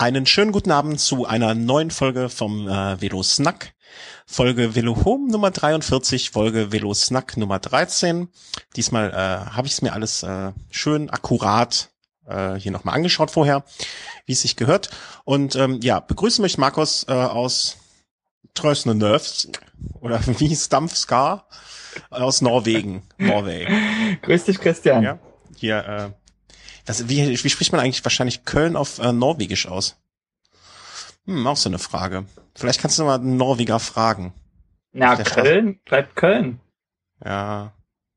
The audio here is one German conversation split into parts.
Einen schönen guten Abend zu einer neuen Folge vom äh, Velo Snack. Folge Velo Home Nummer 43, Folge Velo Snack Nummer 13. Diesmal äh, habe ich es mir alles äh, schön akkurat äh, hier nochmal angeschaut vorher, wie es sich gehört. Und ähm, ja, begrüßen möchte Markus äh, aus Trösnenövsk oder wie Stampfskar aus Norwegen, Norway. Grüß dich, Christian. Ja, hier äh, das, wie, wie spricht man eigentlich wahrscheinlich Köln auf äh, Norwegisch aus? Hm, auch so eine Frage. Vielleicht kannst du mal einen Norweger fragen. Na, Köln Stadt. bleibt Köln. Ja.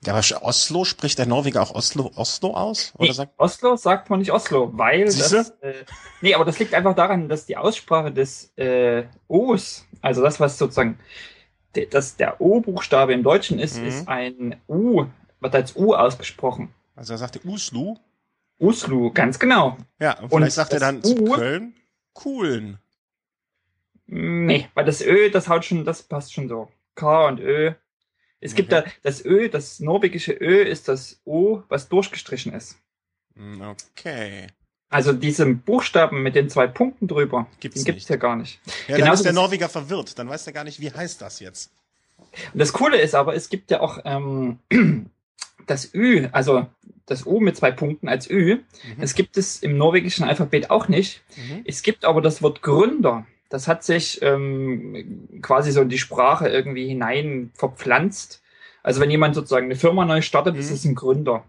Ja, aber Oslo spricht der Norweger auch Oslo, Oslo aus? Oder nee, sagt Oslo sagt man nicht Oslo, weil Siehste? das, äh, nee, aber das liegt einfach daran, dass die Aussprache des äh, O's, also das, was sozusagen de, das, der O-Buchstabe im Deutschen ist, mhm. ist ein U, wird als U ausgesprochen. Also er sagte Uslu? Uslu, ganz genau. Ja, und vielleicht sagt er dann U, zu Köln Coolen. Nee, weil das Ö, das haut schon, das passt schon so. K und Ö. Es okay. gibt da das Ö, das norwegische Ö ist das O, was durchgestrichen ist. Hm, okay. Also diesen Buchstaben mit den zwei Punkten drüber, gibt's den gibt's ja gar nicht. Ja, dann ist der Norweger verwirrt, dann weiß er gar nicht, wie heißt das jetzt. Und das Coole ist aber, es gibt ja auch ähm, das Ü, also das U mit zwei Punkten als Ü. Mhm. Das gibt es im norwegischen Alphabet auch nicht. Mhm. Es gibt aber das Wort Gründer. Das hat sich ähm, quasi so in die Sprache irgendwie hinein verpflanzt. Also wenn jemand sozusagen eine Firma neu startet, mhm. ist es ein Gründer.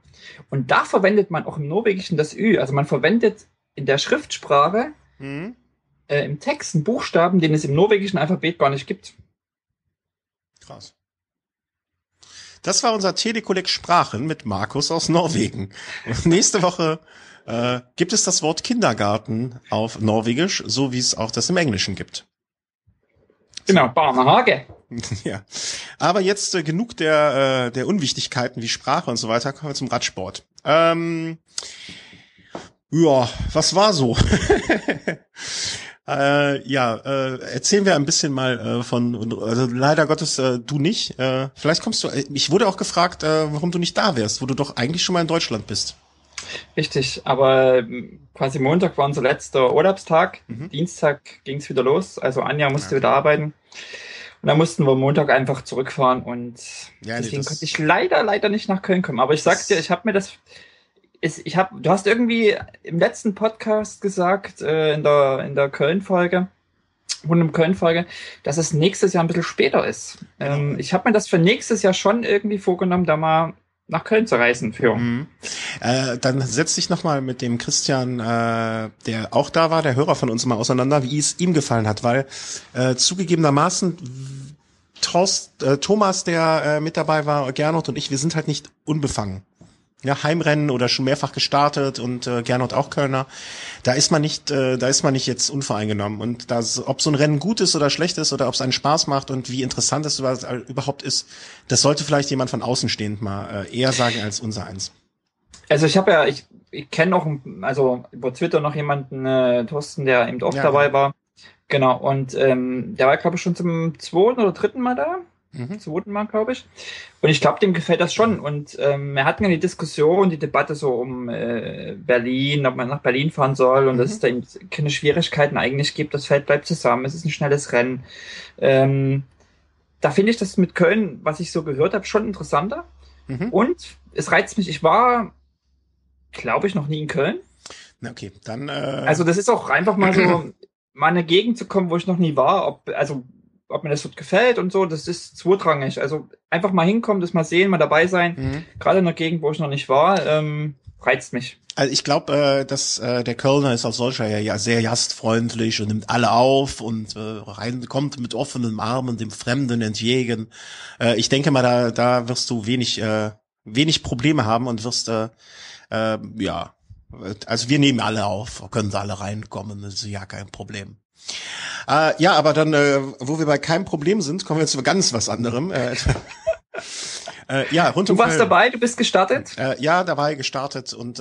Und da verwendet man auch im Norwegischen das Ü. Also man verwendet in der Schriftsprache mhm. äh, im Text einen Buchstaben, den es im norwegischen Alphabet gar nicht gibt. Krass. Das war unser Telekolleg Sprachen mit Markus aus Norwegen. Und nächste Woche äh, gibt es das Wort Kindergarten auf Norwegisch, so wie es auch das im Englischen gibt. Genau, Barnehage. ja. Aber jetzt äh, genug der, äh, der Unwichtigkeiten wie Sprache und so weiter. Kommen wir zum Radsport. Ähm, ja, was war so? Äh, ja, äh, erzählen wir ein bisschen mal äh, von, also leider Gottes äh, du nicht. Äh, vielleicht kommst du, äh, ich wurde auch gefragt, äh, warum du nicht da wärst, wo du doch eigentlich schon mal in Deutschland bist. Richtig, aber ähm, quasi Montag war unser letzter Urlaubstag. Mhm. Dienstag ging's wieder los, also Anja musste okay. wieder arbeiten. Und dann mussten wir Montag einfach zurückfahren und ja, deswegen nee, konnte ich leider, leider nicht nach Köln kommen. Aber ich sag dir, ich habe mir das ich habe, du hast irgendwie im letzten Podcast gesagt, äh, in der, in der Köln-Folge, und im Köln-Folge, dass es nächstes Jahr ein bisschen später ist. Ähm, ich habe mir das für nächstes Jahr schon irgendwie vorgenommen, da mal nach Köln zu reisen für. Mhm. Äh, dann setz dich nochmal mit dem Christian, äh, der auch da war, der Hörer von uns mal auseinander, wie es ihm gefallen hat, weil äh, zugegebenermaßen Trost, äh, Thomas, der äh, mit dabei war, Gernot und ich, wir sind halt nicht unbefangen ja, Heimrennen oder schon mehrfach gestartet und äh, Gernot auch Kölner. Da ist man nicht, äh, da ist man nicht jetzt unvoreingenommen. Und das, ob so ein Rennen gut ist oder schlecht ist oder ob es einen Spaß macht und wie interessant es überhaupt ist, das sollte vielleicht jemand von außen stehend mal äh, eher sagen als unser eins. Also ich habe ja, ich, ich kenne noch, also über Twitter noch jemanden, äh, Thorsten, der eben auch ja, dabei war. Genau, und ähm, der war, glaube ich, schon zum zweiten oder dritten Mal da mhm. zweiten Mal, glaube ich. Und ich glaube, dem gefällt das schon. Und ähm, wir hatten ja die Diskussion, die Debatte so um äh, Berlin, ob man nach Berlin fahren soll und mhm. dass es da eben keine Schwierigkeiten eigentlich gibt. Das Feld bleibt zusammen, es ist ein schnelles Rennen. Ähm, da finde ich das mit Köln, was ich so gehört habe, schon interessanter. Mhm. Und es reizt mich, ich war, glaube ich, noch nie in Köln. Na okay, dann. Äh also das ist auch einfach mal so, mal in eine Gegend zu kommen, wo ich noch nie war. Ob, also ob mir das dort gefällt und so, das ist zweitrangig. Also einfach mal hinkommen, das mal sehen, mal dabei sein. Mhm. Gerade in der Gegend, wo ich noch nicht war, ähm, reizt mich. Also ich glaube, äh, dass äh, der Kölner ist als solcher ja, ja sehr gastfreundlich und nimmt alle auf und äh, rein, kommt mit offenen Armen dem Fremden entgegen. Äh, ich denke mal, da, da wirst du wenig, äh, wenig Probleme haben und wirst äh, äh, ja, also wir nehmen alle auf, können da alle reinkommen, das ist ja kein Problem. Äh, ja, aber dann, äh, wo wir bei keinem Problem sind, kommen wir zu ganz was anderem. Äh, äh, ja, rund Du warst Köln. dabei, du bist gestartet? Äh, ja, dabei gestartet und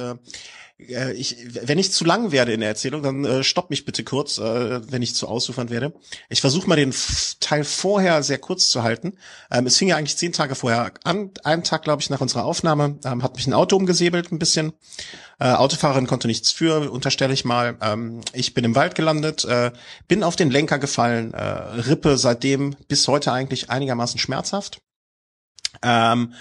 äh, ich, wenn ich zu lang werde in der Erzählung, dann äh, stopp mich bitte kurz, äh, wenn ich zu ausufern werde. Ich versuche mal den Teil vorher sehr kurz zu halten. Ähm, es fing ja eigentlich zehn Tage vorher an. Einen Tag, glaube ich, nach unserer Aufnahme ähm, hat mich ein Auto umgesäbelt ein bisschen. Äh, Autofahrerin konnte nichts für, unterstelle ich mal. Ähm, ich bin im Wald gelandet, äh, bin auf den Lenker gefallen, äh, Rippe seitdem bis heute eigentlich einigermaßen schmerzhaft. Ähm,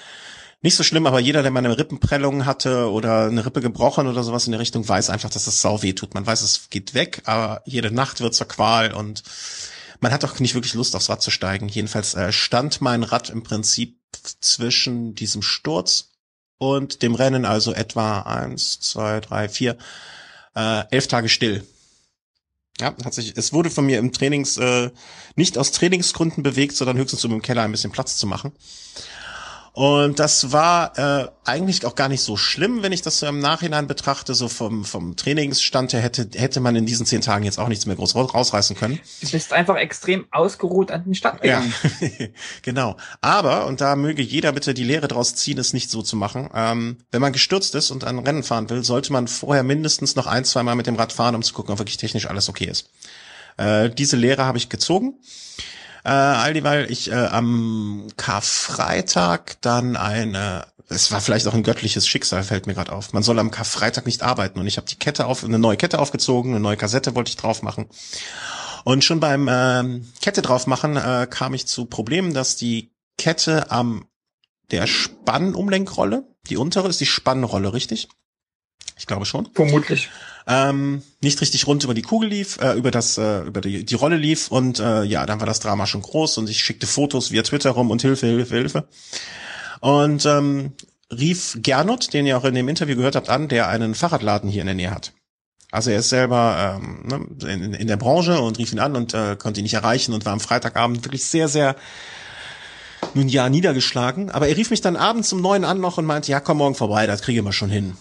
nicht so schlimm, aber jeder, der mal eine Rippenprellung hatte oder eine Rippe gebrochen oder sowas in der Richtung, weiß einfach, dass das sau weh tut. Man weiß, es geht weg, aber jede Nacht wird zur Qual und man hat auch nicht wirklich Lust, aufs Rad zu steigen. Jedenfalls äh, stand mein Rad im Prinzip zwischen diesem Sturz und dem Rennen, also etwa eins, zwei, drei, vier, äh, elf Tage still. Ja, hat sich, es wurde von mir im Trainings, äh, nicht aus Trainingsgründen bewegt, sondern höchstens um im Keller ein bisschen Platz zu machen. Und das war äh, eigentlich auch gar nicht so schlimm, wenn ich das so im Nachhinein betrachte. So vom, vom Trainingsstand her hätte, hätte man in diesen zehn Tagen jetzt auch nichts mehr groß rausreißen können. Du bist einfach extrem ausgeruht an den Start gegangen. Ja, genau. Aber, und da möge jeder bitte die Lehre draus ziehen, es nicht so zu machen. Ähm, wenn man gestürzt ist und ein Rennen fahren will, sollte man vorher mindestens noch ein, zwei Mal mit dem Rad fahren, um zu gucken, ob wirklich technisch alles okay ist. Äh, diese Lehre habe ich gezogen. Äh, all dieweil ich äh, am Karfreitag dann eine, es war vielleicht auch ein göttliches Schicksal, fällt mir gerade auf. Man soll am Karfreitag nicht arbeiten und ich habe die Kette auf, eine neue Kette aufgezogen, eine neue Kassette wollte ich drauf machen. Und schon beim äh, Kette drauf machen äh, kam ich zu Problemen, dass die Kette am der Spannumlenkrolle, die untere ist die Spannrolle, richtig? Ich glaube schon. Vermutlich ähm, nicht richtig rund über die Kugel lief, äh, über das, äh, über die, die Rolle lief und äh, ja, dann war das Drama schon groß und ich schickte Fotos via Twitter rum und Hilfe, Hilfe, Hilfe. Und ähm, rief Gernot, den ihr auch in dem Interview gehört habt, an, der einen Fahrradladen hier in der Nähe hat. Also er ist selber ähm, ne, in, in der Branche und rief ihn an und äh, konnte ihn nicht erreichen und war am Freitagabend wirklich sehr, sehr nun ja niedergeschlagen. Aber er rief mich dann abends um neun an noch und meinte, ja, komm morgen vorbei, das kriege wir schon hin.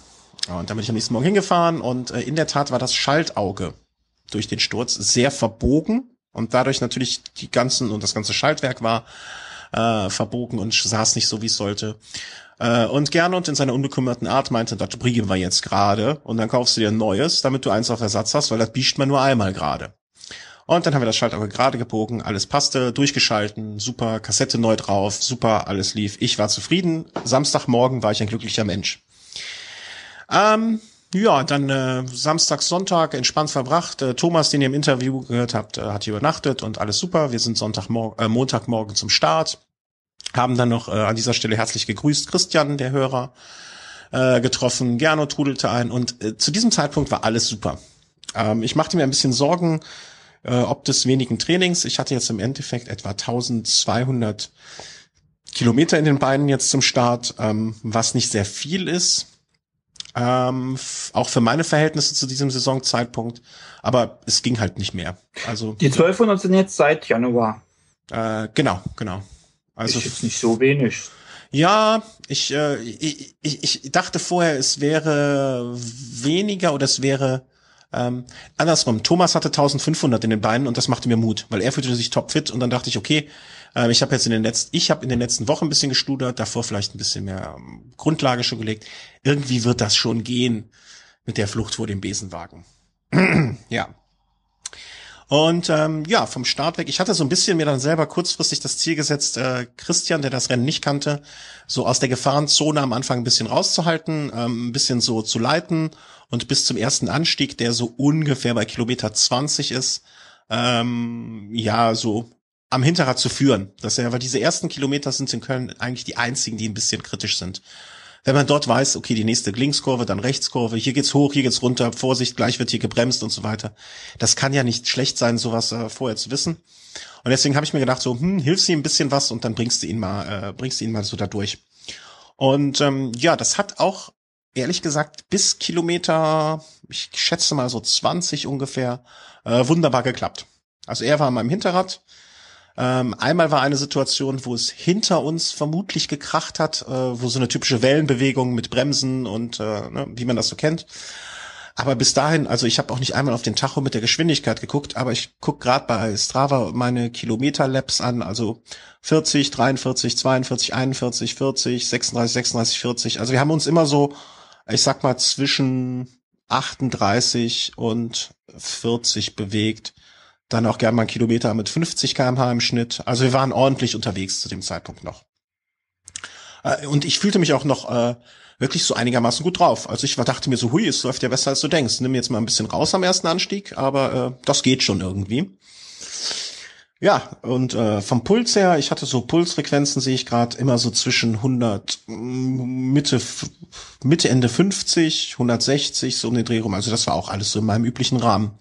Und dann bin ich am nächsten Morgen hingefahren und äh, in der Tat war das Schaltauge durch den Sturz sehr verbogen und dadurch natürlich die ganzen und das ganze Schaltwerk war äh, verbogen und saß nicht so, wie es sollte. Äh, und Gernot in seiner unbekümmerten Art meinte, das bringen wir jetzt gerade und dann kaufst du dir ein neues, damit du eins auf Ersatz hast, weil das biegt man nur einmal gerade. Und dann haben wir das Schaltauge gerade gebogen, alles passte, durchgeschalten, super, Kassette neu drauf, super, alles lief. Ich war zufrieden. Samstagmorgen war ich ein glücklicher Mensch. Ähm, ja, dann äh, Samstag, Sonntag entspannt verbracht. Äh, Thomas, den ihr im Interview gehört habt, äh, hat hier übernachtet und alles super. Wir sind Sonntagmorgen, äh, Montagmorgen zum Start. Haben dann noch äh, an dieser Stelle herzlich gegrüßt Christian, der Hörer, äh, getroffen. Gerno trudelte ein und äh, zu diesem Zeitpunkt war alles super. Ähm, ich machte mir ein bisschen Sorgen, äh, ob des wenigen Trainings. Ich hatte jetzt im Endeffekt etwa 1200 Kilometer in den Beinen jetzt zum Start, ähm, was nicht sehr viel ist ähm, auch für meine Verhältnisse zu diesem Saisonzeitpunkt. Aber es ging halt nicht mehr. Also die 1200 sind jetzt seit Januar. Äh, genau, genau. Also ist jetzt nicht so wenig. Ja, ich, äh, ich, ich, ich dachte vorher, es wäre weniger oder es wäre ähm, andersrum. Thomas hatte 1500 in den Beinen und das machte mir Mut, weil er fühlte sich topfit und dann dachte ich, okay, ähm, ich habe jetzt in den letzten, ich habe in den letzten Wochen ein bisschen gestudert, davor vielleicht ein bisschen mehr ähm, Grundlage schon gelegt. Irgendwie wird das schon gehen mit der Flucht vor dem Besenwagen. ja. Und ähm, ja, vom Start weg, ich hatte so ein bisschen mir dann selber kurzfristig das Ziel gesetzt, äh, Christian, der das Rennen nicht kannte, so aus der Gefahrenzone am Anfang ein bisschen rauszuhalten, ähm, ein bisschen so zu leiten und bis zum ersten Anstieg, der so ungefähr bei Kilometer 20 ist, ähm, ja, so am Hinterrad zu führen. Das ja, weil diese ersten Kilometer sind in Köln eigentlich die einzigen, die ein bisschen kritisch sind. Wenn man dort weiß, okay, die nächste Linkskurve, dann Rechtskurve, hier geht's hoch, hier geht's runter, Vorsicht, gleich wird hier gebremst und so weiter. Das kann ja nicht schlecht sein, sowas äh, vorher zu wissen. Und deswegen habe ich mir gedacht, so, hm, hilfst du ihm ein bisschen was und dann bringst du ihn mal, äh, bringst du ihn mal so da durch. Und ähm, ja, das hat auch ehrlich gesagt bis Kilometer, ich schätze mal so 20 ungefähr, äh, wunderbar geklappt. Also er war an meinem Hinterrad, ähm, einmal war eine Situation, wo es hinter uns vermutlich gekracht hat, äh, wo so eine typische Wellenbewegung mit Bremsen und äh, ne, wie man das so kennt. Aber bis dahin, also ich habe auch nicht einmal auf den Tacho mit der Geschwindigkeit geguckt, aber ich guck gerade bei Strava meine Kilometer-Labs an, also 40, 43, 42, 41, 40, 36, 36, 40. Also wir haben uns immer so, ich sag mal, zwischen 38 und 40 bewegt. Dann auch gern mal einen Kilometer mit 50 kmh im Schnitt. Also wir waren ordentlich unterwegs zu dem Zeitpunkt noch. Äh, und ich fühlte mich auch noch äh, wirklich so einigermaßen gut drauf. Also ich dachte mir so, hui, es läuft ja besser als du denkst. Nimm jetzt mal ein bisschen raus am ersten Anstieg, aber äh, das geht schon irgendwie. Ja, und äh, vom Puls her, ich hatte so Pulsfrequenzen, sehe ich gerade immer so zwischen 100, mm, Mitte, Mitte, Ende 50, 160, so um den Dreh rum. Also das war auch alles so in meinem üblichen Rahmen.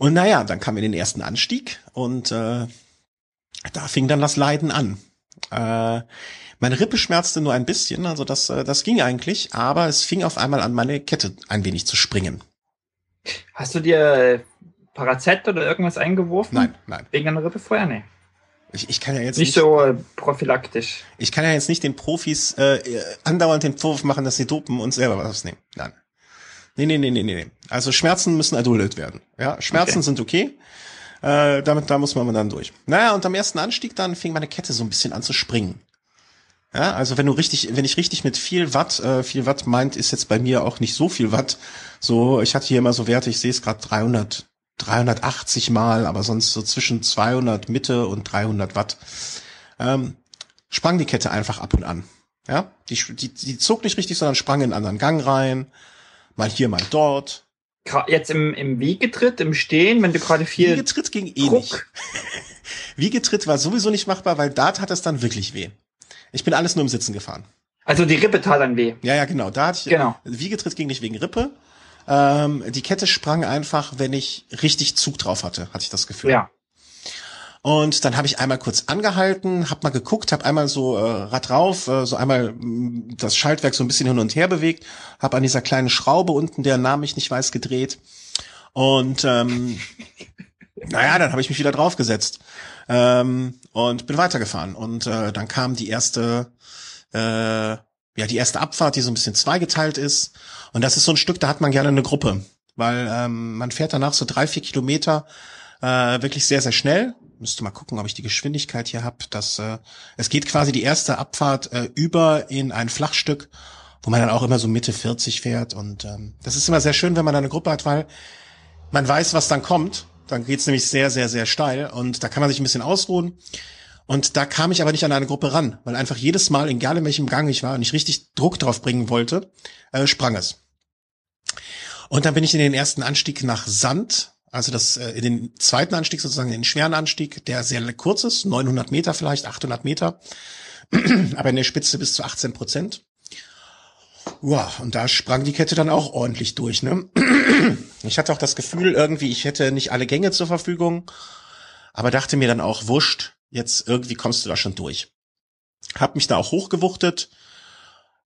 Und naja, dann kam wir den ersten Anstieg und äh, da fing dann das Leiden an. Äh, meine Rippe schmerzte nur ein bisschen, also das, äh, das ging eigentlich, aber es fing auf einmal an, meine Kette ein wenig zu springen. Hast du dir Parazett oder irgendwas eingeworfen? Nein, nein. Wegen einer Rippe vorher? Nee. Ich, ich kann ja jetzt nicht, nicht so äh, prophylaktisch. Ich kann ja jetzt nicht den Profis äh, andauernd den Vorwurf machen, dass sie dopen und selber was nehmen. Nein. Nee, nee, nee, nee, nee. Also Schmerzen müssen erduldet werden. Ja, Schmerzen okay. sind okay. Äh, damit, da muss man dann durch. Naja, und am ersten Anstieg dann fing meine Kette so ein bisschen an zu springen. Ja, also wenn du richtig, wenn ich richtig mit viel Watt, äh, viel Watt meint, ist jetzt bei mir auch nicht so viel Watt. So, ich hatte hier immer so Werte, ich sehe es gerade 300 380 Mal, aber sonst so zwischen 200 Mitte und 300 Watt, ähm, sprang die Kette einfach ab und an. Ja, die, die, die zog nicht richtig, sondern sprang in einen anderen Gang rein, mal hier, mal dort. Jetzt im, im Wiegetritt, im Stehen, wenn du gerade viel. Wiegetritt ging eh Druck. nicht. Wiegetritt war sowieso nicht machbar, weil da tat es dann wirklich weh. Ich bin alles nur im Sitzen gefahren. Also die Rippe tat dann weh. Ja, ja, genau. Da hatte ich, genau. Wiegetritt ging nicht wegen Rippe, ähm, die Kette sprang einfach, wenn ich richtig Zug drauf hatte, hatte ich das Gefühl. Ja. Und dann habe ich einmal kurz angehalten, habe mal geguckt, habe einmal so äh, Rad drauf, äh, so einmal mh, mm, das Schaltwerk so ein bisschen hin und her bewegt, habe an dieser kleinen Schraube unten, deren Namen ich nicht weiß, gedreht. Und ähm, naja, dann habe ich mich wieder draufgesetzt ähm, und bin weitergefahren. Und äh, dann kam die erste, äh, ja, die erste Abfahrt, die so ein bisschen zweigeteilt ist. Und das ist so ein Stück, da hat man gerne eine Gruppe, weil ähm, man fährt danach so drei, vier Kilometer äh, wirklich sehr, sehr schnell. Müsste mal gucken, ob ich die Geschwindigkeit hier habe. Das, äh, es geht quasi die erste Abfahrt äh, über in ein Flachstück, wo man dann auch immer so Mitte 40 fährt. Und ähm, das ist immer sehr schön, wenn man eine Gruppe hat, weil man weiß, was dann kommt. Dann geht's nämlich sehr, sehr, sehr steil und da kann man sich ein bisschen ausruhen. Und da kam ich aber nicht an eine Gruppe ran, weil einfach jedes Mal, egal in welchem Gang ich war und ich richtig Druck drauf bringen wollte, äh, sprang es. Und dann bin ich in den ersten Anstieg nach Sand, also das äh, in den zweiten Anstieg sozusagen, den schweren Anstieg, der sehr kurz ist, 900 Meter vielleicht, 800 Meter, aber in der Spitze bis zu 18 Prozent. Ja, und da sprang die Kette dann auch ordentlich durch. Ne? Ich hatte auch das Gefühl, irgendwie, ich hätte nicht alle Gänge zur Verfügung, aber dachte mir dann auch, wurscht, jetzt irgendwie kommst du da schon durch. Hab mich da auch hochgewuchtet,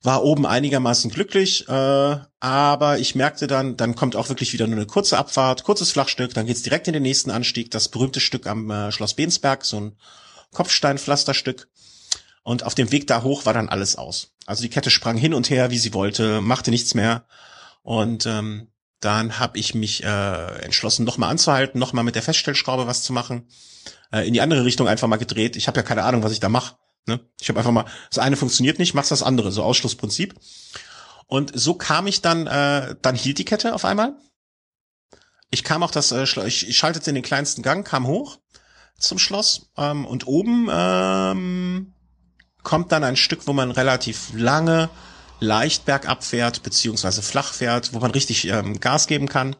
war oben einigermaßen glücklich, äh, aber ich merkte dann, dann kommt auch wirklich wieder nur eine kurze Abfahrt, kurzes Flachstück, dann geht's direkt in den nächsten Anstieg, das berühmte Stück am äh, Schloss Bensberg, so ein Kopfsteinpflasterstück. Und auf dem Weg da hoch war dann alles aus. Also die Kette sprang hin und her, wie sie wollte, machte nichts mehr. Und ähm, dann habe ich mich äh, entschlossen, nochmal anzuhalten, nochmal mit der Feststellschraube was zu machen. Äh, in die andere Richtung einfach mal gedreht. Ich habe ja keine Ahnung, was ich da mache. Ne? Ich habe einfach mal, das eine funktioniert nicht, machst das andere, so Ausschlussprinzip. Und so kam ich dann, äh, dann hielt die Kette auf einmal. Ich kam auch das, äh, ich schaltete in den kleinsten Gang, kam hoch zum Schloss ähm, und oben ähm, kommt dann ein Stück, wo man relativ lange leicht bergab fährt, beziehungsweise flach fährt, wo man richtig ähm, Gas geben kann.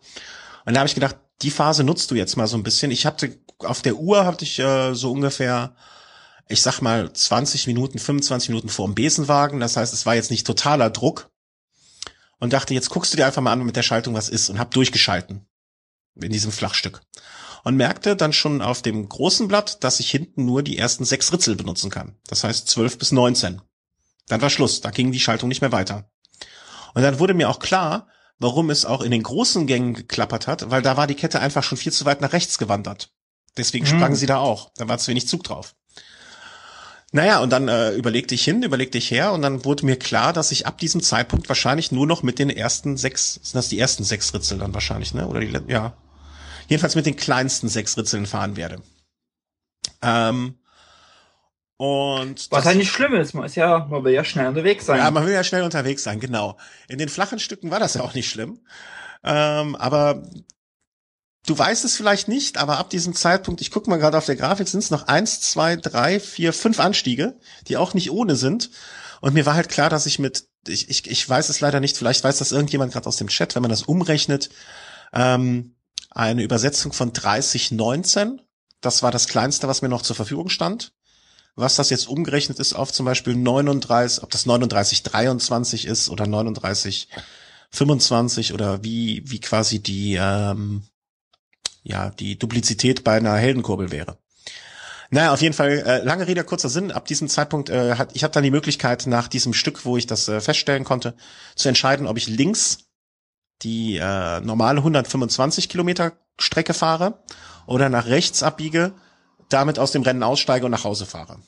Und da habe ich gedacht, die Phase nutzt du jetzt mal so ein bisschen. Ich hatte auf der Uhr hatte ich äh, so ungefähr ich sag mal 20 Minuten, 25 Minuten vor dem Besenwagen. Das heißt, es war jetzt nicht totaler Druck. Und dachte, jetzt guckst du dir einfach mal an mit der Schaltung, was ist und hab durchgeschalten. In diesem Flachstück. Und merkte dann schon auf dem großen Blatt, dass ich hinten nur die ersten sechs Ritzel benutzen kann. Das heißt 12 bis 19. Dann war Schluss. Da ging die Schaltung nicht mehr weiter. Und dann wurde mir auch klar, warum es auch in den großen Gängen geklappert hat, weil da war die Kette einfach schon viel zu weit nach rechts gewandert. Deswegen sprang mhm. sie da auch. Da war zu wenig Zug drauf. Naja, und dann äh, überlegte ich hin, überlegte ich her und dann wurde mir klar, dass ich ab diesem Zeitpunkt wahrscheinlich nur noch mit den ersten sechs, sind das die ersten sechs Ritzel dann wahrscheinlich, ne? Oder die, ja. Jedenfalls mit den kleinsten sechs Ritzeln fahren werde. Ähm, Und Was halt nicht schlimm ist, man ist ja, man will ja schnell unterwegs sein. Ja, man will ja schnell unterwegs sein, genau. In den flachen Stücken war das ja auch nicht schlimm. Ähm, aber du weißt es vielleicht nicht, aber ab diesem Zeitpunkt, ich gucke mal gerade auf der Grafik, sind es noch eins, zwei, drei, vier, fünf Anstiege, die auch nicht ohne sind. Und mir war halt klar, dass ich mit, ich, ich, ich weiß es leider nicht, vielleicht weiß das irgendjemand gerade aus dem Chat, wenn man das umrechnet, ähm, eine Übersetzung von 3019, das war das kleinste, was mir noch zur Verfügung stand. Was das jetzt umgerechnet ist auf zum Beispiel 39, ob das 3923 ist oder 3925 oder wie, wie quasi die, ähm, ja, die Duplizität bei einer Heldenkurbel wäre. Naja, auf jeden Fall, äh, lange Rede, kurzer Sinn. Ab diesem Zeitpunkt äh, hat ich habe dann die Möglichkeit, nach diesem Stück, wo ich das äh, feststellen konnte, zu entscheiden, ob ich links die äh, normale 125 Kilometer Strecke fahre oder nach rechts abbiege, damit aus dem Rennen aussteige und nach Hause fahre.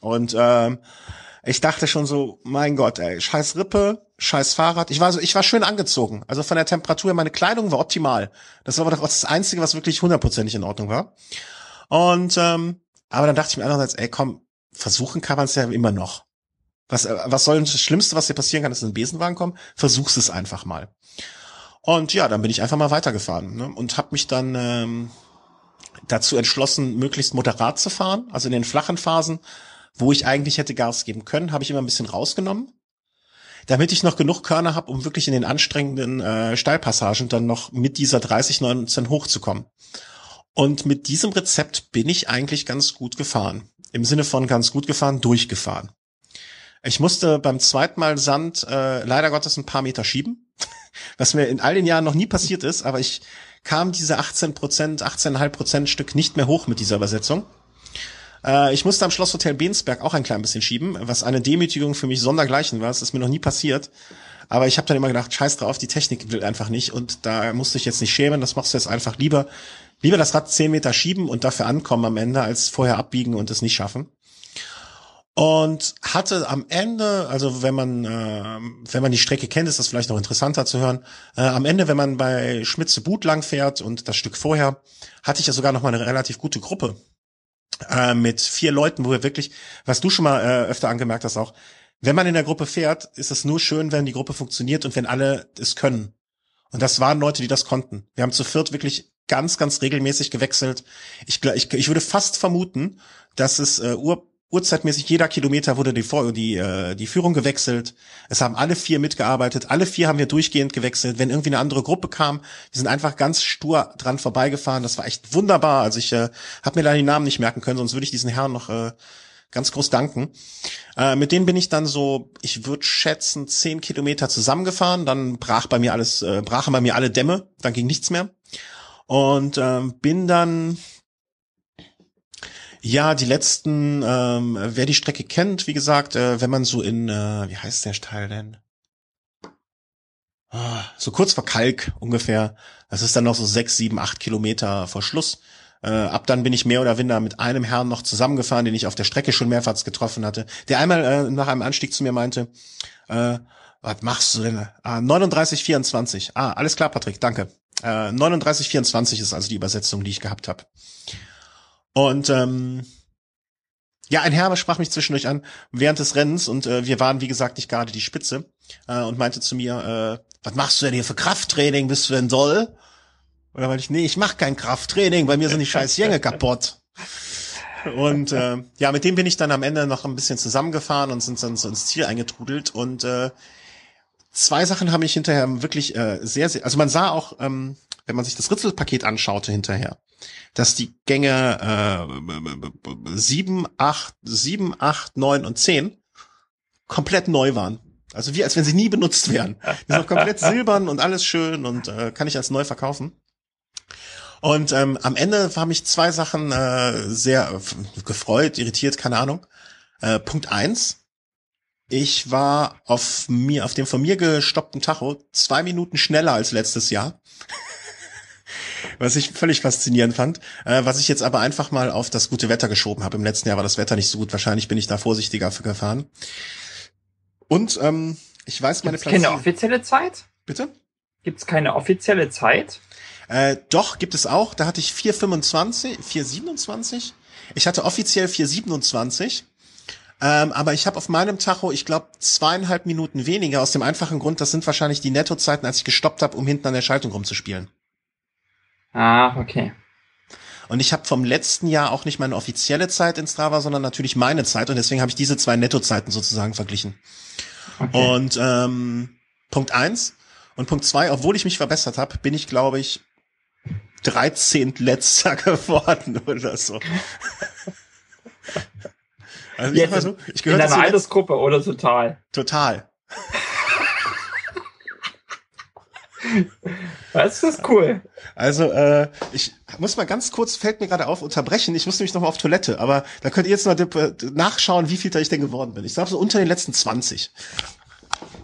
Und ähm, ich dachte schon so, mein Gott, ey, scheiß Rippe, scheiß Fahrrad. Ich war so, ich war schön angezogen. Also von der Temperatur, meine Kleidung war optimal. Das war aber doch das Einzige, was wirklich hundertprozentig in Ordnung war. Und ähm, aber dann dachte ich mir andererseits, ey, komm, versuchen kann man es ja immer noch. Was, äh, was soll das Schlimmste, was dir passieren kann, ist ein Besenwagen kommen? Versuch's es einfach mal. Und ja, dann bin ich einfach mal weitergefahren ne? und habe mich dann ähm, dazu entschlossen, möglichst moderat zu fahren. Also in den flachen Phasen, wo ich eigentlich hätte Gas geben können, habe ich immer ein bisschen rausgenommen, damit ich noch genug Körner habe, um wirklich in den anstrengenden äh, Steilpassagen dann noch mit dieser 3019 hochzukommen. Und mit diesem Rezept bin ich eigentlich ganz gut gefahren. Im Sinne von ganz gut gefahren, durchgefahren. Ich musste beim zweiten Mal Sand äh, leider Gottes ein paar Meter schieben, was mir in all den Jahren noch nie passiert ist, aber ich kam diese 18 Prozent, 18,5 Prozent Stück nicht mehr hoch mit dieser Übersetzung. Äh, ich musste am Schlosshotel Bensberg auch ein klein bisschen schieben, was eine Demütigung für mich sondergleichen war. Das ist mir noch nie passiert. Aber ich habe dann immer gedacht, scheiß drauf, die Technik will einfach nicht und da musste ich jetzt nicht schämen, das machst du jetzt einfach lieber. Lieber das Rad 10 Meter schieben und dafür ankommen am Ende, als vorher abbiegen und es nicht schaffen und hatte am Ende, also wenn man äh, wenn man die Strecke kennt, ist das vielleicht noch interessanter zu hören. Äh, am Ende, wenn man bei Schmitze But lang fährt und das Stück vorher, hatte ich ja sogar noch mal eine relativ gute Gruppe äh, mit vier Leuten, wo wir wirklich, was du schon mal äh, öfter angemerkt hast auch, wenn man in der Gruppe fährt, ist es nur schön, wenn die Gruppe funktioniert und wenn alle es können. Und das waren Leute, die das konnten. Wir haben zu viert wirklich ganz, ganz regelmäßig gewechselt. Ich, ich, ich würde fast vermuten, dass es äh, Ur Uhrzeitmäßig jeder Kilometer wurde die, die, äh, die Führung gewechselt. Es haben alle vier mitgearbeitet. Alle vier haben wir durchgehend gewechselt. Wenn irgendwie eine andere Gruppe kam, wir sind einfach ganz stur dran vorbeigefahren. Das war echt wunderbar. Also ich äh, habe mir da die Namen nicht merken können, sonst würde ich diesen Herrn noch äh, ganz groß danken. Äh, mit denen bin ich dann so, ich würde schätzen, zehn Kilometer zusammengefahren. Dann brach bei mir alles, äh, brachen bei mir alle Dämme. Dann ging nichts mehr. Und ähm, bin dann ja, die letzten, ähm, wer die Strecke kennt, wie gesagt, äh, wenn man so in, äh, wie heißt der Teil denn? Ah, so kurz vor Kalk ungefähr. Das ist dann noch so sechs, sieben, acht Kilometer vor Schluss. Äh, ab dann bin ich mehr oder weniger mit einem Herrn noch zusammengefahren, den ich auf der Strecke schon mehrfach getroffen hatte, der einmal äh, nach einem Anstieg zu mir meinte, äh, was machst du denn? Ah, 39, 24. Ah, alles klar, Patrick, danke. Äh, 39, 24 ist also die Übersetzung, die ich gehabt habe. Und ähm, ja, ein Herr sprach mich zwischendurch an während des Rennens und äh, wir waren, wie gesagt, nicht gerade die Spitze äh, und meinte zu mir, äh, was machst du denn hier für Krafttraining? Bist du denn doll? Oder weil ich, nee, ich mach kein Krafttraining, bei mir sind die scheiß Jänge kaputt. Und äh, ja, mit dem bin ich dann am Ende noch ein bisschen zusammengefahren und sind dann so ins Ziel eingetrudelt. Und äh, zwei Sachen haben mich hinterher wirklich äh, sehr, sehr, also man sah auch, ähm, wenn man sich das Ritzelpaket anschaute hinterher, dass die Gänge äh, 7, 8, 7, 8, 9 und 10 komplett neu waren. Also wie als wenn sie nie benutzt wären. Die sind komplett silbern und alles schön und äh, kann ich als neu verkaufen. Und ähm, am Ende haben mich zwei Sachen äh, sehr äh, gefreut, irritiert, keine Ahnung. Äh, Punkt eins: Ich war auf mir, auf dem von mir gestoppten Tacho zwei Minuten schneller als letztes Jahr was ich völlig faszinierend fand, äh, was ich jetzt aber einfach mal auf das gute Wetter geschoben habe. Im letzten Jahr war das Wetter nicht so gut, wahrscheinlich bin ich da vorsichtiger gefahren. Und ähm, ich weiß meine Gibt's keine offizielle Zeit? Bitte? Gibt's keine offizielle Zeit? Äh, doch, gibt es auch. Da hatte ich 4,25, 4,27. Ich hatte offiziell 4,27. Ähm, aber ich habe auf meinem Tacho, ich glaube, zweieinhalb Minuten weniger, aus dem einfachen Grund, das sind wahrscheinlich die Nettozeiten, als ich gestoppt habe, um hinten an der Schaltung rumzuspielen. Ah, okay. Und ich habe vom letzten Jahr auch nicht meine offizielle Zeit in Strava, sondern natürlich meine Zeit. Und deswegen habe ich diese zwei Nettozeiten sozusagen verglichen. Okay. Und ähm, Punkt eins und Punkt zwei, obwohl ich mich verbessert habe, bin ich, glaube ich, 13. letzter geworden oder so. Also ich, Jetzt, so, ich gehöre in deiner Altersgruppe oder total? Total. Das ist cool. Also, äh, ich muss mal ganz kurz, fällt mir gerade auf, unterbrechen. Ich muss nämlich noch mal auf Toilette, aber da könnt ihr jetzt mal nachschauen, wie viel da ich denn geworden bin. Ich glaube so unter den letzten 20.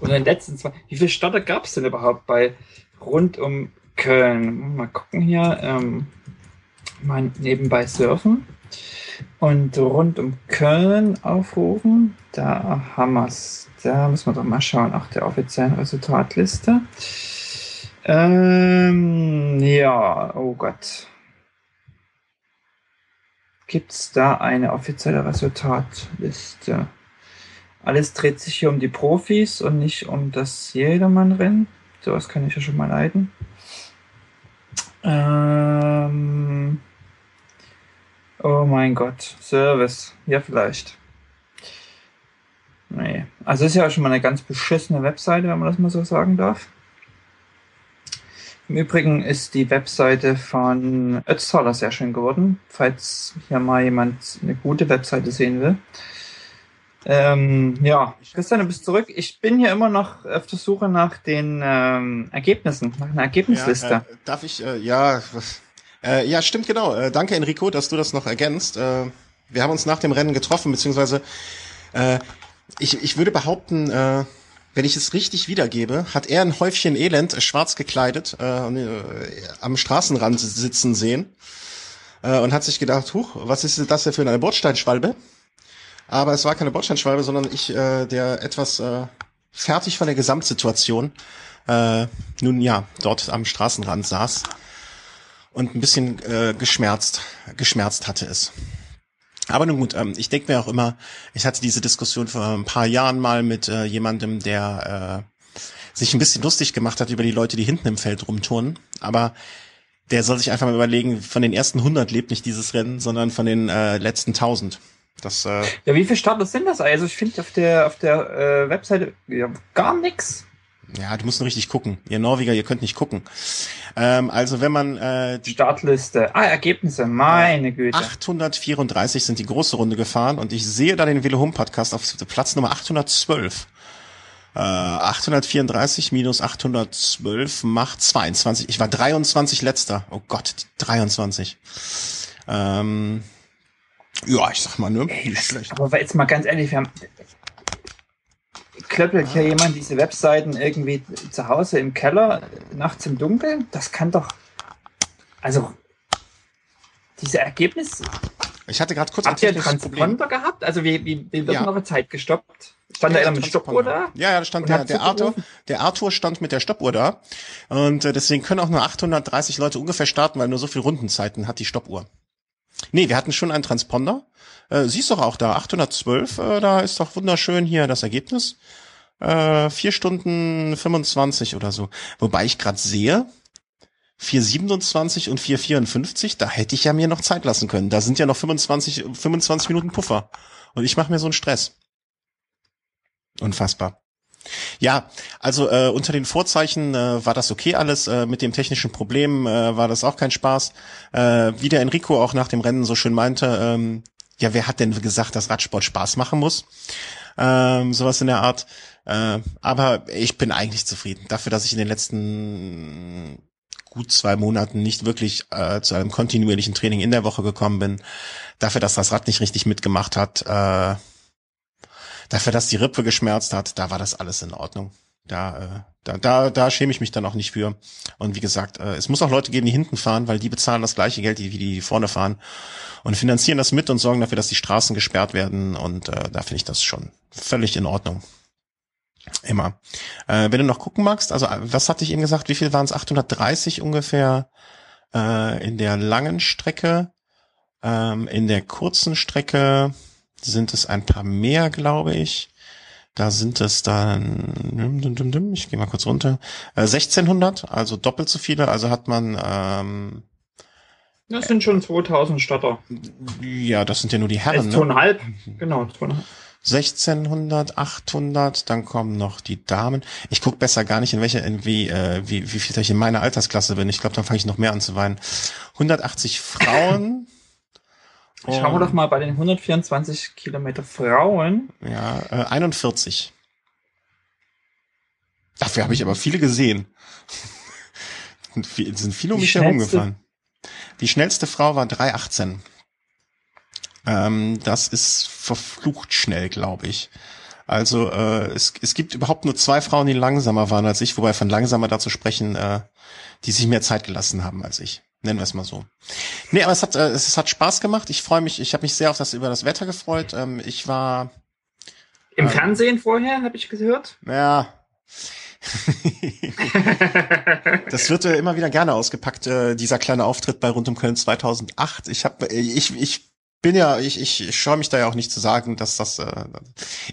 Unter den letzten 20. Wie viele Starter gab es denn überhaupt bei rund um Köln? Mal gucken hier. Ähm, mal nebenbei surfen. Und rund um Köln aufrufen. Da haben wir es. Da müssen wir doch mal schauen, nach der offiziellen Resultatliste. Ähm, ja, oh Gott. Gibt es da eine offizielle Resultatliste? Alles dreht sich hier um die Profis und nicht um das Jedermann-Rennen. Sowas kann ich ja schon mal leiden. Ähm, oh mein Gott, Service. Ja, vielleicht. Nee. Also ist ja schon mal eine ganz beschissene Webseite, wenn man das mal so sagen darf. Im Übrigen ist die Webseite von Ötztaler sehr schön geworden, falls hier mal jemand eine gute Webseite sehen will. Ähm, ja, Christian, du bist zurück. Ich bin hier immer noch auf der Suche nach den ähm, Ergebnissen, nach einer Ergebnisliste. Ja, äh, darf ich, äh, ja, äh, ja, stimmt genau. Äh, danke Enrico, dass du das noch ergänzt. Äh, wir haben uns nach dem Rennen getroffen, beziehungsweise äh, ich, ich würde behaupten, wenn ich es richtig wiedergebe, hat er ein Häufchen Elend, äh, schwarz gekleidet, äh, äh, am Straßenrand sitzen sehen äh, und hat sich gedacht, huch, was ist das denn für eine Bordsteinschwalbe? Aber es war keine Bordsteinschwalbe, sondern ich, äh, der etwas äh, fertig von der Gesamtsituation, äh, nun ja, dort am Straßenrand saß und ein bisschen äh, geschmerzt, geschmerzt hatte es. Aber nun gut, ähm, ich denke mir auch immer, ich hatte diese Diskussion vor ein paar Jahren mal mit äh, jemandem, der äh, sich ein bisschen lustig gemacht hat über die Leute, die hinten im Feld rumturnen. Aber der soll sich einfach mal überlegen, von den ersten 100 lebt nicht dieses Rennen, sondern von den äh, letzten 1000. Das, äh, ja, wie viele Starter sind das? Also ich finde auf der auf der äh, Webseite ja, gar nix. Ja, du musst nur richtig gucken. Ihr Norweger, ihr könnt nicht gucken. Ähm, also wenn man äh, die Startliste, ah Ergebnisse, meine Güte. 834 sind die große Runde gefahren und ich sehe da den Velo Home Podcast auf Platz Nummer 812. Äh, 834 minus 812 macht 22. Ich war 23 letzter. Oh Gott, 23. Ähm, ja, ich sag mal, ne? Ey, das, aber jetzt mal ganz ehrlich, wir haben klöppelt hier jemand diese Webseiten irgendwie zu Hause im Keller nachts im Dunkeln? Das kann doch. Also, diese Ergebnisse. Ich hatte gerade kurz Habt ihr einen Transponder gehabt? Also, wie, wie, wie wird ja. eure Zeit gestoppt? Stand ja, da einer mit Stoppuhr da? Ja, ja, da stand der, der Arthur. Der Arthur stand mit der Stoppuhr da. Und äh, deswegen können auch nur 830 Leute ungefähr starten, weil nur so viel Rundenzeiten hat die Stoppuhr. Nee, wir hatten schon einen Transponder. Äh, siehst doch auch da, 812, äh, da ist doch wunderschön hier das Ergebnis. Äh, 4 Stunden 25 oder so. Wobei ich gerade sehe, 4,27 und 4,54, da hätte ich ja mir noch Zeit lassen können. Da sind ja noch 25, 25 Minuten Puffer. Und ich mache mir so einen Stress. Unfassbar. Ja, also äh, unter den Vorzeichen äh, war das okay alles. Äh, mit dem technischen Problem äh, war das auch kein Spaß. Äh, wie der Enrico auch nach dem Rennen so schön meinte, ähm, ja, wer hat denn gesagt, dass Radsport Spaß machen muss? Ähm, sowas in der Art. Äh, aber ich bin eigentlich zufrieden. Dafür, dass ich in den letzten gut zwei Monaten nicht wirklich äh, zu einem kontinuierlichen Training in der Woche gekommen bin. Dafür, dass das Rad nicht richtig mitgemacht hat. Äh, dafür, dass die Rippe geschmerzt hat, da war das alles in Ordnung. Da, äh, da, da, da schäme ich mich dann auch nicht für. Und wie gesagt, äh, es muss auch Leute geben, die hinten fahren, weil die bezahlen das gleiche Geld, wie die, die vorne fahren und finanzieren das mit und sorgen dafür, dass die Straßen gesperrt werden. Und äh, da finde ich das schon völlig in Ordnung. Immer. Äh, wenn du noch gucken magst, also was hatte ich eben gesagt, wie viel waren es? 830 ungefähr äh, in der langen Strecke, ähm, in der kurzen Strecke sind es ein paar mehr, glaube ich. Da sind es dann, ich gehe mal kurz runter, 1600, äh, also doppelt so viele. Also hat man ähm, das sind schon 2000 Statter. Ja, das sind ja nur die Herren. Ne? Zweieinhalb, genau, zweieinhalb. 1600, 800, dann kommen noch die Damen. Ich guck besser gar nicht, in welcher, in wie, äh, wie, wie viel ich in meiner Altersklasse bin. Ich glaube, dann fange ich noch mehr an zu weinen. 180 Frauen. Schauen wir doch mal bei den 124 Kilometer Frauen. Ja, äh, 41. Dafür habe ich aber viele gesehen. sind viele um mich herum gefahren. Die schnellste Frau war 318. Ähm, das ist verflucht schnell, glaube ich. Also äh, es, es gibt überhaupt nur zwei Frauen, die langsamer waren als ich, wobei von langsamer dazu sprechen, äh, die sich mehr Zeit gelassen haben als ich. Nennen wir es mal so. Nee, aber es hat, äh, es, es hat Spaß gemacht. Ich freue mich, ich habe mich sehr auf das über das Wetter gefreut. Ähm, ich war im ähm, Fernsehen vorher, habe ich gehört. Ja. das wird äh, immer wieder gerne ausgepackt, äh, dieser kleine Auftritt bei Rund um Köln 2008. Ich habe, ich, ich bin ja, ich, ich, ich scheue mich da ja auch nicht zu sagen, dass das, äh,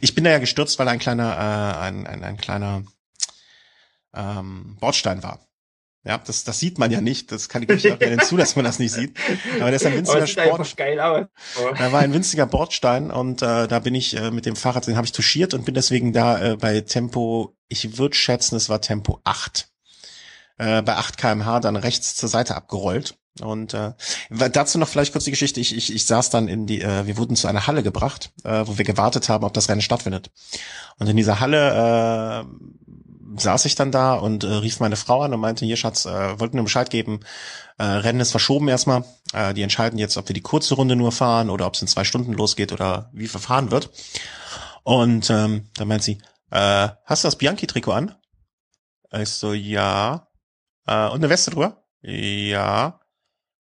ich bin da ja gestürzt, weil ein kleiner, äh, ein, ein, ein kleiner ähm, Bordstein war. Ja, das, das sieht man ja nicht. Das kann ich nicht gerne zu, dass man das nicht sieht. Aber das ist ein winziger Sport. Geil aus. Da war ein winziger Bordstein und äh, da bin ich äh, mit dem Fahrrad, den habe ich touchiert und bin deswegen da äh, bei Tempo, ich würde schätzen, es war Tempo 8. Äh, bei 8 kmh dann rechts zur Seite abgerollt. Und äh, dazu noch vielleicht kurz die Geschichte. Ich, ich, ich saß dann in die, äh, wir wurden zu einer Halle gebracht, äh, wo wir gewartet haben, ob das Rennen stattfindet. Und in dieser Halle äh, saß ich dann da und äh, rief meine Frau an und meinte, hier Schatz, äh, wollten nur Bescheid geben, äh, Rennen ist verschoben erstmal. Äh, die entscheiden jetzt, ob wir die kurze Runde nur fahren oder ob es in zwei Stunden losgeht oder wie verfahren wird. Und ähm, dann meint sie, äh, hast du das Bianchi-Trikot an? Ich so, ja. Äh, und eine Weste drüber? Ja.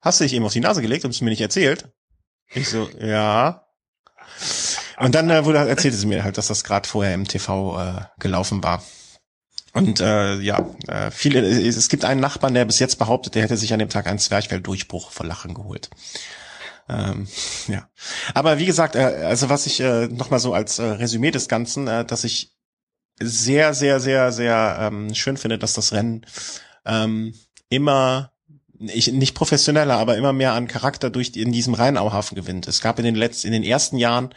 Hast du dich eben auf die Nase gelegt und es mir nicht erzählt? Ich so, ja. Und dann äh, wurde, erzählte sie mir halt, dass das gerade vorher im TV äh, gelaufen war. Und äh, ja, äh, viele, es gibt einen Nachbarn, der bis jetzt behauptet, der hätte sich an dem Tag einen Zwerchfelldurchbruch vor Lachen geholt. Ähm, ja. Aber wie gesagt, äh, also was ich äh, nochmal so als äh, Resümee des Ganzen, äh, dass ich sehr, sehr, sehr, sehr ähm, schön finde, dass das Rennen ähm, immer ich, nicht professioneller, aber immer mehr an Charakter durch in diesem Rheinauhafen gewinnt. Es gab in den letzten, in den ersten Jahren,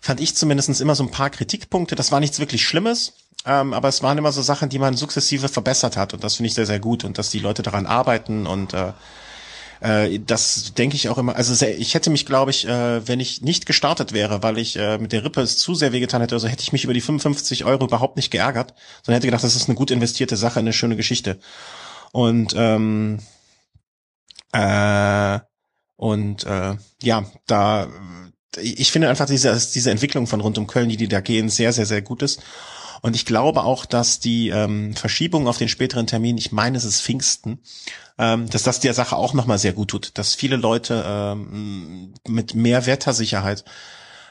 fand ich zumindest immer so ein paar Kritikpunkte. Das war nichts wirklich Schlimmes, ähm, aber es waren immer so Sachen, die man sukzessive verbessert hat und das finde ich sehr, sehr gut und dass die Leute daran arbeiten und äh, äh, das denke ich auch immer. Also sehr, ich hätte mich, glaube ich, äh, wenn ich nicht gestartet wäre, weil ich äh, mit der Rippe es zu sehr wehgetan hätte, also hätte ich mich über die 55 Euro überhaupt nicht geärgert, sondern hätte gedacht, das ist eine gut investierte Sache, eine schöne Geschichte. Und ähm, äh, und äh, ja, da ich finde einfach diese, diese Entwicklung von rund um Köln, die die da gehen, sehr, sehr, sehr gut ist. Und ich glaube auch, dass die ähm, Verschiebung auf den späteren Termin, ich meine, es ist Pfingsten, ähm, dass das der Sache auch nochmal sehr gut tut, dass viele Leute ähm, mit mehr Wettersicherheit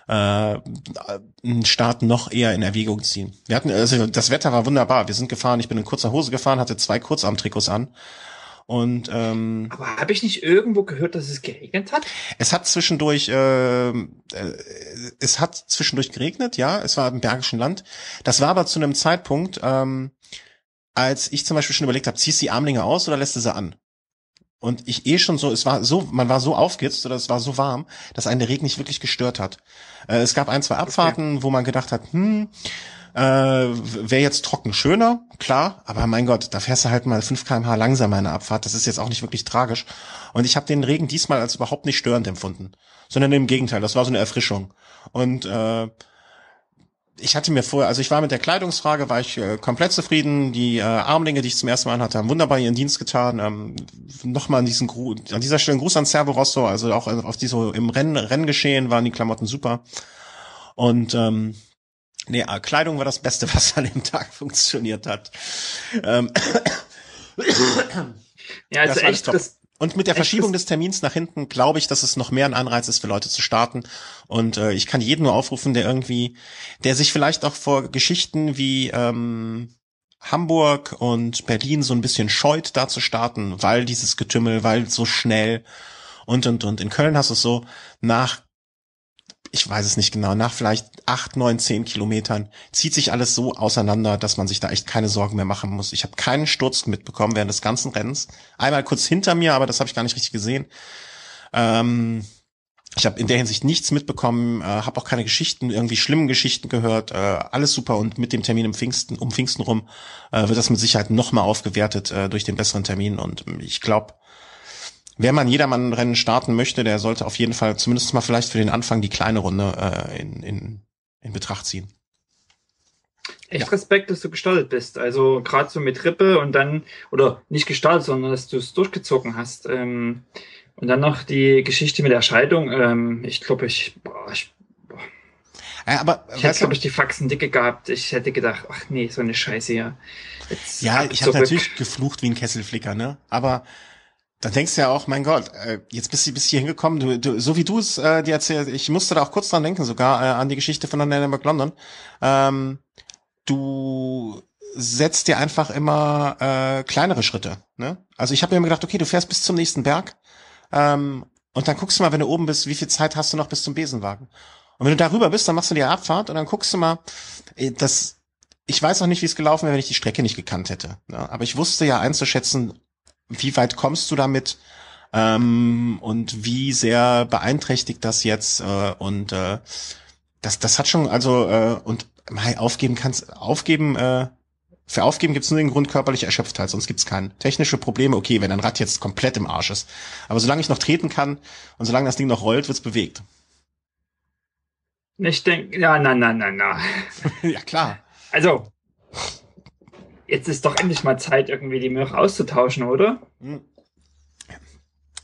äh, einen Start noch eher in Erwägung ziehen. Wir hatten, also das Wetter war wunderbar. Wir sind gefahren, ich bin in kurzer Hose gefahren, hatte zwei Kurzarmtrikots an und ähm, aber habe ich nicht irgendwo gehört, dass es geregnet hat? Es hat zwischendurch, äh, äh, es hat zwischendurch geregnet, ja. Es war im Bergischen Land. Das war aber zu einem Zeitpunkt, ähm, als ich zum Beispiel schon überlegt habe, ziehst du die Armlinge aus oder lässt du sie an? Und ich eh schon so, es war so, man war so aufgehitzt oder es war so warm, dass einen der Regen nicht wirklich gestört hat. Äh, es gab ein, zwei Abfahrten, okay. wo man gedacht hat, hm, äh, Wäre jetzt trocken schöner, klar, aber mein Gott, da fährst du halt mal 5 kmh langsamer in der Abfahrt. Das ist jetzt auch nicht wirklich tragisch. Und ich habe den Regen diesmal als überhaupt nicht störend empfunden, sondern im Gegenteil, das war so eine Erfrischung. Und äh, ich hatte mir vorher, also ich war mit der Kleidungsfrage, war ich äh, komplett zufrieden. Die äh, Armlinge, die ich zum ersten Mal anhatte, haben wunderbar ihren Dienst getan. Ähm, Nochmal an diesen Gru an dieser Stelle ein Gruß an Servo Rosso, also auch auf die so im Rennen, Renngeschehen waren die Klamotten super. Und ähm, Nee, äh, Kleidung war das Beste, was an dem Tag funktioniert hat. Ähm, ja, also echt, das, und mit der Verschiebung des Termins nach hinten glaube ich, dass es noch mehr ein Anreiz ist für Leute zu starten. Und äh, ich kann jeden nur aufrufen, der irgendwie, der sich vielleicht auch vor Geschichten wie ähm, Hamburg und Berlin so ein bisschen scheut, da zu starten, weil dieses Getümmel, weil so schnell und und und. In Köln hast du es so nach ich weiß es nicht genau, nach vielleicht acht, neun, zehn Kilometern zieht sich alles so auseinander, dass man sich da echt keine Sorgen mehr machen muss. Ich habe keinen Sturz mitbekommen während des ganzen Rennens. Einmal kurz hinter mir, aber das habe ich gar nicht richtig gesehen. Ähm, ich habe in der Hinsicht nichts mitbekommen, äh, habe auch keine Geschichten, irgendwie schlimmen Geschichten gehört. Äh, alles super und mit dem Termin im Pfingsten, um Pfingsten rum äh, wird das mit Sicherheit nochmal aufgewertet äh, durch den besseren Termin. Und ich glaube, wer man Jedermann-Rennen starten möchte, der sollte auf jeden Fall zumindest mal vielleicht für den Anfang die kleine Runde äh, in, in, in Betracht ziehen. Echt ja. Respekt, dass du gestartet bist. Also gerade so mit Rippe und dann, oder nicht gestartet, sondern dass du es durchgezogen hast. Ähm, und dann noch die Geschichte mit der Scheidung. Ähm, ich glaube, ich, boah, ich boah. Ja, aber ich hätte, glaube ich, die Faxen dicke gehabt. Ich hätte gedacht, ach nee, so eine Scheiße hier. Jetzt ja, ich habe natürlich geflucht wie ein Kesselflicker, ne? Aber dann denkst du ja auch, mein Gott, äh, jetzt bist du bis hier hingekommen, du, du, so wie du es äh, dir erzählst, ich musste da auch kurz dran denken, sogar äh, an die Geschichte von Dynamic London. Ähm, du setzt dir einfach immer äh, kleinere Schritte. Ne? Also ich habe mir immer gedacht, okay, du fährst bis zum nächsten Berg ähm, und dann guckst du mal, wenn du oben bist, wie viel Zeit hast du noch bis zum Besenwagen. Und wenn du darüber bist, dann machst du die Abfahrt und dann guckst du mal, äh, das, ich weiß auch nicht, wie es gelaufen wäre, wenn ich die Strecke nicht gekannt hätte. Ne? Aber ich wusste ja einzuschätzen, wie weit kommst du damit ähm, und wie sehr beeinträchtigt das jetzt äh, und äh, das das hat schon also äh, und mal aufgeben kannst aufgeben äh, für Aufgeben gibt's nur den Grund körperliche Erschöpftheit, sonst gibt's keinen. Technische Probleme, okay, wenn ein Rad jetzt komplett im Arsch ist. Aber solange ich noch treten kann und solange das Ding noch rollt, wird's bewegt. Ich denke, ja, na, na, na, na. ja, klar. Also, jetzt ist doch endlich mal Zeit, irgendwie die Möhre auszutauschen, oder? Hm.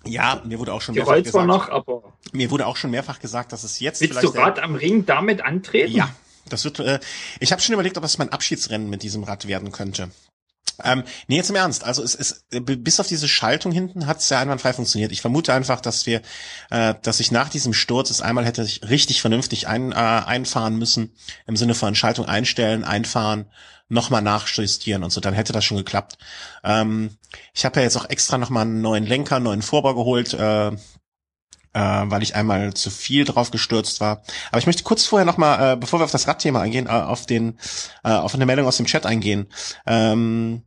Ja, mir wurde auch schon die mehrfach gesagt. Zwar noch, aber mir wurde auch schon mehrfach gesagt, dass es jetzt Willst vielleicht du gerade am Ring damit antreten? Ja, das wird. Äh, ich habe schon überlegt, ob das mein Abschiedsrennen mit diesem Rad werden könnte. Ähm, nee, jetzt im Ernst. Also es ist bis auf diese Schaltung hinten hat es ja einwandfrei funktioniert. Ich vermute einfach, dass wir, äh, dass ich nach diesem Sturz es einmal hätte ich richtig vernünftig ein, äh, einfahren müssen im Sinne von Schaltung einstellen, einfahren, nochmal nachjustieren und so. Dann hätte das schon geklappt. Ähm, ich habe ja jetzt auch extra nochmal einen neuen Lenker, einen neuen Vorbau geholt. Äh, äh, weil ich einmal zu viel drauf gestürzt war. Aber ich möchte kurz vorher nochmal, äh, bevor wir auf das Radthema eingehen, äh, auf den, äh, auf eine Meldung aus dem Chat eingehen. Ähm,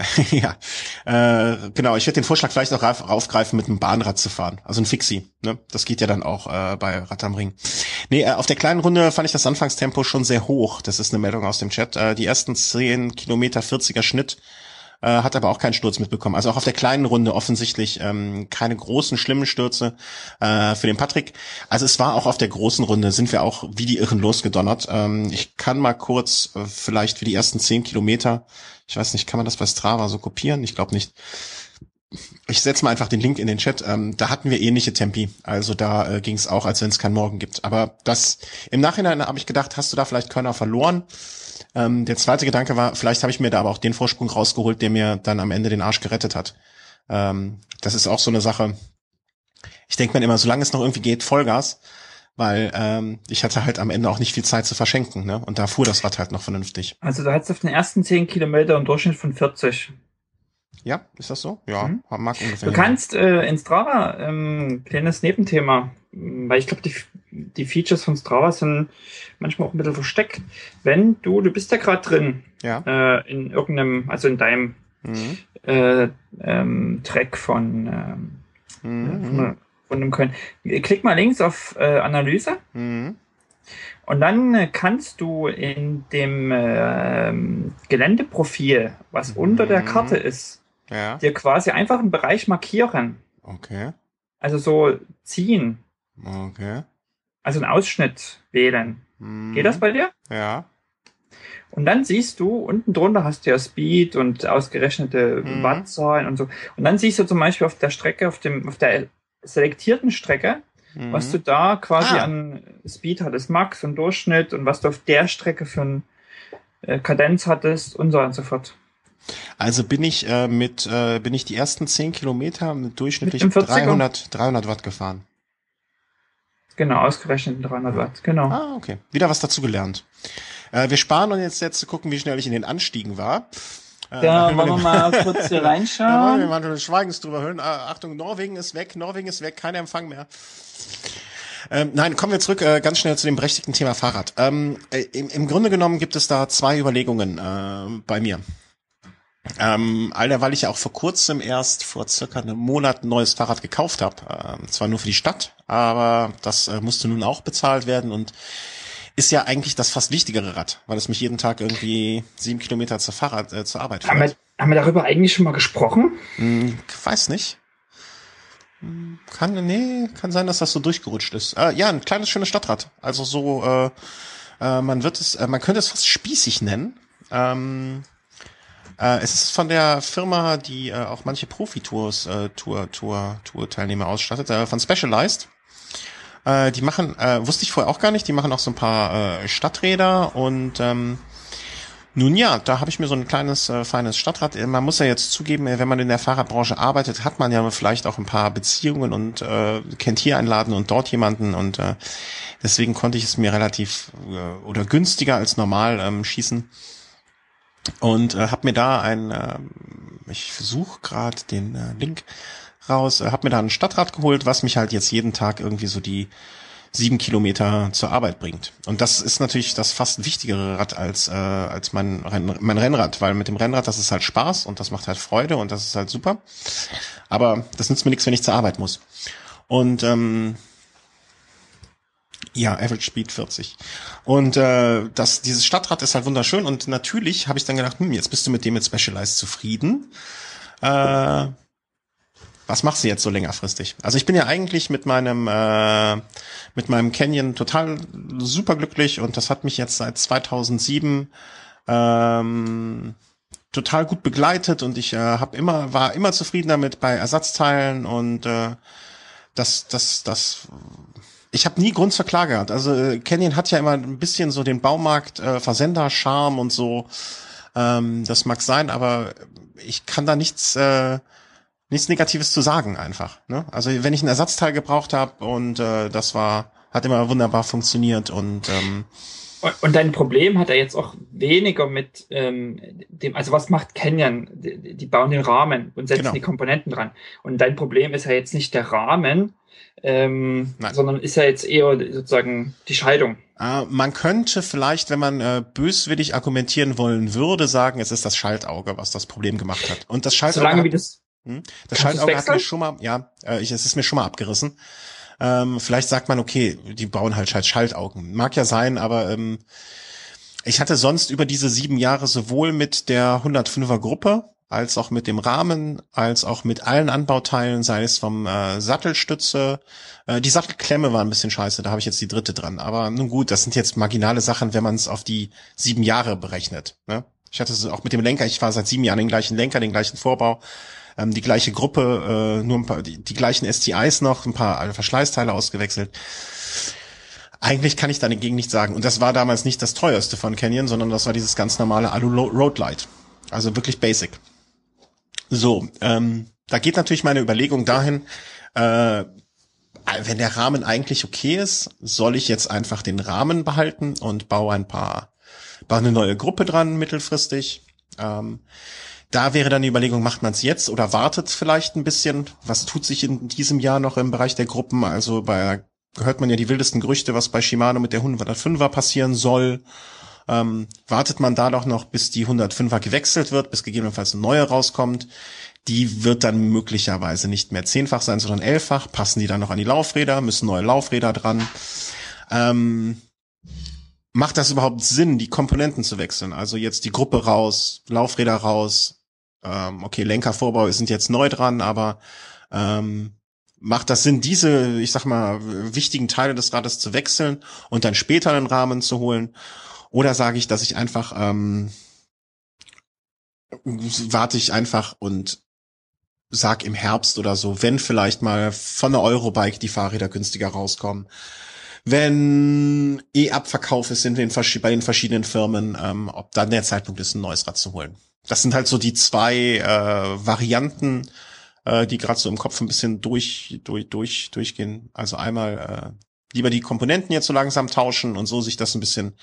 ja, äh, genau. Ich werde den Vorschlag vielleicht auch aufgreifen, mit einem Bahnrad zu fahren, also ein Fixie. Ne? Das geht ja dann auch äh, bei Rad am Ring. Nee, äh, auf der kleinen Runde fand ich das Anfangstempo schon sehr hoch. Das ist eine Meldung aus dem Chat. Äh, die ersten 10 Kilometer 40er Schnitt äh, hat aber auch keinen Sturz mitbekommen. Also auch auf der kleinen Runde offensichtlich ähm, keine großen, schlimmen Stürze äh, für den Patrick. Also es war auch auf der großen Runde, sind wir auch wie die Irren losgedonnert. Ähm, ich kann mal kurz äh, vielleicht für die ersten zehn Kilometer, ich weiß nicht, kann man das bei Strava so kopieren? Ich glaube nicht. Ich setze mal einfach den Link in den Chat. Ähm, da hatten wir ähnliche Tempi. Also da äh, ging es auch, als wenn es keinen Morgen gibt. Aber das im Nachhinein habe ich gedacht, hast du da vielleicht Körner verloren? Ähm, der zweite Gedanke war, vielleicht habe ich mir da aber auch den Vorsprung rausgeholt, der mir dann am Ende den Arsch gerettet hat. Ähm, das ist auch so eine Sache. Ich denke mir immer, solange es noch irgendwie geht, Vollgas, weil ähm, ich hatte halt am Ende auch nicht viel Zeit zu verschenken, ne? Und da fuhr das Rad halt noch vernünftig. Also du hattest auf den ersten zehn Kilometer einen Durchschnitt von 40. Ja, ist das so? Ja, mhm. mag ungefähr. Du kannst äh, in Strava, ähm, kleines Nebenthema, weil ich glaube, die, die Features von Strava sind manchmal auch ein bisschen versteckt. Wenn du, du bist ja gerade drin, ja. Äh, in irgendeinem, also in deinem mhm. äh, ähm, Track von, ähm, mhm. von, von dem Köln. Klick mal links auf äh, Analyse. Mhm. Und dann äh, kannst du in dem äh, Geländeprofil, was unter der mhm. Karte ist, ja. dir quasi einfach einen Bereich markieren. Okay. Also so ziehen. Okay. Also einen Ausschnitt wählen. Mhm. Geht das bei dir? Ja. Und dann siehst du, unten drunter hast du ja Speed und ausgerechnete mhm. Wattzahlen und so. Und dann siehst du zum Beispiel auf der Strecke, auf dem, auf der selektierten Strecke, mhm. was du da quasi ah. an Speed hattest, Max und Durchschnitt und was du auf der Strecke für ein äh, Kadenz hattest und so und so fort. Also bin ich äh, mit äh, bin ich die ersten zehn Kilometer mit durchschnittlich mit 300 300 Watt gefahren. Genau, ausgerechnet 300 Watt, genau. Ah, okay. Wieder was dazu gelernt. Äh, wir sparen uns jetzt, jetzt zu gucken, wie schnell ich in den Anstiegen war. Äh, da wollen wir mal kurz hier reinschauen. Da wir mal Schweigens drüber hören. Äh, Achtung, Norwegen ist weg, Norwegen ist weg, kein Empfang mehr. Ähm, nein, kommen wir zurück äh, ganz schnell zu dem berechtigten Thema Fahrrad. Ähm, äh, im, Im Grunde genommen gibt es da zwei Überlegungen äh, bei mir. Ähm, Alter, weil ich ja auch vor kurzem erst vor circa einem Monat ein neues Fahrrad gekauft habe. Ähm, zwar nur für die Stadt, aber das äh, musste nun auch bezahlt werden und ist ja eigentlich das fast wichtigere Rad, weil es mich jeden Tag irgendwie sieben Kilometer zur Fahrrad, äh, zur Arbeit führt. Haben wir, haben wir darüber eigentlich schon mal gesprochen? Hm, weiß nicht. Hm, kann, nee, kann sein, dass das so durchgerutscht ist. Äh, ja, ein kleines, schönes Stadtrad. Also so, äh, äh, man wird es, äh, man könnte es fast spießig nennen. Ähm, äh, es ist von der Firma, die äh, auch manche Profitours, äh, Tour, Tour, Tour-Teilnehmer ausstattet, äh, von Specialized. Äh, die machen, äh, wusste ich vorher auch gar nicht, die machen auch so ein paar äh, Stadträder und ähm, nun ja, da habe ich mir so ein kleines, äh, feines Stadtrad. Man muss ja jetzt zugeben, wenn man in der Fahrradbranche arbeitet, hat man ja vielleicht auch ein paar Beziehungen und äh, kennt hier einladen und dort jemanden und äh, deswegen konnte ich es mir relativ äh, oder günstiger als normal ähm, schießen und äh, habe mir da ein, äh, ich versuche gerade den äh, Link raus, äh, habe mir da ein Stadtrad geholt, was mich halt jetzt jeden Tag irgendwie so die sieben Kilometer zur Arbeit bringt. Und das ist natürlich das fast wichtigere Rad als äh, als mein, Renn, mein Rennrad, weil mit dem Rennrad das ist halt Spaß und das macht halt Freude und das ist halt super. Aber das nützt mir nichts, wenn ich zur Arbeit muss. Und ähm, ja, Average Speed 40. Und äh, das, dieses Stadtrad ist halt wunderschön und natürlich habe ich dann gedacht, hm, jetzt bist du mit dem mit Specialized zufrieden. Äh, was machst du jetzt so längerfristig? Also ich bin ja eigentlich mit meinem äh, mit meinem Canyon total superglücklich und das hat mich jetzt seit 2007 ähm, total gut begleitet und ich äh, habe immer war immer zufrieden damit bei Ersatzteilen und äh, das das das ich habe nie Grund zur Klage gehabt. Also äh, Canyon hat ja immer ein bisschen so den Baumarkt äh, Versender-Charme und so. Ähm, das mag sein, aber ich kann da nichts äh, nichts Negatives zu sagen einfach. Ne? Also wenn ich ein Ersatzteil gebraucht habe und äh, das war hat immer wunderbar funktioniert und ähm, und dein Problem hat er jetzt auch weniger mit ähm, dem, also was macht Canyon? Die, die bauen den Rahmen und setzen genau. die Komponenten dran. Und dein Problem ist ja jetzt nicht der Rahmen, ähm, sondern ist ja jetzt eher sozusagen die Schaltung. Uh, man könnte vielleicht, wenn man äh, böswillig argumentieren wollen würde, sagen, es ist das Schaltauge, was das Problem gemacht hat. Und das Schaltauge. Solange wie das. Hm, das Schaltauge hat mir schon mal, ja, äh, ich, es ist mir schon mal abgerissen. Ähm, vielleicht sagt man, okay, die bauen halt Schaltaugen. Mag ja sein, aber ähm, ich hatte sonst über diese sieben Jahre sowohl mit der 105er Gruppe als auch mit dem Rahmen, als auch mit allen Anbauteilen, sei es vom äh, Sattelstütze. Äh, die Sattelklemme war ein bisschen scheiße, da habe ich jetzt die dritte dran. Aber nun gut, das sind jetzt marginale Sachen, wenn man es auf die sieben Jahre berechnet. Ne? Ich hatte es auch mit dem Lenker, ich war seit sieben Jahren den gleichen Lenker, den gleichen Vorbau, ähm, die gleiche Gruppe, äh, nur ein paar, die, die gleichen STIs noch, ein paar Verschleißteile ausgewechselt. Eigentlich kann ich dagegen nicht sagen. Und das war damals nicht das teuerste von Canyon, sondern das war dieses ganz normale Alu Roadlight. Also wirklich basic. So, ähm, da geht natürlich meine Überlegung dahin, äh, wenn der Rahmen eigentlich okay ist, soll ich jetzt einfach den Rahmen behalten und baue ein paar, baue eine neue Gruppe dran mittelfristig. Ähm, da wäre dann die Überlegung, macht man es jetzt oder wartet vielleicht ein bisschen? Was tut sich in diesem Jahr noch im Bereich der Gruppen? Also bei hört man ja die wildesten Gerüchte, was bei Shimano mit der 105er passieren soll. Ähm, wartet man da doch noch, bis die 105er gewechselt wird, bis gegebenenfalls eine neue rauskommt. Die wird dann möglicherweise nicht mehr zehnfach sein, sondern elffach. Passen die dann noch an die Laufräder? Müssen neue Laufräder dran? Ähm, macht das überhaupt Sinn, die Komponenten zu wechseln? Also jetzt die Gruppe raus, Laufräder raus. Ähm, okay, Lenkervorbau sind jetzt neu dran, aber ähm, macht das Sinn, diese, ich sag mal, wichtigen Teile des Rades zu wechseln und dann später einen Rahmen zu holen? Oder sage ich, dass ich einfach ähm, warte ich einfach und sag im Herbst oder so, wenn vielleicht mal von der Eurobike die Fahrräder günstiger rauskommen, wenn E-Abverkauf ist in den, bei den verschiedenen Firmen, ähm, ob dann der Zeitpunkt ist, ein neues Rad zu holen. Das sind halt so die zwei äh, Varianten, äh, die gerade so im Kopf ein bisschen durch, durch, durch, durchgehen. Also einmal lieber die Komponenten jetzt so langsam tauschen und so sich das ein bisschen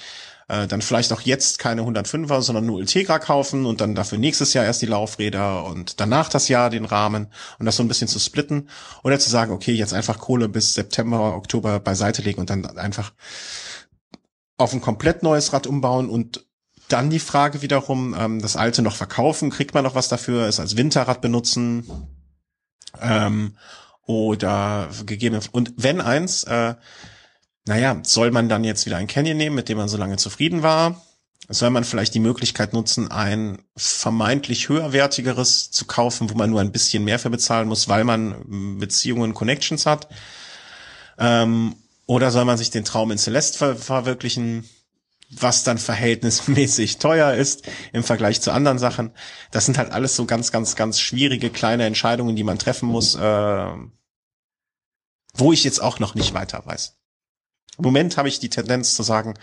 äh, dann vielleicht auch jetzt keine 105er, sondern nur Ultegra kaufen und dann dafür nächstes Jahr erst die Laufräder und danach das Jahr den Rahmen und das so ein bisschen zu splitten oder zu sagen, okay, jetzt einfach Kohle bis September, Oktober beiseite legen und dann einfach auf ein komplett neues Rad umbauen und dann die Frage wiederum, ähm, das alte noch verkaufen, kriegt man noch was dafür, es als Winterrad benutzen. Ähm, oder gegeben und wenn eins, äh, naja, soll man dann jetzt wieder ein Canyon nehmen, mit dem man so lange zufrieden war? Soll man vielleicht die Möglichkeit nutzen, ein vermeintlich höherwertigeres zu kaufen, wo man nur ein bisschen mehr für bezahlen muss, weil man Beziehungen, Connections hat? Ähm, oder soll man sich den Traum in Celeste ver verwirklichen, was dann verhältnismäßig teuer ist im Vergleich zu anderen Sachen? Das sind halt alles so ganz, ganz, ganz schwierige kleine Entscheidungen, die man treffen muss, äh, wo ich jetzt auch noch nicht weiter weiß. Im Moment habe ich die Tendenz zu sagen,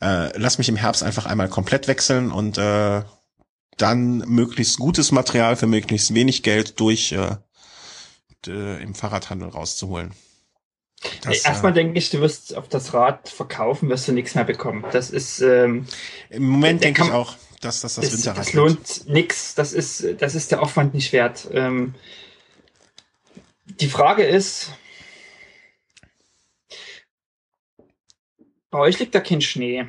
äh, lass mich im Herbst einfach einmal komplett wechseln und äh, dann möglichst gutes Material für möglichst wenig Geld durch äh, im Fahrradhandel rauszuholen. Das, Erstmal äh, denke ich, du wirst auf das Rad verkaufen, wirst du nichts mehr bekommen. Das ist ähm, im Moment denke ich auch, dass, dass das, das Winterrad Das lohnt nix. Das ist das ist der Aufwand nicht wert. Ähm, die Frage ist, Bei euch liegt da kein Schnee.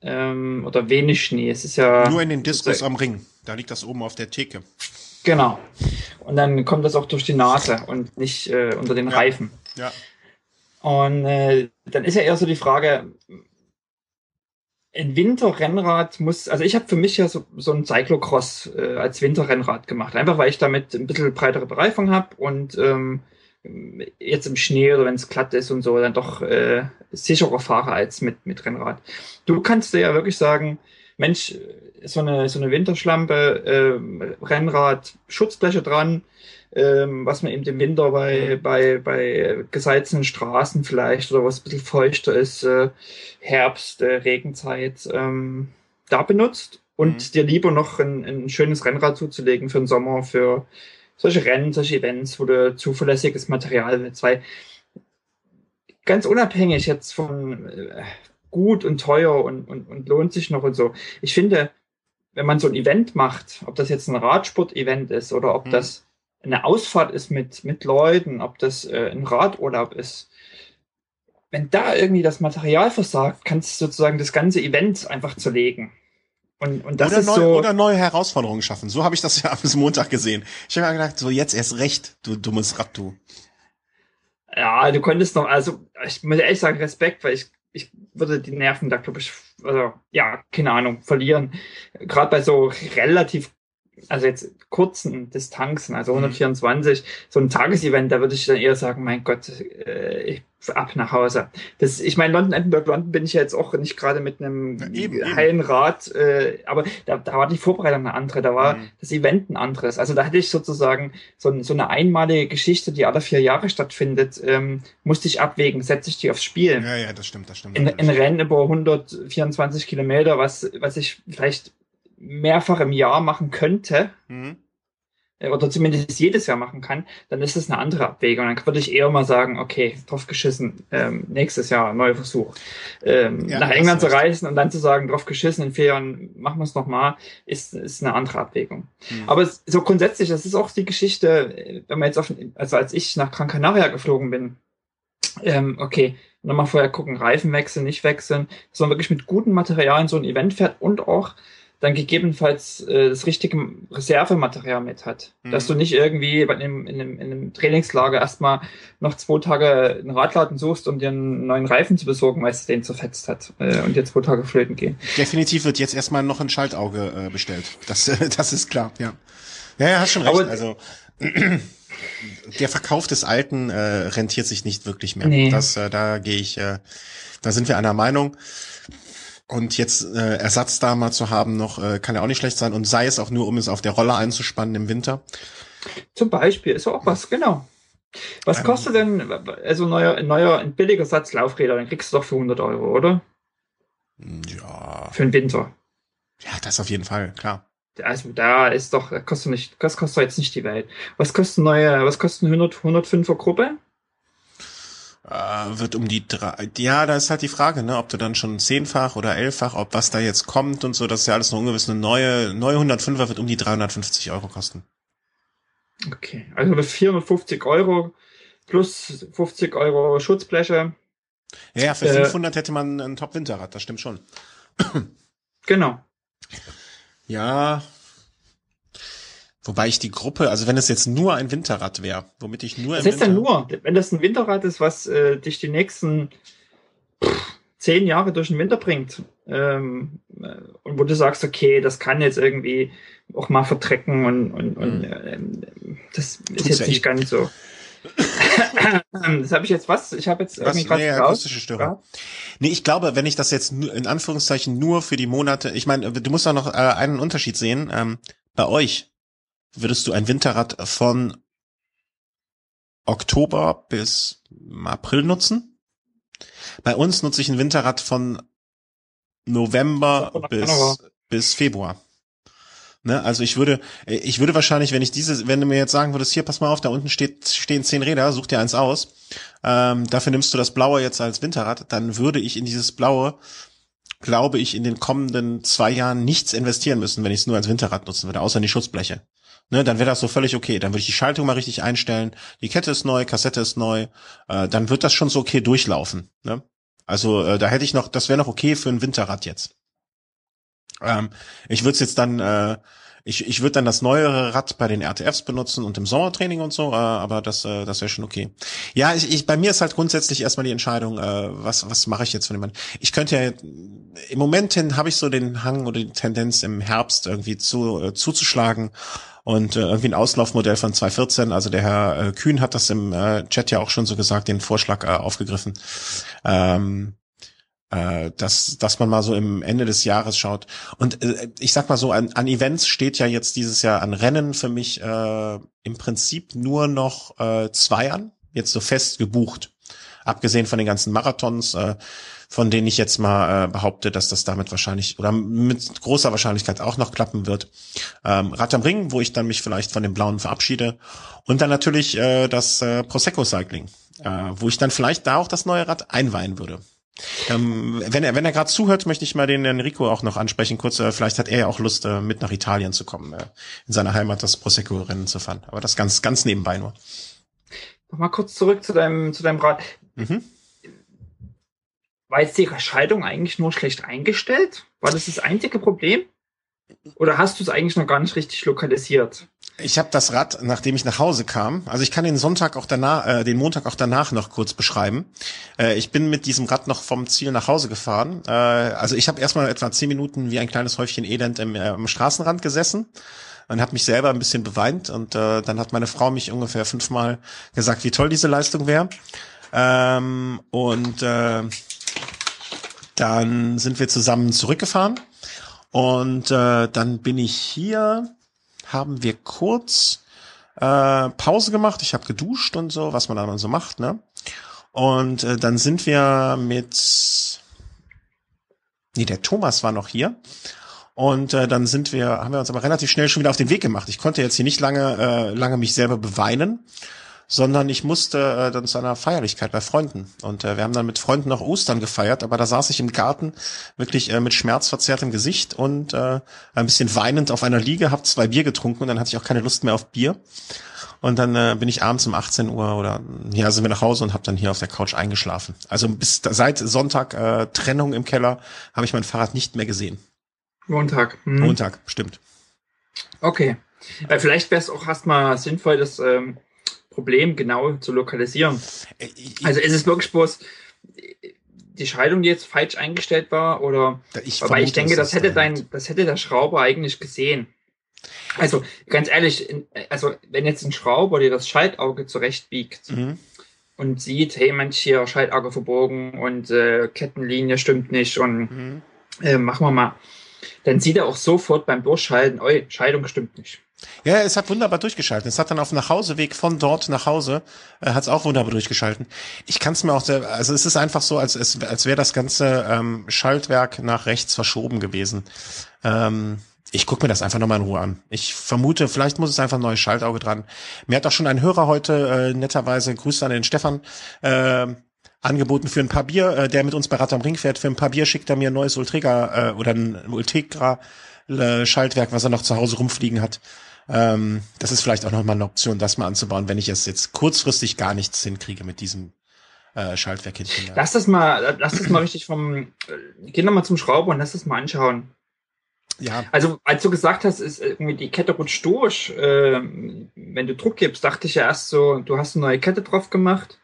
Ähm, oder wenig Schnee. Es ist ja. Nur in den Diskus am Ring. Da liegt das oben auf der Theke. Genau. Und dann kommt das auch durch die Nase und nicht äh, unter den ja. Reifen. Ja. Und äh, dann ist ja eher so die Frage, ein Winterrennrad muss, also ich habe für mich ja so, so ein Cyclocross äh, als Winterrennrad gemacht, einfach weil ich damit ein bisschen breitere Bereifung habe und ähm, jetzt im Schnee oder wenn es glatt ist und so, dann doch äh, sicherer fahre als mit, mit Rennrad. Du kannst dir ja wirklich sagen, Mensch, so eine, so eine Winterschlampe, äh, Rennrad, Schutzbleche dran, ähm, was man eben im Winter bei, bei, bei gesalzenen Straßen vielleicht oder was ein bisschen feuchter ist, äh, Herbst, äh, Regenzeit, ähm, da benutzt und mhm. dir lieber noch ein, ein schönes Rennrad zuzulegen für den Sommer, für solche Rennen, solche Events, wo du zuverlässiges Material willst, weil ganz unabhängig jetzt von äh, gut und teuer und, und, und lohnt sich noch und so. Ich finde, wenn man so ein Event macht, ob das jetzt ein Radsport-Event ist oder ob mhm. das eine Ausfahrt ist mit, mit Leuten, ob das äh, ein Radurlaub ist, wenn da irgendwie das Material versagt, kannst du sozusagen das ganze Event einfach zerlegen. Und, und das oder, ist neu, so, oder neue Herausforderungen schaffen. So habe ich das ja bis Montag gesehen. Ich habe mir gedacht, so jetzt erst recht, du dummes Rad, du. Ja, du konntest noch, also ich muss ehrlich sagen, Respekt, weil ich, ich würde die Nerven da, glaube ich, also ja, keine Ahnung, verlieren. Gerade bei so relativ also jetzt kurzen Distanzen, also 124, mhm. so ein Tagesevent, da würde ich dann eher sagen, mein Gott, äh, ich ab nach Hause. Das, ich meine, London, Edinburgh, London bin ich ja jetzt auch nicht gerade mit einem ja, eben, heilen Rad, äh, aber da, da war die Vorbereitung eine andere, da war mhm. das Event ein anderes. Also da hatte ich sozusagen so, so eine einmalige Geschichte, die alle vier Jahre stattfindet, ähm, musste ich abwägen, setze ich die aufs Spiel. Ja, ja, das stimmt, das stimmt. In, in Rennen über 124 Kilometer, was, was ich vielleicht mehrfach im Jahr machen könnte, mhm. Äh, oder zumindest jedes Jahr machen kann, dann ist das eine andere Abwägung. Dann würde ich eher mal sagen, okay, drauf geschissen, ähm, nächstes Jahr neuer Versuch. Ähm, ja, nach England zu reisen und dann zu sagen, drauf geschissen, in vier Jahren machen wir es nochmal, ist, ist eine andere Abwägung. Mhm. Aber so grundsätzlich, das ist auch die Geschichte, wenn man jetzt auf, also als ich nach Gran Canaria geflogen bin, ähm, okay, nochmal vorher gucken, Reifen wechseln, nicht wechseln, dass man wirklich mit guten Materialien so ein Event fährt und auch dann gegebenenfalls äh, das richtige Reservematerial mit hat. Mhm. Dass du nicht irgendwie bei einem, in, einem, in einem Trainingslager erstmal noch zwei Tage einen Radladen suchst, um dir einen neuen Reifen zu besorgen, weil es den zerfetzt hat äh, und jetzt zwei Tage flöten gehen. Definitiv wird jetzt erstmal noch ein Schaltauge äh, bestellt. Das, äh, das ist klar, ja. Ja, ja, hast schon recht. Aber, also der Verkauf des Alten äh, rentiert sich nicht wirklich mehr. Nee. Das, äh, da gehe ich, äh, da sind wir einer Meinung. Und jetzt äh, Ersatz da mal zu haben noch, äh, kann ja auch nicht schlecht sein. Und sei es auch nur, um es auf der Rolle einzuspannen im Winter. Zum Beispiel, ist auch was, genau. Was ähm, kostet denn, also neuer, ein neuer, ein billiger Satz Laufräder, dann kriegst du doch für 100 Euro, oder? Ja. Für den Winter. Ja, das auf jeden Fall, klar. Also da ist doch, das kostet nicht, das kostet jetzt nicht die Welt. Was kostet neue, was kostet eine 100, 105er Gruppe? Äh, wird um die drei. Ja, da ist halt die Frage, ne, ob du dann schon zehnfach oder elffach, ob was da jetzt kommt und so, das ist ja alles noch ungewiss. Eine neue, neue 105er wird um die 350 Euro kosten. Okay, also das 450 Euro plus 50 Euro Schutzbleche. Ja, ja für äh, 500 hätte man ein Top-Winterrad, das stimmt schon. genau. Ja, Wobei ich die Gruppe, also wenn es jetzt nur ein Winterrad wäre, womit ich nur. Was ist denn nur? Wenn das ein Winterrad ist, was äh, dich die nächsten zehn Jahre durch den Winter bringt, ähm, äh, und wo du sagst, okay, das kann jetzt irgendwie auch mal vertrecken und, und, und hm. äh, das ist Tut's jetzt ja nicht eh. ganz so. das habe ich jetzt was? Ich habe jetzt irgendwie gerade nee, akustische Störung. Ja? Nee, ich glaube, wenn ich das jetzt in Anführungszeichen nur für die Monate, ich meine, du musst auch noch äh, einen Unterschied sehen. Ähm, bei euch würdest du ein Winterrad von Oktober bis April nutzen. Bei uns nutze ich ein Winterrad von November bis, bis Februar. Ne, also ich würde, ich würde wahrscheinlich, wenn ich diese, wenn du mir jetzt sagen würdest, hier, pass mal auf, da unten steht, stehen zehn Räder, such dir eins aus. Ähm, dafür nimmst du das Blaue jetzt als Winterrad, dann würde ich in dieses Blaue, glaube ich, in den kommenden zwei Jahren nichts investieren müssen, wenn ich es nur als Winterrad nutzen würde, außer in die Schutzbleche ne, dann wäre das so völlig okay. Dann würde ich die Schaltung mal richtig einstellen, die Kette ist neu, Kassette ist neu, äh, dann wird das schon so okay durchlaufen. Ne? Also äh, da hätte ich noch, das wäre noch okay für ein Winterrad jetzt. Ähm, ich würde jetzt dann, äh, ich, ich würde dann das neuere Rad bei den RTFs benutzen und im Sommertraining und so, äh, aber das, äh, das wäre schon okay. Ja, ich, ich, bei mir ist halt grundsätzlich erstmal die Entscheidung, äh, was, was mache ich jetzt von dem Mann. Ich könnte ja, im Moment habe ich so den Hang oder die Tendenz im Herbst irgendwie zu, äh, zuzuschlagen und äh, irgendwie ein Auslaufmodell von 2014. Also der Herr äh, Kühn hat das im äh, Chat ja auch schon so gesagt, den Vorschlag äh, aufgegriffen. Ähm, äh, dass, dass man mal so im Ende des Jahres schaut. Und äh, ich sag mal so, an, an Events steht ja jetzt dieses Jahr an Rennen für mich äh, im Prinzip nur noch äh, zwei an, jetzt so fest gebucht. Abgesehen von den ganzen Marathons. Äh, von denen ich jetzt mal äh, behaupte, dass das damit wahrscheinlich oder mit großer Wahrscheinlichkeit auch noch klappen wird. Ähm, Rad am Ring, wo ich dann mich vielleicht von dem Blauen verabschiede. Und dann natürlich äh, das äh, Prosecco Cycling, äh, wo ich dann vielleicht da auch das neue Rad einweihen würde. Ähm, wenn er, wenn er gerade zuhört, möchte ich mal den Enrico auch noch ansprechen. Kurz, äh, vielleicht hat er ja auch Lust, äh, mit nach Italien zu kommen, äh, in seiner Heimat das Prosecco-Rennen zu fahren. Aber das ganz, ganz nebenbei nur. Noch kurz zurück zu deinem, zu deinem Rad. Mhm. War jetzt die Schaltung eigentlich nur schlecht eingestellt? War das das einzige Problem? Oder hast du es eigentlich noch gar nicht richtig lokalisiert? Ich habe das Rad, nachdem ich nach Hause kam, also ich kann den Sonntag auch danach, äh, den Montag auch danach noch kurz beschreiben. Äh, ich bin mit diesem Rad noch vom Ziel nach Hause gefahren. Äh, also ich habe erstmal etwa zehn Minuten wie ein kleines Häufchen Elend im, äh, am Straßenrand gesessen und habe mich selber ein bisschen beweint und äh, dann hat meine Frau mich ungefähr fünfmal gesagt, wie toll diese Leistung wäre. Ähm, und äh, dann sind wir zusammen zurückgefahren und äh, dann bin ich hier, haben wir kurz äh, Pause gemacht. Ich habe geduscht und so, was man dann so macht, ne? Und äh, dann sind wir mit, nee, der Thomas war noch hier. Und äh, dann sind wir, haben wir uns aber relativ schnell schon wieder auf den Weg gemacht. Ich konnte jetzt hier nicht lange, äh, lange mich selber beweinen sondern ich musste äh, dann zu einer Feierlichkeit bei Freunden. Und äh, wir haben dann mit Freunden noch Ostern gefeiert, aber da saß ich im Garten wirklich äh, mit schmerzverzerrtem Gesicht und äh, ein bisschen weinend auf einer Liege, habe zwei Bier getrunken und dann hatte ich auch keine Lust mehr auf Bier. Und dann äh, bin ich abends um 18 Uhr oder ja, sind wir nach Hause und habe dann hier auf der Couch eingeschlafen. Also bis seit Sonntag äh, Trennung im Keller habe ich mein Fahrrad nicht mehr gesehen. Montag. Hm. Montag, stimmt. Okay. Äh, vielleicht wäre es auch erstmal sinnvoll, dass ähm, Problem genau zu lokalisieren. Äh, also ist es wirklich bloß die Schaltung, die jetzt falsch eingestellt war, oder ich aber ich denke, das hätte dein, das hätte der Schrauber eigentlich gesehen. Also ganz ehrlich, also wenn jetzt ein Schrauber dir das Schaltauge zurechtbiegt mhm. und sieht, hey Mensch, hier Schaltauge verbogen und äh, Kettenlinie stimmt nicht und mhm. äh, machen wir mal, dann sieht er auch sofort beim Durchschalten, oi, Schaltung stimmt nicht. Ja, es hat wunderbar durchgeschalten. Es hat dann auf Nachhauseweg von dort nach Hause, äh, hat es auch wunderbar durchgeschalten. Ich kann es mir auch, sehr, also es ist einfach so, als, als, als wäre das ganze ähm, Schaltwerk nach rechts verschoben gewesen. Ähm, ich gucke mir das einfach nochmal in Ruhe an. Ich vermute, vielleicht muss es einfach ein neues Schaltauge dran. Mir hat auch schon ein Hörer heute äh, netterweise, Grüße an den Stefan, äh, angeboten für ein paar Bier, äh, der mit uns bei Rad am Ring fährt, für ein paar Bier schickt er mir ein neues Ultegra äh, oder ein Ultegra äh, was er noch zu Hause rumfliegen hat. Ähm, das ist vielleicht auch nochmal eine Option, das mal anzubauen, wenn ich es jetzt kurzfristig gar nichts hinkriege mit diesem äh, Schaltwerk hinten. Lass das mal, lass das mal richtig vom, äh, geh noch mal zum Schrauber und lass das mal anschauen. Ja. Also, als du gesagt hast, ist irgendwie die Kette rutscht durch, äh, wenn du Druck gibst, dachte ich ja erst so, du hast eine neue Kette drauf gemacht.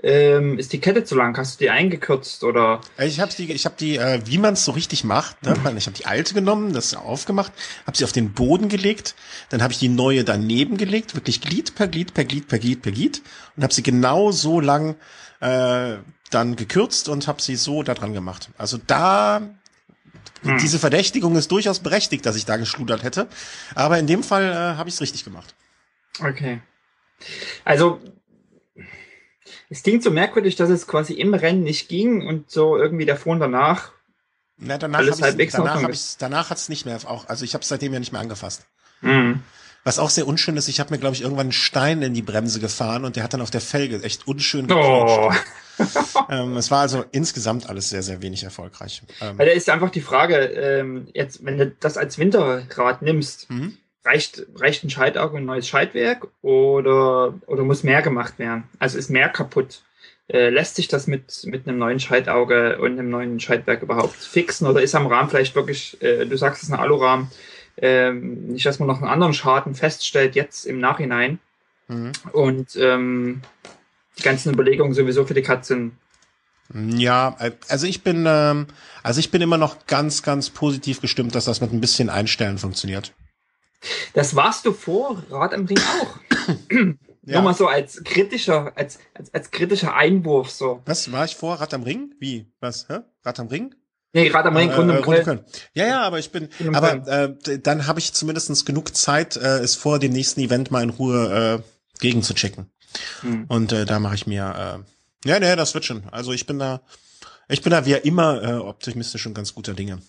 Ähm, ist die Kette zu lang? Hast du die eingekürzt oder? Ich habe die, ich habe die, äh, wie man es so richtig macht. Ne? Ich habe die alte genommen, das aufgemacht, habe sie auf den Boden gelegt, dann habe ich die neue daneben gelegt, wirklich Glied per Glied per Glied per Glied per Glied und habe sie genau so lang äh, dann gekürzt und habe sie so da dran gemacht. Also da hm. diese Verdächtigung ist durchaus berechtigt, dass ich da geschludert hätte, aber in dem Fall äh, habe ich es richtig gemacht. Okay. Also es klingt so merkwürdig, dass es quasi im Rennen nicht ging und so irgendwie davor und danach. Na, danach alles ich's, danach, hab ich's, danach hat es nicht mehr auch, also ich habe es seitdem ja nicht mehr angefasst. Mhm. Was auch sehr unschön ist, ich habe mir, glaube ich, irgendwann einen Stein in die Bremse gefahren und der hat dann auf der Felge echt unschön oh. ähm, es war also insgesamt alles sehr, sehr wenig erfolgreich. Ähm, Weil da ist einfach die Frage, ähm, jetzt, wenn du das als Winterrad nimmst, mhm reicht, reicht ein Schaltauge ein neues Schaltwerk oder, oder muss mehr gemacht werden? Also ist mehr kaputt? Äh, lässt sich das mit, mit einem neuen Schaltauge und einem neuen Schaltwerk überhaupt fixen oder ist am Rahmen vielleicht wirklich, äh, du sagst es ist ein Alurahmen, äh, nicht, dass man noch einen anderen Schaden feststellt jetzt im Nachhinein mhm. und ähm, die ganzen Überlegungen sowieso für die Katze sind. Ja, also ich bin, ähm, also ich bin immer noch ganz, ganz positiv gestimmt, dass das mit ein bisschen Einstellen funktioniert. Das warst du vor Rad am Ring auch. ja. Nur mal so als kritischer, als, als, als kritischer Einwurf so. Was war ich vor Rad am Ring? Wie? Was? Hä? Rad am Ring? Nee, Rad am Ring, äh, Runde äh, Runde Köln. Ja, ja, aber ich bin, aber äh, dann habe ich zumindest genug Zeit, äh, es vor dem nächsten Event mal in Ruhe äh, gegen zu checken. Hm. Und äh, da mache ich mir, äh, ja, nee, das wird schon. Also ich bin da, ich bin da wie immer äh, optimistisch und ganz guter Dinge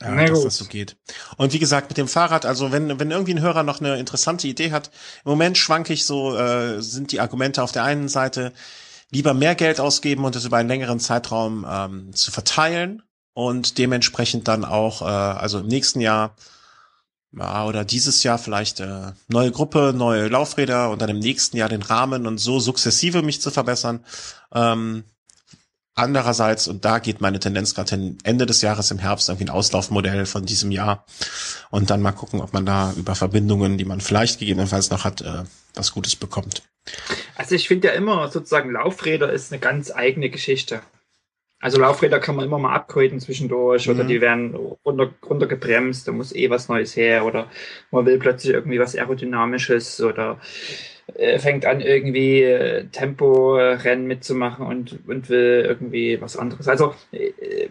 äh, dass das so geht. Und wie gesagt, mit dem Fahrrad, also wenn, wenn irgendwie ein Hörer noch eine interessante Idee hat, im Moment schwank ich so, äh, sind die Argumente auf der einen Seite, lieber mehr Geld ausgeben und es über einen längeren Zeitraum ähm, zu verteilen und dementsprechend dann auch, äh, also im nächsten Jahr ja, oder dieses Jahr vielleicht äh, neue Gruppe, neue Laufräder und dann im nächsten Jahr den Rahmen und so sukzessive mich zu verbessern. Ähm, Andererseits, und da geht meine Tendenz gerade hin, Ende des Jahres im Herbst irgendwie ein Auslaufmodell von diesem Jahr und dann mal gucken, ob man da über Verbindungen, die man vielleicht gegebenenfalls noch hat, äh, was Gutes bekommt. Also ich finde ja immer sozusagen Laufräder ist eine ganz eigene Geschichte. Also Laufräder kann man immer mal upgraden zwischendurch mhm. oder die werden runter, runtergebremst, da muss eh was Neues her oder man will plötzlich irgendwie was Aerodynamisches oder fängt an, irgendwie äh, Tempo-Rennen mitzumachen und, und will irgendwie was anderes. Also äh,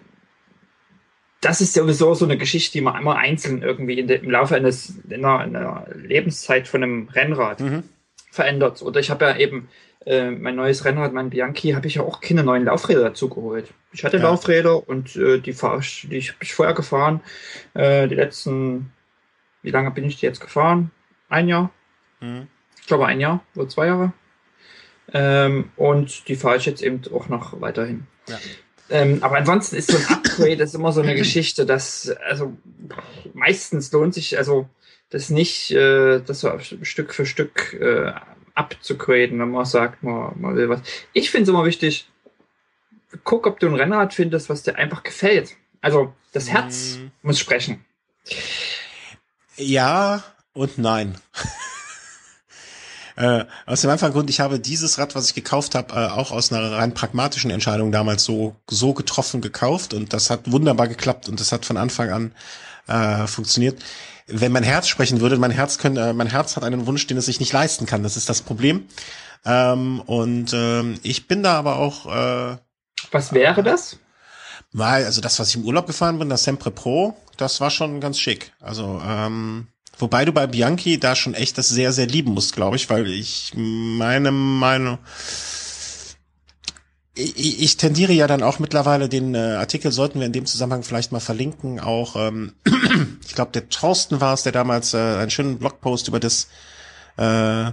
das ist sowieso so eine Geschichte, die man immer einzeln irgendwie der, im Laufe eines in einer, in einer Lebenszeit von einem Rennrad mhm. verändert. Oder ich habe ja eben äh, mein neues Rennrad, mein Bianchi, habe ich ja auch keine neuen Laufräder dazu geholt. Ich hatte ja. Laufräder und äh, die ich, die habe ich vorher gefahren. Äh, die letzten, wie lange bin ich die jetzt gefahren? Ein Jahr. Mhm glaube ein Jahr oder zwei Jahre. Ähm, und die fahre ich jetzt eben auch noch weiterhin. Ja. Ähm, aber ansonsten ist so ein Upgrade ist immer so eine Geschichte, dass also meistens lohnt sich also das nicht, äh, das so Stück für Stück äh, abzugraden, wenn man sagt, man, man will was. Ich finde es immer wichtig, guck, ob du ein Rennrad findest, was dir einfach gefällt. Also das Herz mm. muss sprechen. Ja und nein. Äh, aus dem einfachen Grund, ich habe dieses Rad, was ich gekauft habe, äh, auch aus einer rein pragmatischen Entscheidung damals so, so getroffen gekauft und das hat wunderbar geklappt und das hat von Anfang an äh, funktioniert. Wenn mein Herz sprechen würde, mein Herz könnte, äh, mein Herz hat einen Wunsch, den es sich nicht leisten kann. Das ist das Problem. Ähm, und ähm, ich bin da aber auch. Äh, was wäre das? Weil, also das, was ich im Urlaub gefahren bin, das Sempre Pro, das war schon ganz schick. Also ähm, Wobei du bei Bianchi da schon echt das sehr, sehr lieben musst, glaube ich, weil ich meine Meinung, ich, ich tendiere ja dann auch mittlerweile, den äh, Artikel sollten wir in dem Zusammenhang vielleicht mal verlinken, auch, ähm, ich glaube, der Thorsten war es, der damals äh, einen schönen Blogpost über das äh,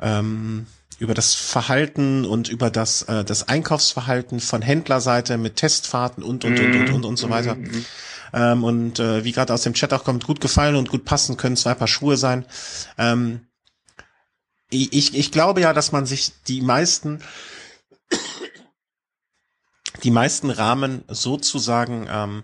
ähm, über das Verhalten und über das, äh, das Einkaufsverhalten von Händlerseite mit Testfahrten und und und und und, und so weiter. Ähm, und äh, wie gerade aus dem Chat auch kommt, gut gefallen und gut passen können zwei Paar Schuhe sein. Ähm, ich, ich glaube ja, dass man sich die meisten die meisten Rahmen sozusagen ähm,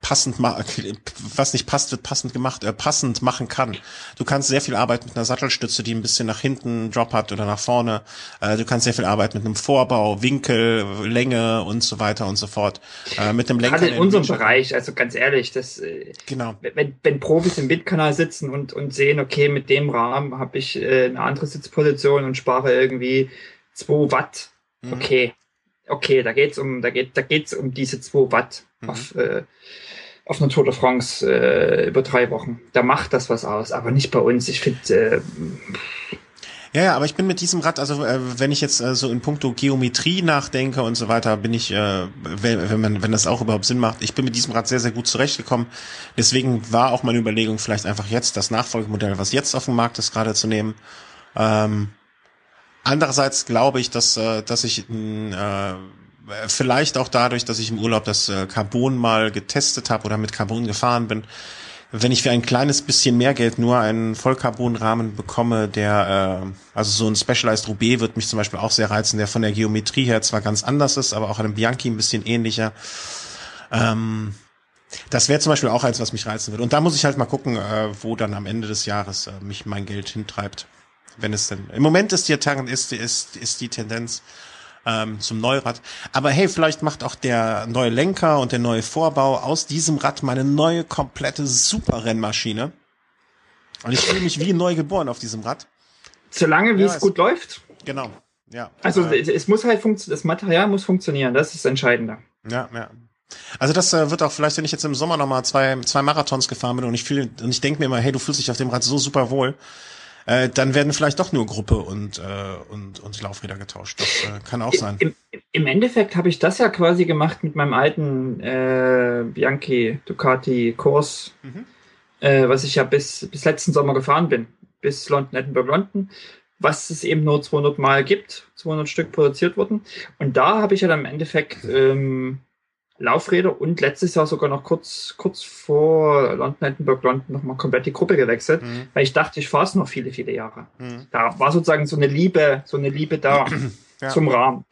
passend was nicht passt, wird passend gemacht, äh, passend machen kann. Du kannst sehr viel arbeiten mit einer Sattelstütze, die ein bisschen nach hinten Drop hat oder nach vorne. Äh, du kannst sehr viel arbeiten mit einem Vorbau, Winkel, Länge und so weiter und so fort. Äh, mit einem Lenker. Gerade in unserem Bereich, also ganz ehrlich, das äh, genau. wenn, wenn Profis im Windkanal sitzen und, und sehen, okay, mit dem Rahmen habe ich äh, eine andere Sitzposition und spare irgendwie 2 Watt. Mhm. Okay. Okay, da geht's um, da geht, da geht's um diese 2 Watt mhm. auf, äh, auf einer Tour de France äh, über drei Wochen. Da macht das was aus, aber nicht bei uns. Ich finde. Äh, ja, ja, aber ich bin mit diesem Rad, also äh, wenn ich jetzt äh, so in puncto Geometrie nachdenke und so weiter, bin ich, äh, wenn, wenn man, wenn das auch überhaupt Sinn macht, ich bin mit diesem Rad sehr, sehr gut zurechtgekommen. Deswegen war auch meine Überlegung, vielleicht einfach jetzt das Nachfolgemodell, was jetzt auf dem Markt ist, gerade zu nehmen. Ähm, andererseits glaube ich, dass, äh, dass ich äh, vielleicht auch dadurch, dass ich im Urlaub das äh, Carbon mal getestet habe oder mit Carbon gefahren bin, wenn ich für ein kleines bisschen mehr Geld nur einen Vollcarbon-Rahmen bekomme, der, äh, also so ein Specialized Roubaix wird mich zum Beispiel auch sehr reizen, der von der Geometrie her zwar ganz anders ist, aber auch einem Bianchi ein bisschen ähnlicher. Ähm, das wäre zum Beispiel auch eins, was mich reizen würde. Und da muss ich halt mal gucken, äh, wo dann am Ende des Jahres äh, mich mein Geld hintreibt. Wenn es denn. Im Moment ist die, ist, ist, ist die Tendenz ähm, zum Neurad. Aber hey, vielleicht macht auch der neue Lenker und der neue Vorbau aus diesem Rad meine neue komplette Superrennmaschine. Und ich fühle mich wie neu geboren auf diesem Rad. Solange wie ja, es gut läuft. Genau. Ja. Also äh, es muss halt funktionieren, das Material muss funktionieren, das ist entscheidender. Ja, ja. Also das äh, wird auch vielleicht, wenn ich jetzt im Sommer nochmal zwei, zwei Marathons gefahren bin und ich fühle, und ich denke mir immer, hey, du fühlst dich auf dem Rad so super wohl, äh, dann werden vielleicht doch nur Gruppe und, äh, und, und Laufräder getauscht. Das äh, kann auch sein. Im, im Endeffekt habe ich das ja quasi gemacht mit meinem alten äh, Bianchi Ducati Kurs, mhm. äh, was ich ja bis, bis letzten Sommer gefahren bin, bis London, Edinburgh, London was es eben nur 200 Mal gibt, 200 Stück produziert wurden. Und da habe ich ja dann im Endeffekt ähm, Laufräder und letztes Jahr sogar noch kurz, kurz vor London, Edinburgh, London nochmal komplett die Gruppe gewechselt, mhm. weil ich dachte, ich fahre es noch viele, viele Jahre. Mhm. Da war sozusagen so eine Liebe, so eine Liebe da ja. zum Rahmen.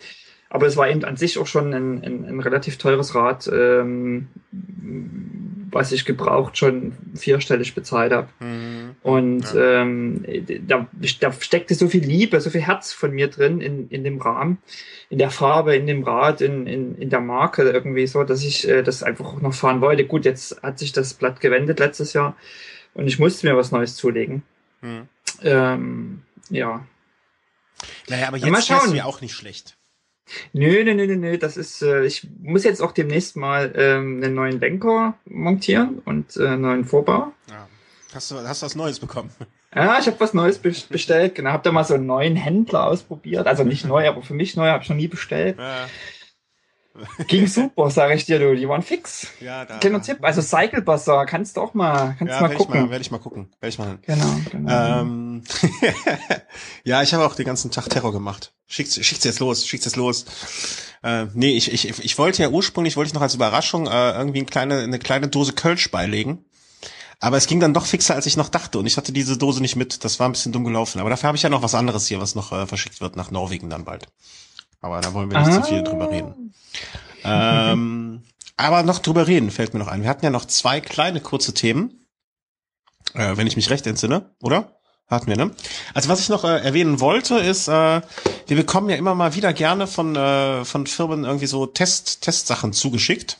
Aber es war eben an sich auch schon ein, ein, ein relativ teures Rad, ähm, was ich gebraucht schon vierstellig bezahlt habe. Mhm. Und ja. ähm, da, da steckte so viel Liebe, so viel Herz von mir drin in, in dem Rahmen, in der Farbe, in dem Rad, in, in, in der Marke irgendwie so, dass ich äh, das einfach auch noch fahren wollte. Gut, jetzt hat sich das Blatt gewendet letztes Jahr und ich musste mir was Neues zulegen. Mhm. Ähm, ja. Naja, aber jetzt ist mir auch nicht schlecht. Nö, nö, nö, nö, nö. Das ist, äh, ich muss jetzt auch demnächst mal ähm, einen neuen Lenker montieren und äh, einen neuen Vorbau. Ja. Hast du, hast du was Neues bekommen? Ja, ich habe was Neues bestellt. Genau, hab da mal so einen neuen Händler ausprobiert. Also nicht neu, aber für mich neu, habe ich noch nie bestellt. Ja. Ging super, sage ich dir, du. Die waren fix. Ja, da. Kleiner Tipp. Also Cycle Bazaar, kannst du auch mal, kannst ja, mal gucken. Ja, werde ich mal gucken. Werde ich mal. Genau, genau. Ähm, ja, ich habe auch den ganzen Tag Terror gemacht. Schickt's, schickt's jetzt los, schickt's jetzt los. Äh, nee, ich, ich, ich wollte ja ursprünglich, wollte ich noch als Überraschung äh, irgendwie eine kleine, eine kleine Dose Kölsch beilegen. Aber es ging dann doch fixer, als ich noch dachte. Und ich hatte diese Dose nicht mit. Das war ein bisschen dumm gelaufen. Aber dafür habe ich ja noch was anderes hier, was noch äh, verschickt wird nach Norwegen dann bald. Aber da wollen wir nicht ah. zu viel drüber reden. ähm, aber noch drüber reden fällt mir noch ein. Wir hatten ja noch zwei kleine kurze Themen, äh, wenn ich mich recht entsinne, oder? Hatten wir, ne? Also was ich noch äh, erwähnen wollte, ist, äh, wir bekommen ja immer mal wieder gerne von, äh, von Firmen irgendwie so Test, Testsachen zugeschickt.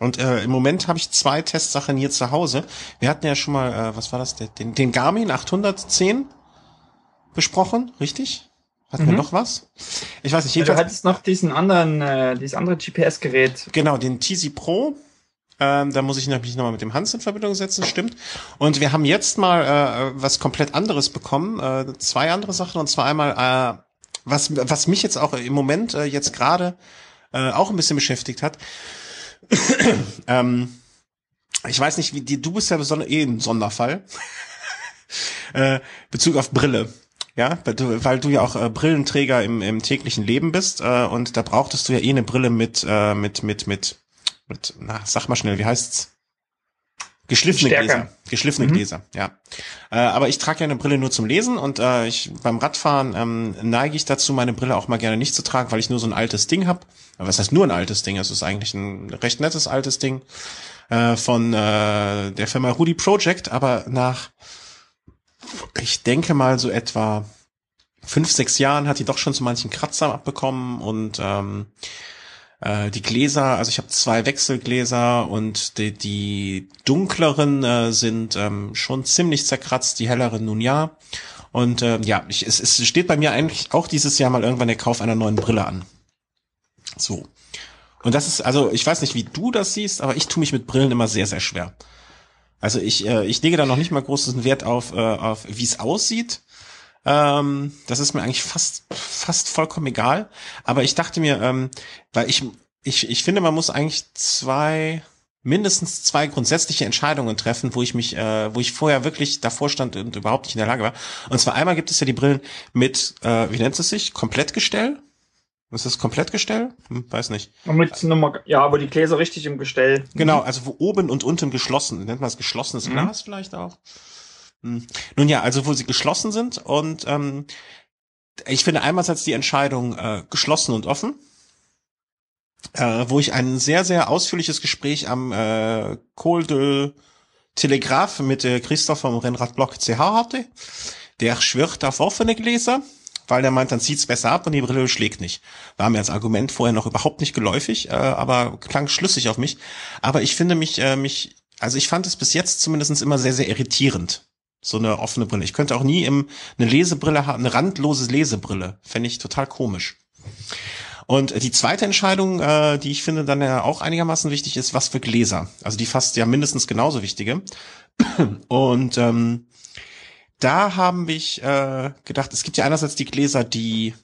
Und äh, im Moment habe ich zwei Testsachen hier zu Hause. Wir hatten ja schon mal, äh, was war das, den, den Garmin 810 besprochen, richtig? Hatten mhm. wir noch was? Ich weiß nicht. Jedenfalls, du hattest noch diesen anderen, äh, dieses andere GPS-Gerät. Genau, den TZ Pro. Ähm, da muss ich mich nochmal mit dem Hans in Verbindung setzen, stimmt. Und wir haben jetzt mal äh, was komplett anderes bekommen, äh, zwei andere Sachen. Und zwar einmal, äh, was, was mich jetzt auch im Moment äh, jetzt gerade äh, auch ein bisschen beschäftigt hat. ähm, ich weiß nicht, wie die, du bist ja besonders eh ein Sonderfall. äh, Bezug auf Brille. Ja, weil du, weil du ja auch äh, Brillenträger im, im täglichen Leben bist äh, und da brauchtest du ja eh eine Brille mit, äh, mit, mit, mit, mit, na, sag mal schnell, wie heißt's? Geschliffene Stärker. Gläser. Geschliffene mhm. Gläser, ja. Äh, aber ich trage ja eine Brille nur zum Lesen und äh, ich beim Radfahren ähm, neige ich dazu, meine Brille auch mal gerne nicht zu tragen, weil ich nur so ein altes Ding hab. Aber was heißt nur ein altes Ding? Es ist eigentlich ein recht nettes altes Ding äh, von äh, der Firma Rudy Project, aber nach, ich denke mal so etwa fünf, sechs Jahren hat die doch schon zu manchen Kratzer abbekommen und ähm, äh, die Gläser, also ich habe zwei Wechselgläser und die, die dunkleren äh, sind ähm, schon ziemlich zerkratzt, die helleren nun ja. Und äh, ja, ich, es, es steht bei mir eigentlich auch dieses Jahr mal irgendwann der Kauf einer neuen Brille an. So. Und das ist, also ich weiß nicht, wie du das siehst, aber ich tue mich mit Brillen immer sehr, sehr schwer. Also ich, äh, ich lege da noch nicht mal großen Wert auf, äh, auf wie es aussieht. Ähm, das ist mir eigentlich fast, fast vollkommen egal. Aber ich dachte mir, ähm, weil ich, ich, ich finde, man muss eigentlich zwei, mindestens zwei grundsätzliche Entscheidungen treffen, wo ich mich, äh, wo ich vorher wirklich davor stand und überhaupt nicht in der Lage war. Und zwar einmal gibt es ja die Brillen mit, äh, wie nennt es sich, Komplettgestell. Ist das Komplettgestell? Hm, weiß nicht. Mit Nummer, ja, aber die Gläser richtig im Gestell. Genau, also wo oben und unten geschlossen, nennt man es geschlossenes mhm. Glas vielleicht auch. Hm. Nun ja, also wo sie geschlossen sind und ähm, ich finde einerseits die Entscheidung äh, geschlossen und offen, äh, wo ich ein sehr, sehr ausführliches Gespräch am äh, Col de Telegraph mit äh, Christoph vom Rennradblock CH hatte. Der schwirrt auf offene Gläser, weil der meint, dann zieht's besser ab und die Brille schlägt nicht. War mir als Argument vorher noch überhaupt nicht geläufig, äh, aber klang schlüssig auf mich. Aber ich finde mich, äh, mich, also ich fand es bis jetzt zumindest immer sehr, sehr irritierend so eine offene Brille. Ich könnte auch nie im, eine Lesebrille haben, eine randlose Lesebrille. Fände ich total komisch. Und die zweite Entscheidung, äh, die ich finde dann ja auch einigermaßen wichtig ist, was für Gläser. Also die fast ja mindestens genauso wichtige. Und ähm, da haben ich äh, gedacht, es gibt ja einerseits die Gläser, die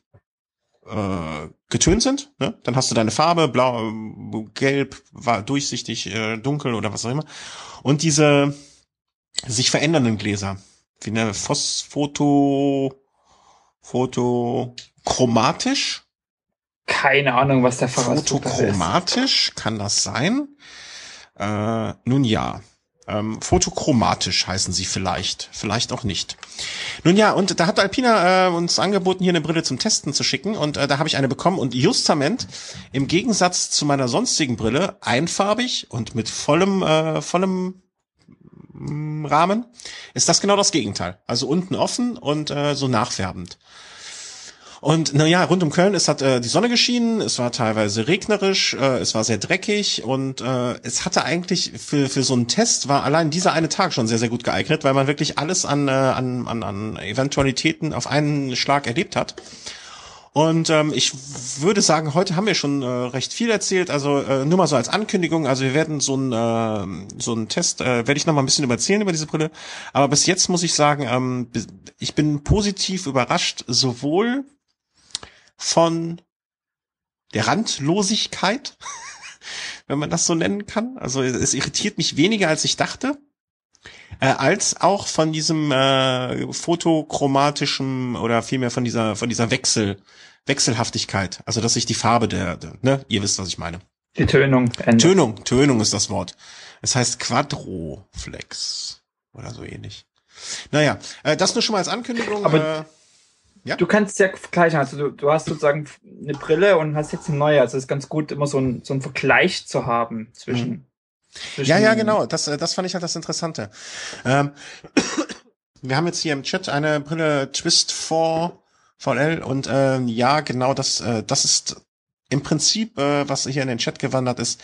äh, getönt sind. Ne? Dann hast du deine Farbe, blau, gelb, war durchsichtig, äh, dunkel oder was auch immer. Und diese sich verändernden Gläser. Wie eine Phosphoto, Photochromatisch? Keine Ahnung, was der Fachausdruck ist. Photochromatisch, kann das sein? Äh, nun ja. Ähm, photochromatisch heißen sie vielleicht, vielleicht auch nicht. Nun ja, und da hat Alpina äh, uns angeboten, hier eine Brille zum Testen zu schicken und äh, da habe ich eine bekommen und justament im Gegensatz zu meiner sonstigen Brille einfarbig und mit vollem, äh, vollem Rahmen, ist das genau das Gegenteil. Also unten offen und äh, so nachfärbend. Und naja, rund um Köln, es hat äh, die Sonne geschienen, es war teilweise regnerisch, äh, es war sehr dreckig und äh, es hatte eigentlich für, für so einen Test war allein dieser eine Tag schon sehr, sehr gut geeignet, weil man wirklich alles an, äh, an, an, an Eventualitäten auf einen Schlag erlebt hat. Und ähm, ich würde sagen, heute haben wir schon äh, recht viel erzählt. Also äh, nur mal so als Ankündigung. Also wir werden so ein äh, so einen Test äh, werde ich noch mal ein bisschen überzählen über diese Brille. Aber bis jetzt muss ich sagen, ähm, ich bin positiv überrascht, sowohl von der Randlosigkeit, wenn man das so nennen kann. Also es irritiert mich weniger, als ich dachte. Äh, als auch von diesem äh, fotochromatischen oder vielmehr von dieser von dieser Wechsel Wechselhaftigkeit, also dass sich die Farbe der, der ne, ihr wisst, was ich meine. Die Tönung. Ändert. Tönung, Tönung ist das Wort. Es heißt Quadroflex oder so ähnlich. Naja, äh, das nur schon mal als Ankündigung. Aber äh, ja? Du kannst ja vergleichen. Also du, du hast sozusagen eine Brille und hast jetzt eine neue. Also es ist ganz gut, immer so ein, so ein Vergleich zu haben zwischen. Mhm. zwischen ja, ja, genau. Das, äh, das fand ich halt das Interessante. Ähm, wir haben jetzt hier im Chat eine Brille Twist 4 VL und äh, ja, genau das, äh, das ist im Prinzip, äh, was hier in den Chat gewandert ist,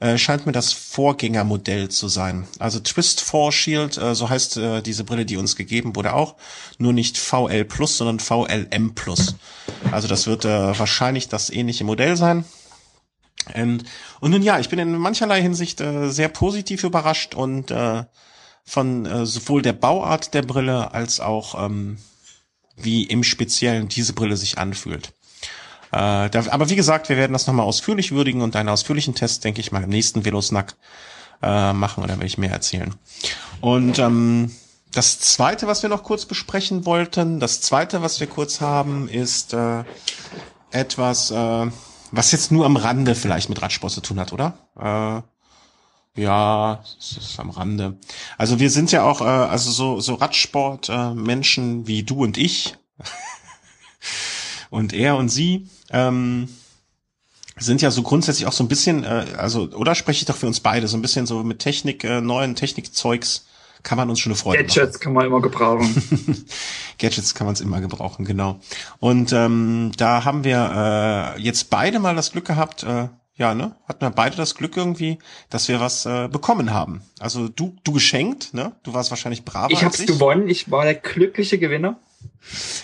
äh, scheint mir das Vorgängermodell zu sein. Also Twist 4 Shield, äh, so heißt äh, diese Brille, die uns gegeben wurde auch, nur nicht VL Plus, sondern VLM Plus. Also das wird äh, wahrscheinlich das ähnliche Modell sein. Und, und nun ja, ich bin in mancherlei Hinsicht äh, sehr positiv überrascht und äh, von äh, sowohl der Bauart der Brille als auch ähm, wie im Speziellen diese Brille sich anfühlt. Äh, da, aber wie gesagt, wir werden das nochmal ausführlich würdigen und einen ausführlichen Test, denke ich mal, im nächsten Velosnack äh, machen oder werde ich mehr erzählen. Und ähm, das zweite, was wir noch kurz besprechen wollten, das zweite, was wir kurz haben, ist äh, etwas, äh, was jetzt nur am Rande vielleicht mit Radsport zu tun hat, oder? Äh, ja, es ist am Rande. Also wir sind ja auch, äh, also so, so Radsport-Menschen äh, wie du und ich und er und sie. Ähm, sind ja so grundsätzlich auch so ein bisschen, äh, also, oder spreche ich doch für uns beide, so ein bisschen so mit Technik, äh, neuen Technikzeugs kann man uns schon eine Freude Gadgets machen. kann man immer gebrauchen. Gadgets kann man es immer gebrauchen, genau. Und ähm, da haben wir äh, jetzt beide mal das Glück gehabt, äh, ja, ne? Hatten wir beide das Glück irgendwie, dass wir was äh, bekommen haben. Also du, du geschenkt, ne? Du warst wahrscheinlich braver. Ich hab's ich. gewonnen, ich war der glückliche Gewinner.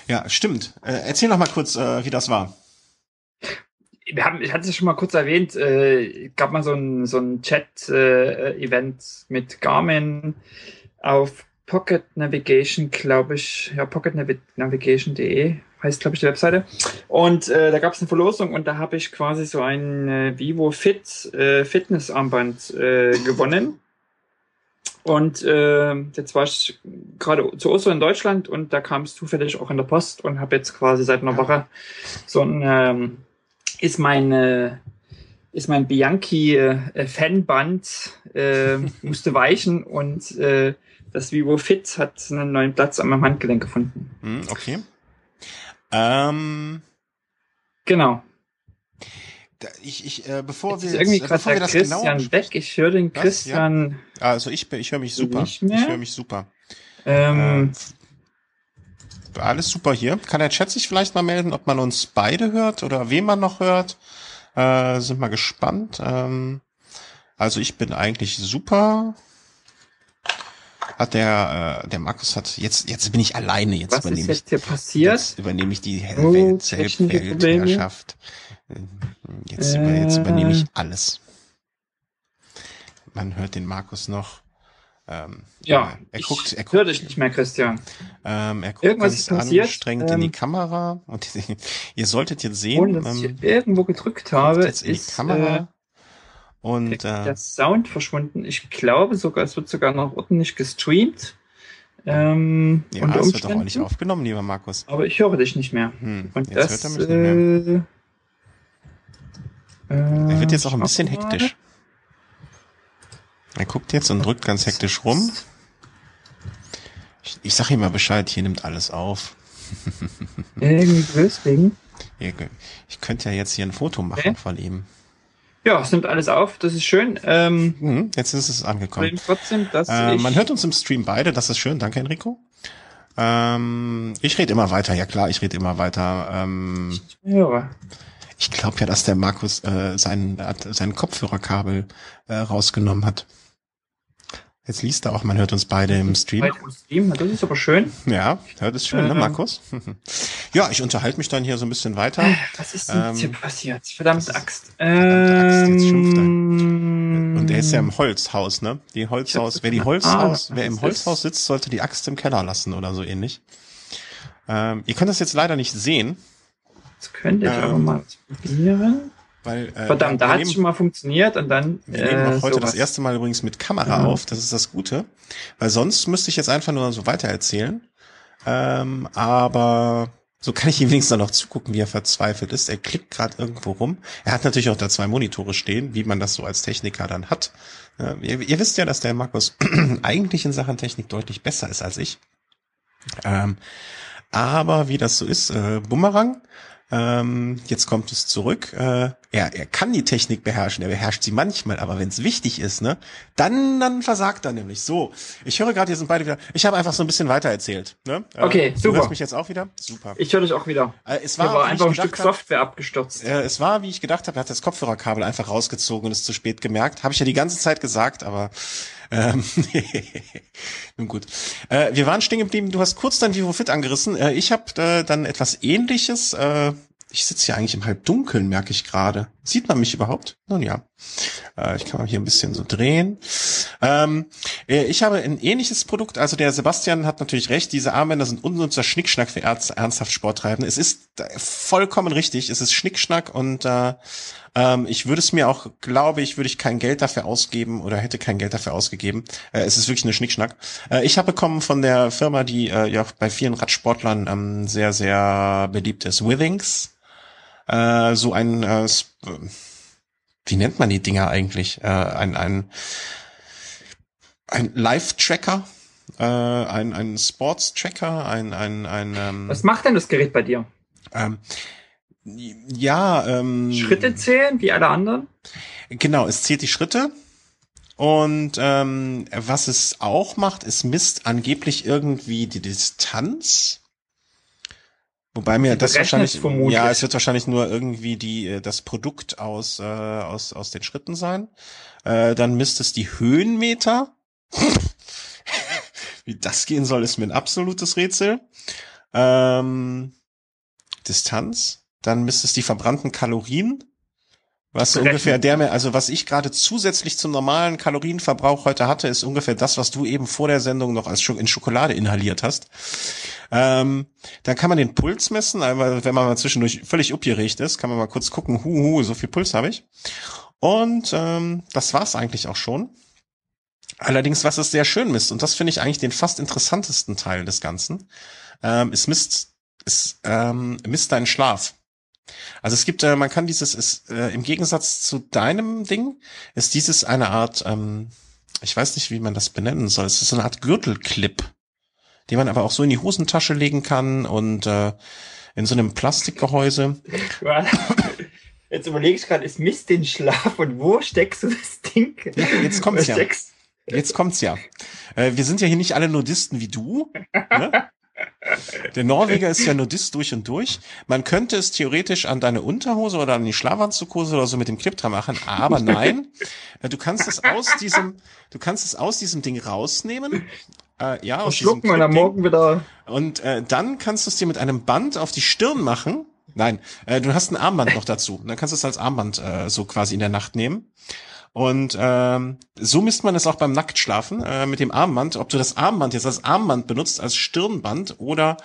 Ja, stimmt. Äh, erzähl noch mal kurz, äh, wie das war wir haben, ich hatte es schon mal kurz erwähnt, äh, gab mal so ein, so ein Chat-Event äh, mit Garmin auf Pocket Navigation, glaube ich, ja, pocketnavigation.de heißt, glaube ich, die Webseite. Und äh, da gab es eine Verlosung und da habe ich quasi so ein äh, Vivo Fit äh, Fitness-Armband äh, gewonnen. Und äh, jetzt war ich gerade zu Ostern in Deutschland und da kam es zufällig auch in der Post und habe jetzt quasi seit einer Woche so ein ähm, ist mein, äh, ist mein Bianchi äh, Fanband äh, musste weichen und äh, das Vivo Fit hat einen neuen Platz an meinem Handgelenk gefunden. Hm, okay. Ähm, genau. Ich, ich, äh, bevor jetzt wir irgendwie gerade der Christian genau weg. Ich höre den Christian. Ja. Also ich, ich höre mich super. Ich höre mich super. Ähm, äh, alles super hier. Kann der Chat sich vielleicht mal melden, ob man uns beide hört oder wen man noch hört? Äh, sind mal gespannt. Ähm, also ich bin eigentlich super hat der, äh, der Markus hat, jetzt, jetzt bin ich alleine, jetzt Was übernehme ist jetzt hier passiert? Jetzt übernehme ich die oh, Welt, Weltherrschaft. Jetzt, äh, jetzt übernehme ich alles. Man hört den Markus noch. Ähm, ja, er guckt, er guckt, höre dich nicht mehr, Christian. Ähm, er guckt Irgendwas ganz passiert, angestrengt ähm, in die ähm, Kamera und ihr solltet jetzt sehen, ohne dass ich ähm, irgendwo gedrückt habe, jetzt in ist, die Kamera. Äh, und äh, der Sound verschwunden. Ich glaube sogar, es wird sogar noch ordentlich gestreamt. Ähm, ja, es wird doch auch nicht aufgenommen, lieber Markus. Aber ich höre dich nicht mehr. Hm, und jetzt das, hört er mich nicht mehr. Äh, er wird jetzt auch ein bisschen hektisch. Er guckt jetzt und drückt ganz hektisch rum. Ich, ich sag ihm mal Bescheid, hier nimmt alles auf. Irgendwie deswegen. Ich könnte ja jetzt hier ein Foto machen okay. von ihm. Ja, es nimmt alles auf, das ist schön. Ähm, mhm, jetzt ist es angekommen. Trotzdem, dass äh, man hört uns im Stream beide, das ist schön, danke Enrico. Ähm, ich rede immer weiter, ja klar, ich rede immer weiter. Ähm, ich höre. Ich glaube ja, dass der Markus äh, sein, sein Kopfhörerkabel äh, rausgenommen hat. Jetzt liest er auch, man hört uns beide im Stream. Das ist aber schön. Ja, hört es schön, ne, ähm, ne, Markus? ja, ich unterhalte mich dann hier so ein bisschen weiter. Äh, was ist denn ähm, hier passiert? Verdammte Axt. Verdammte Axt, jetzt schimpft er. Ähm, Und er ist ja im Holzhaus, ne? Die Holzhaus, wer die Holzhaus, ah, wer im Holzhaus sitzt, sollte die Axt im Keller lassen oder so ähnlich. Ähm, ihr könnt das jetzt leider nicht sehen. Das könnte ich ähm, aber mal probieren. Weil, äh, Verdammt, da hat es schon mal funktioniert und dann. Wir nehmen äh, heute sowas. das erste Mal übrigens mit Kamera mhm. auf, das ist das Gute. Weil sonst müsste ich jetzt einfach nur so weiter erzählen. Ähm, aber so kann ich ihm wenigstens noch zugucken, wie er verzweifelt ist. Er klickt gerade irgendwo rum. Er hat natürlich auch da zwei Monitore stehen, wie man das so als Techniker dann hat. Äh, ihr, ihr, wisst ja, dass der Markus eigentlich in Sachen Technik deutlich besser ist als ich. Ähm, aber wie das so ist, äh, Bumerang ähm, jetzt kommt es zurück. Äh, er, er kann die Technik beherrschen, er beherrscht sie manchmal, aber wenn es wichtig ist, ne, dann, dann versagt er nämlich. So, ich höre gerade, hier sind beide wieder. Ich habe einfach so ein bisschen weiter erzählt. Ne? Äh, okay, du super. Du hörst mich jetzt auch wieder? Super. Ich höre dich auch wieder. Äh, es war, war einfach ein Stück hab, Software abgestürzt. Äh, es war, wie ich gedacht habe, er hat das Kopfhörerkabel einfach rausgezogen und ist zu spät gemerkt. Habe ich ja die ganze Zeit gesagt, aber ähm, nun gut. Äh, wir waren stehen geblieben. Du hast kurz dein Vivo Fit angerissen. Äh, ich habe äh, dann etwas Ähnliches. Äh, ich sitze hier eigentlich im Halbdunkeln, merke ich gerade. Sieht man mich überhaupt? Nun ja. Äh, ich kann mal hier ein bisschen so drehen. Ähm, äh, ich habe ein ähnliches Produkt. Also der Sebastian hat natürlich recht. Diese Armbänder sind unnützer Schnickschnack für ernsthaft Sporttreibende. Es ist vollkommen richtig. Es ist Schnickschnack und äh, Ähm, ich würde es mir auch, glaube ich, würde ich kein Geld dafür ausgeben oder hätte kein Geld dafür ausgegeben. Äh, es ist wirklich eine Schnickschnack. Äh, ich habe bekommen von der Firma, die äh, ja bei vielen Radsportlern ähm, sehr, sehr beliebt ist, Withings. Äh, so ein, äh, wie nennt man die Dinger eigentlich? Äh, ein, ein, ein Live-Tracker, äh, ein, ein Sports-Tracker, ein, ein, ein ähm, Was macht denn das Gerät bei dir? Ähm, ja, ähm, Schritte zählen, wie alle anderen? Genau, es zählt die Schritte. Und ähm, was es auch macht, es misst angeblich irgendwie die Distanz. Wobei mir das wahrscheinlich, vermutlich. ja, es wird wahrscheinlich nur irgendwie die äh, das Produkt aus äh, aus aus den Schritten sein. Äh, dann misst es die Höhenmeter. Wie das gehen soll, ist mir ein absolutes Rätsel. Ähm, Distanz. Dann misst es die verbrannten Kalorien. Was so ungefähr der, also was ich gerade zusätzlich zum normalen Kalorienverbrauch heute hatte, ist ungefähr das, was du eben vor der Sendung noch als in Schokolade inhaliert hast. Ähm, dann kann man den Puls messen, aber wenn man mal zwischendurch völlig upgeregt ist, kann man mal kurz gucken, hu, hu, so viel Puls habe ich. Und ähm, das war's eigentlich auch schon. Allerdings, was es sehr schön misst, und das finde ich eigentlich den fast interessantesten Teil des Ganzen, ähm, es misst, es ähm, misst deinen Schlaf. Also es gibt, äh, man kann dieses, ist, äh, im Gegensatz zu deinem Ding, ist dieses eine Art, ähm, ich weiß nicht, wie man das benennen soll, es ist so eine Art Gürtelclip, den man aber auch so in die Hosentasche legen kann und äh, in so einem Plastikgehäuse. Jetzt überlege ich gerade, es misst den Schlaf und wo steckst du das Ding? Ja, jetzt kommt's ja. Jetzt kommt's ja. Äh, wir sind ja hier nicht alle Nudisten wie du. Ne? Der Norweger ist ja Nudist durch und durch. Man könnte es theoretisch an deine Unterhose oder an die Schlafanzughose oder so mit dem Clip dran machen, aber nein. Äh, du kannst es aus diesem, du kannst es aus diesem Ding rausnehmen. Äh, ja, aus und am Morgen wieder. Und äh, dann kannst du es dir mit einem Band auf die Stirn machen. Nein, äh, du hast ein Armband noch dazu. Dann kannst du es als Armband äh, so quasi in der Nacht nehmen. Und ähm, so misst man es auch beim Nacktschlafen äh, mit dem Armband. Ob du das Armband jetzt als Armband benutzt, als Stirnband oder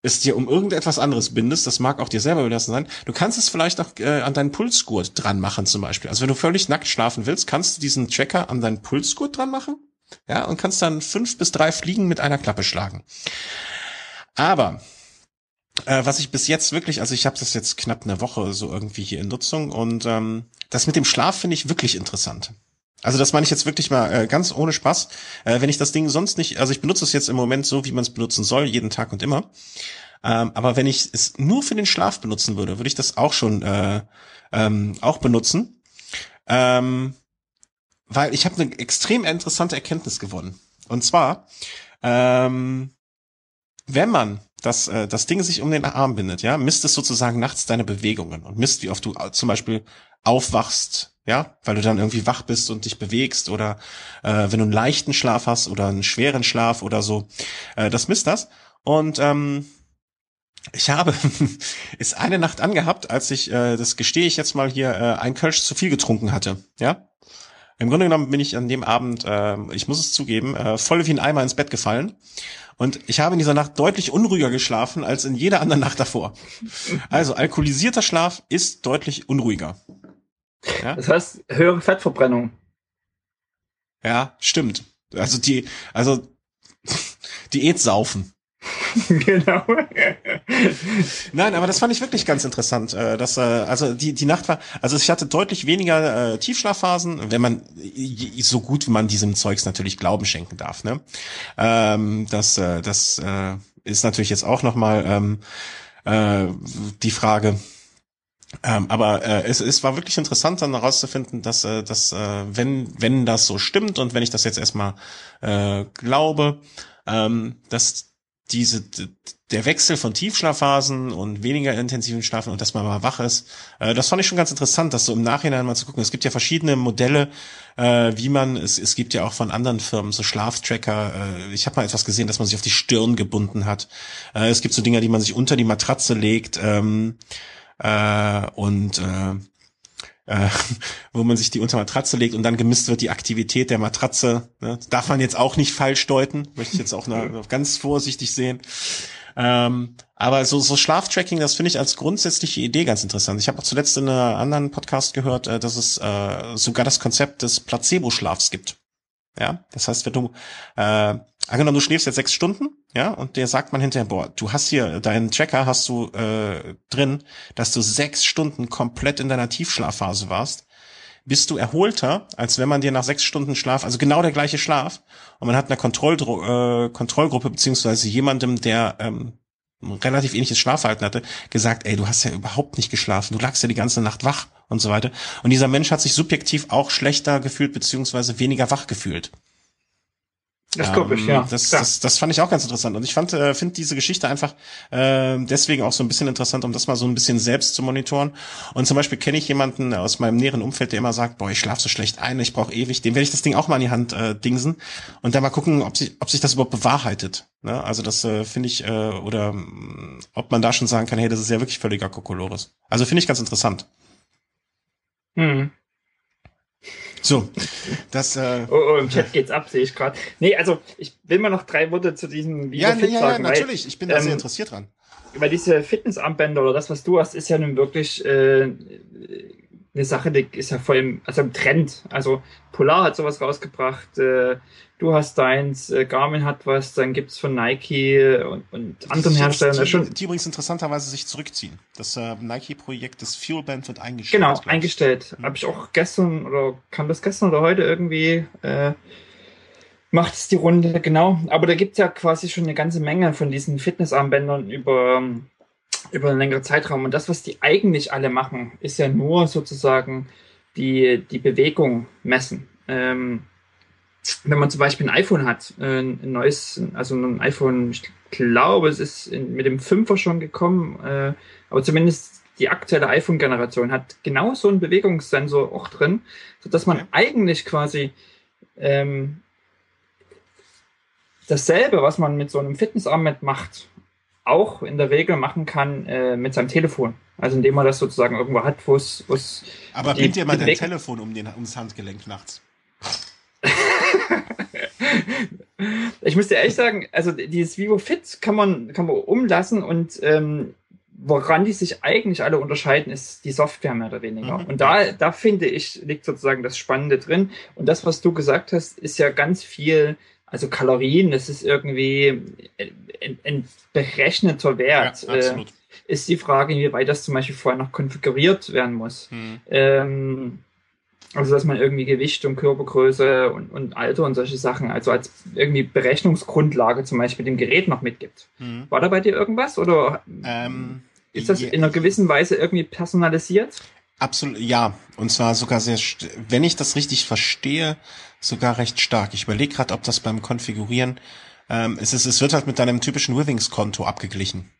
es dir um irgendetwas anderes bindest, das mag auch dir selber überlassen sein. Du kannst es vielleicht auch äh, an deinen Pulsgurt dran machen zum Beispiel. Also wenn du völlig nackt schlafen willst, kannst du diesen Tracker an deinen Pulsgurt dran machen. Ja, und kannst dann fünf bis drei Fliegen mit einer Klappe schlagen. Aber äh, was ich bis jetzt wirklich, also ich habe das jetzt knapp eine Woche so irgendwie hier in Nutzung und ähm, das mit dem Schlaf finde ich wirklich interessant. Also das meine ich jetzt wirklich mal äh, ganz ohne Spaß. Äh, wenn ich das Ding sonst nicht, also ich benutze es jetzt im Moment so, wie man es benutzen soll, jeden Tag und immer. Ähm, aber wenn ich es nur für den Schlaf benutzen würde, würde ich das auch schon äh, ähm, auch benutzen. Ähm, weil ich habe eine extrem interessante Erkenntnis gewonnen. Und zwar, ähm, wenn man das, äh, das Ding sich um den Arm bindet, ja, misst es sozusagen nachts deine Bewegungen und misst, wie oft du zum Beispiel aufwachst, ja, weil du dann irgendwie wach bist und dich bewegst oder äh, wenn du einen leichten Schlaf hast oder einen schweren Schlaf oder so, äh, das misst das. Und ähm, ich habe ist eine Nacht angehabt, als ich, äh, das gestehe ich jetzt mal hier, äh, ein Kölsch zu viel getrunken hatte, ja. Im Grunde genommen bin ich an dem Abend, äh, ich muss es zugeben, äh, voll wie ein Eimer ins Bett gefallen und ich habe in dieser Nacht deutlich unruhiger geschlafen als in jeder anderen Nacht davor. Also alkoholisierter Schlaf ist deutlich unruhiger. Ja? Das heißt, höhere Fettverbrennung. Ja, stimmt. Also die, also Diät saufen. genau. Nein, aber das fand ich wirklich ganz interessant. Äh, dass, äh, also die, die Nacht war, also ich hatte deutlich weniger äh, Tiefschlafphasen, wenn man so gut wie man diesem Zeugs natürlich Glauben schenken darf. Ne? Ähm, das, äh, das äh, ist natürlich jetzt auch nochmal ähm, äh, die Frage. Ähm, aber äh, es, es war wirklich interessant, dann herauszufinden, dass, äh, dass äh, wenn, wenn das so stimmt und wenn ich das jetzt erstmal äh, glaube, ähm, dass diese, der Wechsel von Tiefschlafphasen und weniger intensiven Schlafen und dass man mal wach ist, äh, das fand ich schon ganz interessant, das so im Nachhinein mal zu gucken. Es gibt ja verschiedene Modelle, äh, wie man, es, es gibt ja auch von anderen Firmen so Schlaftracker. Äh, ich habe mal etwas gesehen, dass man sich auf die Stirn gebunden hat. Äh, es gibt so Dinger, die man sich unter die Matratze legt ähm, äh, und äh, äh, wo man sich die unter Matratze legt und dann gemisst wird die Aktivität der Matratze. Ne? Darf man jetzt auch nicht falsch deuten, möchte ich jetzt auch noch ganz vorsichtig sehen. Ähm, aber so, so Schlaftracking, das finde ich als grundsätzliche Idee ganz interessant. Ich habe auch zuletzt in einem anderen Podcast gehört, äh, dass es äh, sogar das Konzept des Placebo-Schlafs gibt. Ja, das heißt, wenn du, äh, angenommen, du schläfst jetzt sechs Stunden, ja, und dir sagt man hinterher, boah, du hast hier, deinen Tracker hast du äh, drin, dass du sechs Stunden komplett in deiner Tiefschlafphase warst, bist du erholter, als wenn man dir nach sechs Stunden Schlaf, also genau der gleiche Schlaf, und man hat eine Kontrolldro äh, Kontrollgruppe beziehungsweise jemandem, der ähm, relativ ähnliches Schlafverhalten hatte, gesagt, ey, du hast ja überhaupt nicht geschlafen, du lagst ja die ganze Nacht wach und so weiter. Und dieser Mensch hat sich subjektiv auch schlechter gefühlt, beziehungsweise weniger wach gefühlt. Das glaube ich, ja. Das, das, das fand ich auch ganz interessant. Und ich fand, äh, finde diese Geschichte einfach äh, deswegen auch so ein bisschen interessant, um das mal so ein bisschen selbst zu monitoren. Und zum Beispiel kenne ich jemanden aus meinem näheren Umfeld, der immer sagt, boah, ich schlafe so schlecht ein, ich brauche ewig. Dem werde ich das Ding auch mal in die Hand äh, dingsen und dann mal gucken, ob sich, ob sich das überhaupt bewahrheitet. Ne? Also das äh, finde ich, äh, oder mh, mm, ob man da schon sagen kann, hey, das ist ja wirklich völliger Kokolores. Also finde ich ganz interessant. Hm. So, das. Äh, oh, oh, im Chat geht's ab, sehe ich gerade. Nee, also ich will mal noch drei Worte zu diesem Video ja, nee, ja, sagen. Ja, natürlich, weil, ich bin da ähm, sehr interessiert dran. Weil diese Fitnessarmbänder oder das, was du hast, ist ja nun wirklich äh, eine Sache, die ist ja voll im, also im Trend. Also Polar hat sowas rausgebracht, äh, du hast deins, äh, Garmin hat was, dann gibt's von Nike und, und anderen Herstellern. Die, schon. die übrigens interessanterweise sich zurückziehen. Das äh, Nike-Projekt, das Fuelband wird eingestellt. Genau, eingestellt. Hm. Habe ich auch gestern oder kam das gestern oder heute irgendwie äh, macht es die Runde, genau. Aber da gibt's ja quasi schon eine ganze Menge von diesen Fitnessarmbändern über, über einen längeren Zeitraum. Und das, was die eigentlich alle machen, ist ja nur sozusagen die, die Bewegung messen. Ähm, wenn man zum Beispiel ein iPhone hat, äh, ein neues, also ein iPhone, ich glaube, es ist mit dem 5er schon gekommen, äh, aber zumindest die aktuelle iPhone-Generation hat genau so einen Bewegungssensor auch drin, so dass man eigentlich quasi ähm, dasselbe, was man mit so einem Fitnessarmband macht, auch in der Regel machen kann äh, mit seinem Telefon. Also indem man das sozusagen irgendwo hat, wo es. Aber bind dir mal dein Telefon um den, ums Handgelenk nachts. ich muss dir ehrlich sagen, also dieses Vivo Fit kann man, kann man umlassen und ähm, woran die sich eigentlich alle unterscheiden, ist die Software mehr oder weniger. Mhm. Und da, da finde ich, liegt sozusagen das Spannende drin. Und das, was du gesagt hast, ist ja ganz viel, also Kalorien, das ist irgendwie ein, ein berechneter Wert. Ja, äh, ist die Frage, inwieweit das zum Beispiel vorher noch konfiguriert werden muss. Mhm. Ähm, also, dass man irgendwie Gewicht und Körpergröße und, und Alter und solche Sachen, also als irgendwie Berechnungsgrundlage zum Beispiel dem Gerät noch mitgibt. Mhm. War da bei dir irgendwas oder ähm, ist das in einer gewissen Weise irgendwie personalisiert? Absolut, ja. Und zwar sogar sehr, wenn ich das richtig verstehe, sogar recht stark. Ich überlege gerade, ob das beim Konfigurieren, ähm, es, ist, es wird halt mit deinem typischen Withings-Konto abgeglichen.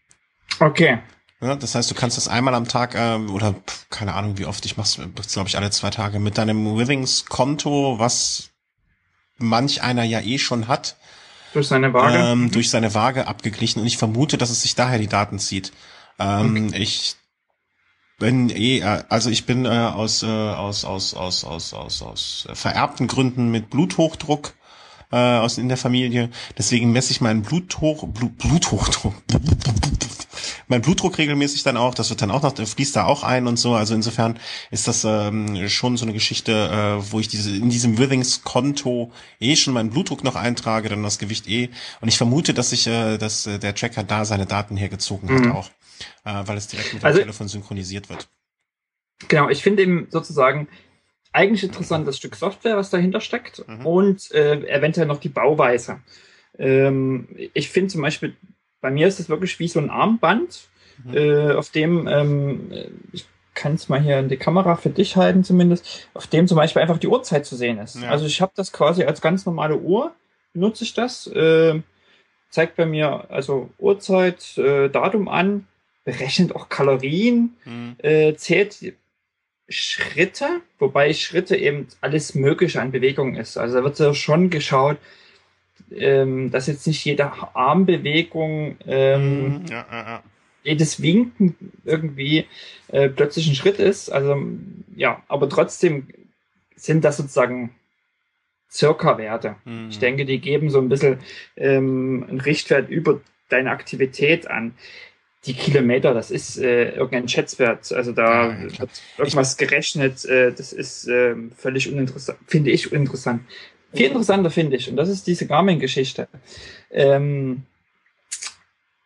Okay. Ja, das heißt, du kannst das einmal am Tag äh, oder pf, keine Ahnung, wie oft ich mach's, glaube ich alle zwei Tage mit deinem Withings-Konto, was manch einer ja eh schon hat. Durch seine Waage? Ähm, durch seine Waage abgeglichen und ich vermute, dass es sich daher die Daten zieht. Ähm, okay. Ich bin eh, äh, also ich bin äh, aus, äh, aus, aus, aus, aus, aus, aus vererbten Gründen mit Bluthochdruck äh, aus in der Familie. Deswegen messe ich meinen Bluthoch, Blut, Bluthochdruck mein Blutdruck regelmäßig dann auch, das wird dann auch noch, fließt da auch ein und so. Also insofern ist das ähm, schon so eine Geschichte, äh, wo ich diese in diesem Withings-Konto eh schon meinen Blutdruck noch eintrage, dann das Gewicht eh. Und ich vermute, dass ich, äh, dass äh, der Tracker da seine Daten hergezogen mhm. hat auch, äh, weil es direkt mit dem also, Telefon synchronisiert wird. Genau, ich finde eben sozusagen eigentlich interessant das Stück Software, was dahinter steckt mhm. und äh, eventuell noch die Bauweise. Ähm, ich finde zum Beispiel bei mir ist es wirklich wie so ein Armband, mhm. äh, auf dem, ähm, ich kann es mal hier in die Kamera für dich halten zumindest, auf dem zum Beispiel einfach die Uhrzeit zu sehen ist. Ja. Also ich habe das quasi als ganz normale Uhr, benutze ich das, äh, zeigt bei mir also Uhrzeit, äh, Datum an, berechnet auch Kalorien, mhm. äh, zählt Schritte, wobei Schritte eben alles Mögliche an Bewegung ist. Also da wird ja schon geschaut, ähm, dass jetzt nicht jede Armbewegung, ähm, mhm. ja, ja, ja. jedes Winken irgendwie äh, plötzlich ein Schritt ist. Also ja, aber trotzdem sind das sozusagen circa Werte. Mhm. Ich denke, die geben so ein bisschen ähm, einen Richtwert über deine Aktivität an. Die Kilometer, das ist äh, irgendein Schätzwert. Also da ja, wird irgendwas gerechnet. Äh, das ist äh, völlig uninteressant, finde ich uninteressant. Viel interessanter finde ich, und das ist diese Garmin-Geschichte. Ähm,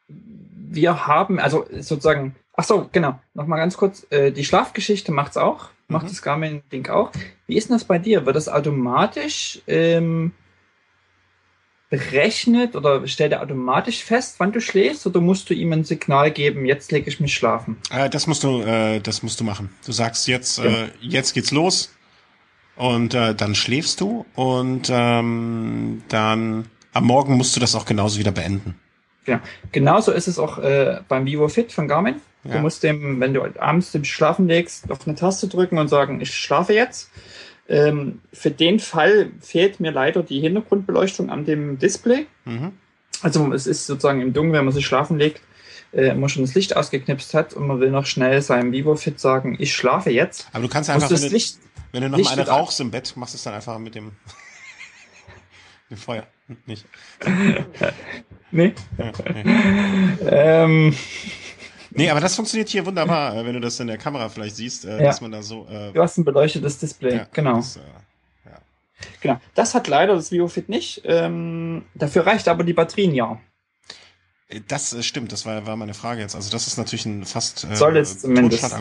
wir haben, also sozusagen, ach so, genau, nochmal ganz kurz, äh, die Schlafgeschichte macht's auch, macht mhm. das Garmin-Ding auch. Wie ist denn das bei dir? Wird das automatisch ähm, berechnet oder stellt er automatisch fest, wann du schläfst, oder musst du ihm ein Signal geben, jetzt lege ich mich schlafen? Äh, das musst du, äh, das musst du machen. Du sagst jetzt, ja. äh, jetzt geht's los und äh, dann schläfst du und ähm, dann am Morgen musst du das auch genauso wieder beenden. Ja, genauso ist es auch äh, beim Vivo Fit von Garmin. Ja. Du musst dem, wenn du abends dem Schlafen legst, auf eine Taste drücken und sagen, ich schlafe jetzt. Ähm, für den Fall fehlt mir leider die Hintergrundbeleuchtung an dem Display. Mhm. Also es ist sozusagen im Dunkeln, wenn man sich schlafen legt, äh, man schon das Licht ausgeknipst hat und man will noch schnell seinem Vivo Fit sagen, ich schlafe jetzt. Aber du kannst einfach, wenn du, Licht, wenn du noch Licht mal eine rauchst im Bett, machst du es dann einfach mit dem, dem Feuer. Nicht. nee. Ja, nee. ähm. Nee, aber das funktioniert hier wunderbar, äh, wenn du das in der Kamera vielleicht siehst, äh, ja. dass man da so. Äh, du hast ein beleuchtetes Display, ja, genau. Das, äh, ja. Genau. Das hat leider das VivoFit nicht. Ähm, dafür reicht aber die Batterien ja. Äh, das äh, stimmt, das war, war meine Frage jetzt. Also das ist natürlich ein fast äh, Soll es zumindest.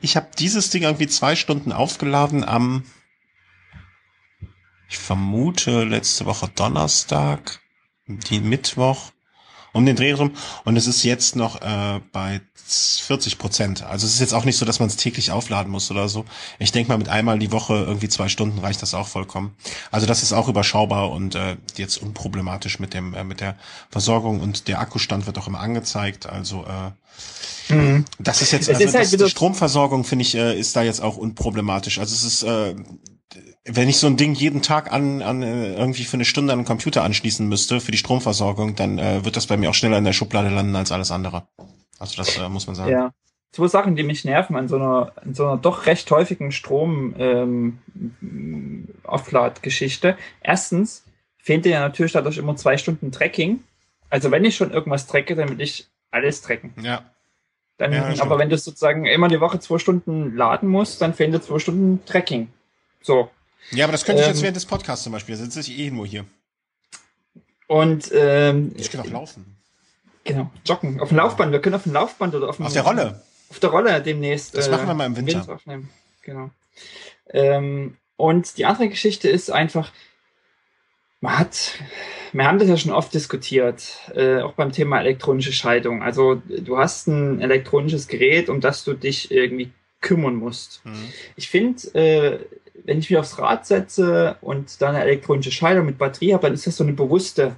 Ich habe dieses Ding irgendwie zwei Stunden aufgeladen am, ich vermute letzte Woche Donnerstag, die Mittwoch um den Dreh rum und es ist jetzt noch äh, bei 40 Prozent. Also es ist jetzt auch nicht so, dass man es täglich aufladen muss oder so. Ich denke mal, mit einmal die Woche irgendwie zwei Stunden reicht das auch vollkommen. Also das ist auch überschaubar und äh, jetzt unproblematisch mit dem äh, mit der Versorgung und der Akkustand wird auch immer angezeigt. Also äh, mhm. das ist jetzt also ist halt das, die Stromversorgung finde ich äh, ist da jetzt auch unproblematisch. Also es ist äh, wenn ich so ein Ding jeden Tag an, an äh, irgendwie für eine Stunde an den Computer anschließen müsste für die Stromversorgung, dann äh, wird das bei mir auch schneller in der Schublade landen als alles andere. Also das äh, muss man sagen. Ja. Zwei Sachen, die mich nerven an so einer, an so einer doch recht häufigen Strom ähm. Erstens fehlt dir ja natürlich dadurch immer zwei Stunden Tracking. Also wenn ich schon irgendwas tracke, dann will ich alles tracken. Ja. Dann, ja, aber wenn du sozusagen immer die Woche zwei Stunden laden musst, dann fehlen dir zwei Stunden Tracking. So, ja, aber das könnte ich jetzt ähm, während des Podcasts zum Beispiel. Da sitze ich eh nur hier. Und ähm, ich kann auch laufen. Genau, joggen. Auf dem Laufband. Wir können auf dem Laufband oder auf dem Auf der Rolle. Auf der Rolle demnächst. Das äh, machen wir mal im Winter. Aufnehmen. Genau. Ähm, und die andere Geschichte ist einfach, man hat, wir haben das ja schon oft diskutiert, äh, auch beim Thema elektronische Schaltung. Also du hast ein elektronisches Gerät, um das du dich irgendwie kümmern musst. Mhm. Ich finde, äh, wenn ich mich aufs Rad setze und dann eine elektronische Schaltung mit Batterie habe, dann ist das so eine bewusste,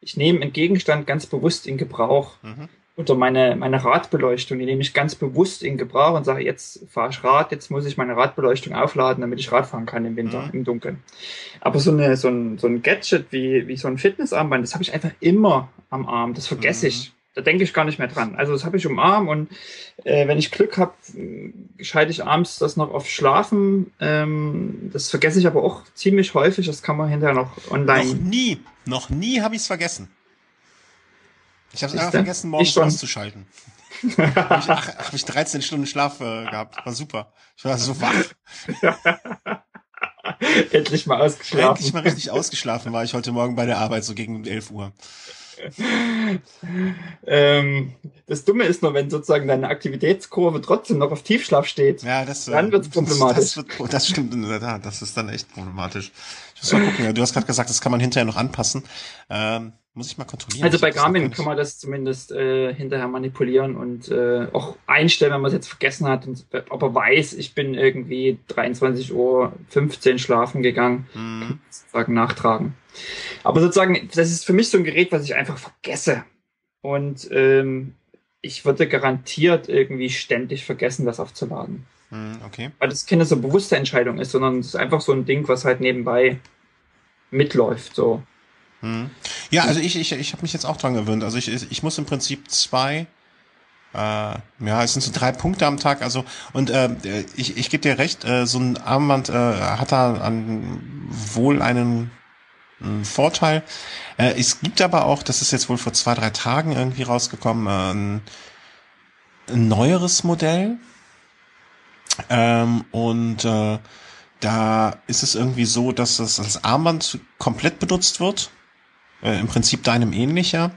ich nehme einen Gegenstand ganz bewusst in Gebrauch. Mhm. Oder meine, meine Radbeleuchtung, die nehme ich ganz bewusst in Gebrauch und sage, jetzt fahre ich Rad, jetzt muss ich meine Radbeleuchtung aufladen, damit ich Rad fahren kann im Winter, mhm. im Dunkeln. Aber so, eine, so, ein, so ein Gadget wie, wie so ein Fitnessarmband, das habe ich einfach immer am Arm, das vergesse mhm. ich da denke ich gar nicht mehr dran. Also das habe ich umarmt und äh, wenn ich Glück habe, schalte ich abends das noch auf Schlafen. Ähm, das vergesse ich aber auch ziemlich häufig. Das kann man hinterher noch online. Noch nie, noch nie habe ich es vergessen. Ich habe es einfach vergessen, morgens auszuschalten. habe ich, hab ich 13 Stunden Schlaf äh, gehabt. War super. Ich war so wach. Endlich mal ausgeschlafen. Endlich mal richtig ausgeschlafen war ich heute Morgen bei der Arbeit, so gegen 11 Uhr ähm, das Dumme ist nur, wenn sozusagen deine Aktivitätskurve trotzdem noch auf Tiefschlaf steht, ja, das, dann wird es problematisch. Das, das, wird, das, stimmt in der Tat, das ist dann echt problematisch. Ich muss mal gucken, du hast gerade gesagt, das kann man hinterher noch anpassen. Ähm, muss ich mal kontrollieren. Also bei Garmin kann man das zumindest äh, hinterher manipulieren und äh, auch einstellen, wenn man es jetzt vergessen hat und ob er weiß, ich bin irgendwie 23 Uhr 15 schlafen gegangen, mhm. sozusagen nachtragen. Aber sozusagen, das ist für mich so ein Gerät, was ich einfach vergesse. Und ähm, ich würde garantiert irgendwie ständig vergessen, das aufzuladen. Mhm, okay. Weil das keine so bewusste Entscheidung ist, sondern es ist einfach so ein Ding, was halt nebenbei mitläuft. So. Mhm. Ja, also ich, ich, ich habe mich jetzt auch dran gewöhnt. Also ich, ich muss im Prinzip zwei äh, ja, es sind so drei Punkte am Tag, also und äh, ich, ich gebe dir recht, äh, so ein Armband äh, hat da an, wohl einen ein Vorteil. Äh, es gibt aber auch, das ist jetzt wohl vor zwei, drei Tagen irgendwie rausgekommen, äh, ein, ein neueres Modell. Ähm, und äh, da ist es irgendwie so, dass das als Armband komplett benutzt wird. Äh, Im Prinzip deinem ähnlicher.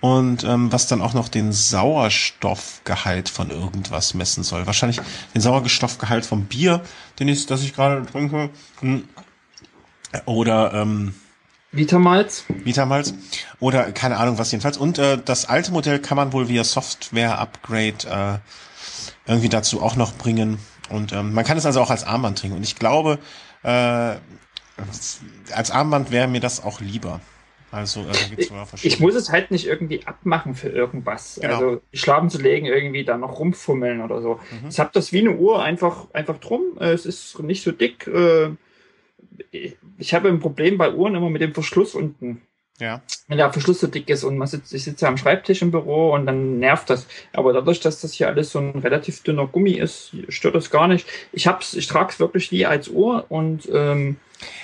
Und ähm, was dann auch noch den Sauerstoffgehalt von irgendwas messen soll. Wahrscheinlich den Sauerstoffgehalt vom Bier, den ich, das ich gerade trinke. Hm. Oder ähm, Vitamalz. Vitamalz. Oder keine Ahnung was jedenfalls. Und äh, das alte Modell kann man wohl via Software-Upgrade äh, irgendwie dazu auch noch bringen. Und ähm, man kann es also auch als Armband trinken. Und ich glaube, äh, als Armband wäre mir das auch lieber. Also äh, gibt's ich, ich muss es halt nicht irgendwie abmachen für irgendwas. Genau. Also schlafen zu legen, irgendwie da noch rumfummeln oder so. Mhm. Ich habe das wie eine Uhr einfach, einfach drum. Äh, es ist nicht so dick. Äh, ich habe ein Problem bei Uhren immer mit dem Verschluss unten. Ja. Wenn der Verschluss so dick ist und man sitzt, ich sitze ja am Schreibtisch im Büro und dann nervt das. Aber dadurch, dass das hier alles so ein relativ dünner Gummi ist, stört das gar nicht. Ich hab's, ich trage es wirklich wie als Uhr und ähm,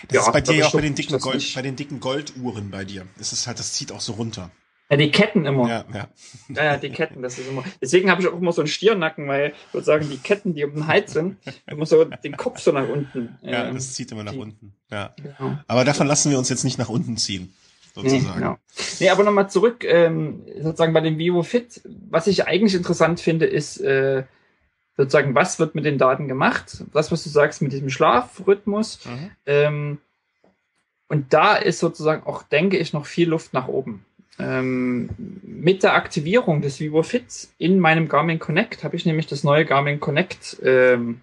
das ja, ist bei dir ja auch bei den dicken Gold, bei den dicken Golduhren bei dir. Es ist halt, das zieht auch so runter. Ja, die Ketten immer. Ja, ja. Ja, ja die Ketten, das ist immer. Deswegen habe ich auch immer so einen Stiernacken, weil sozusagen die Ketten, die um den Hals sind, immer so den Kopf so nach unten. Ja, ähm, das zieht immer nach die, unten. Ja. Genau. Aber davon lassen wir uns jetzt nicht nach unten ziehen sozusagen. Nee, genau. nee aber nochmal zurück, ähm, sozusagen bei dem Vivo Fit, was ich eigentlich interessant finde, ist äh, sozusagen, was wird mit den Daten gemacht? Das, was du sagst mit diesem Schlafrhythmus. Mhm. Ähm, und da ist sozusagen auch, denke ich, noch viel Luft nach oben. Ähm, mit der Aktivierung des Vivo Fit in meinem Garmin Connect habe ich nämlich das neue Garmin Connect ähm,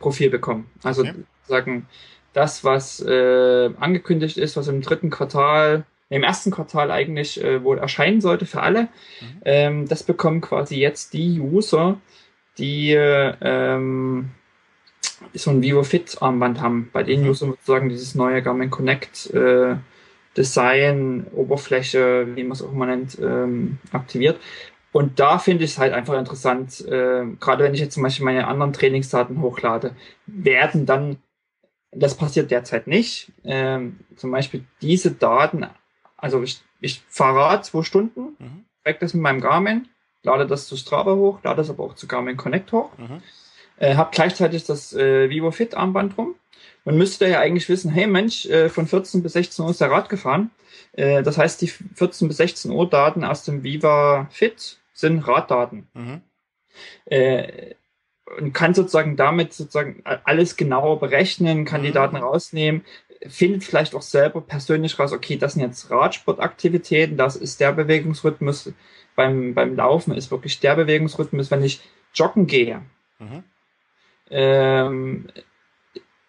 Profil bekommen. Also okay. sagen das, was äh, angekündigt ist, was im dritten Quartal im ersten Quartal eigentlich äh, wohl erscheinen sollte für alle. Mhm. Ähm, das bekommen quasi jetzt die User, die ähm, so ein Vivo Fit Armband haben. Bei denen mhm. Usern sozusagen dieses neue Garmin Connect äh, Design, Oberfläche, wie man es auch immer nennt, ähm, aktiviert. Und da finde ich es halt einfach interessant, äh, gerade wenn ich jetzt zum Beispiel meine anderen Trainingsdaten hochlade, werden dann, das passiert derzeit nicht, ähm, zum Beispiel diese Daten also ich, ich fahre zwei Stunden, mhm. das mit meinem Garmin, lade das zu Strava hoch, lade das aber auch zu Garmin Connect hoch, mhm. äh, habe gleichzeitig das äh, Vivo Fit Armband rum. Man müsste ja eigentlich wissen, hey Mensch, äh, von 14 bis 16 Uhr ist der Rad gefahren. Äh, das heißt, die 14 bis 16 Uhr Daten aus dem Viva Fit sind Raddaten. Mhm. Äh, und kann sozusagen damit sozusagen alles genauer berechnen, kann mhm. die Daten rausnehmen, findet vielleicht auch selber persönlich raus, okay, das sind jetzt Radsportaktivitäten, das ist der Bewegungsrhythmus. Beim, beim Laufen ist wirklich der Bewegungsrhythmus, wenn ich joggen gehe. Mhm. Ähm,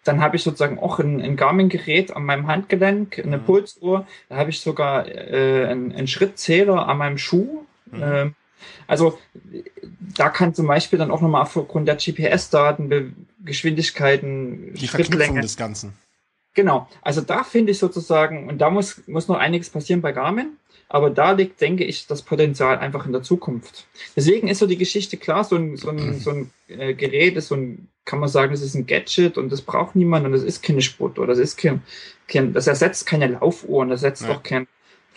dann habe ich sozusagen auch ein, ein Garmin-Gerät an meinem Handgelenk, eine mhm. Pulsuhr, da habe ich sogar äh, einen, einen Schrittzähler an meinem Schuh. Mhm. Ähm, also da kann zum Beispiel dann auch nochmal aufgrund der GPS-Daten, Geschwindigkeiten, die Verknüpfung des Ganzen. Genau, also da finde ich sozusagen, und da muss, muss noch einiges passieren bei Garmin, aber da liegt, denke ich, das Potenzial einfach in der Zukunft. Deswegen ist so die Geschichte klar, so ein, so ein, so ein äh, Gerät ist so ein, kann man sagen, das ist ein Gadget und das braucht niemand und das ist keine Sport oder das ist kein, kein das ersetzt keine Laufuhren, das ersetzt ja. auch kein,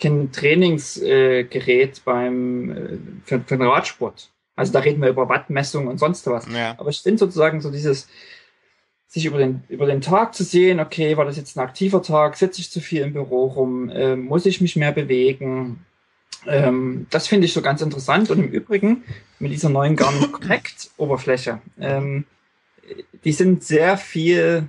kein Trainingsgerät äh, beim, äh, für, für den Radsport. Also da reden wir über Wattmessung und sonst was. Ja. Aber ich finde sozusagen so dieses, sich über den, über den Tag zu sehen, okay, war das jetzt ein aktiver Tag, sitze ich zu viel im Büro rum, äh, muss ich mich mehr bewegen? Ähm, das finde ich so ganz interessant. Und im Übrigen, mit dieser neuen Garmin Connect Oberfläche, ähm, die sind sehr viel,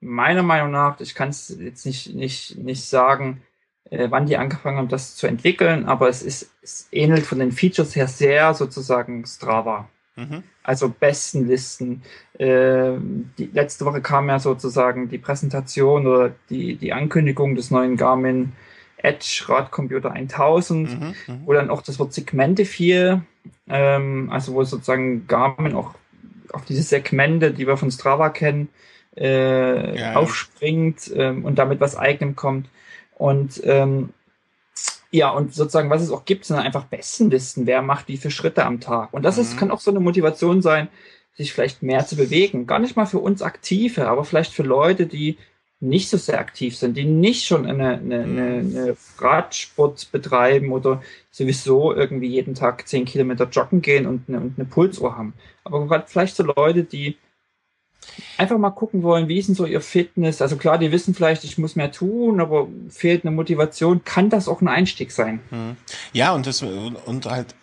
meiner Meinung nach, ich kann es jetzt nicht, nicht, nicht sagen, äh, wann die angefangen haben, das zu entwickeln, aber es ist, es ähnelt von den Features her sehr sozusagen Strava. Mhm. Also besten Listen. Äh, die, letzte Woche kam ja sozusagen die Präsentation oder die, die Ankündigung des neuen Garmin Edge Radcomputer 1000, mhm, mhm, wo dann auch das Wort Segmente fiel, ähm, also wo sozusagen Garmin auch auf diese Segmente, die wir von Strava kennen, äh, ja, aufspringt ähm, und damit was eigenem kommt. Und ähm, ja, und sozusagen, was es auch gibt, sind einfach Bestenlisten. Wer macht wie viele Schritte am Tag? Und das ist, mhm. kann auch so eine Motivation sein, sich vielleicht mehr zu bewegen. Gar nicht mal für uns Aktive, aber vielleicht für Leute, die nicht so sehr aktiv sind, die nicht schon eine, eine, eine, eine Radsport betreiben oder sowieso irgendwie jeden Tag zehn Kilometer joggen gehen und eine, und eine Pulsuhr haben. Aber gerade vielleicht so Leute, die einfach mal gucken wollen, wie ist denn so ihr Fitness? Also klar, die wissen vielleicht, ich muss mehr tun, aber fehlt eine Motivation, kann das auch ein Einstieg sein. Hm. Ja, und das und halt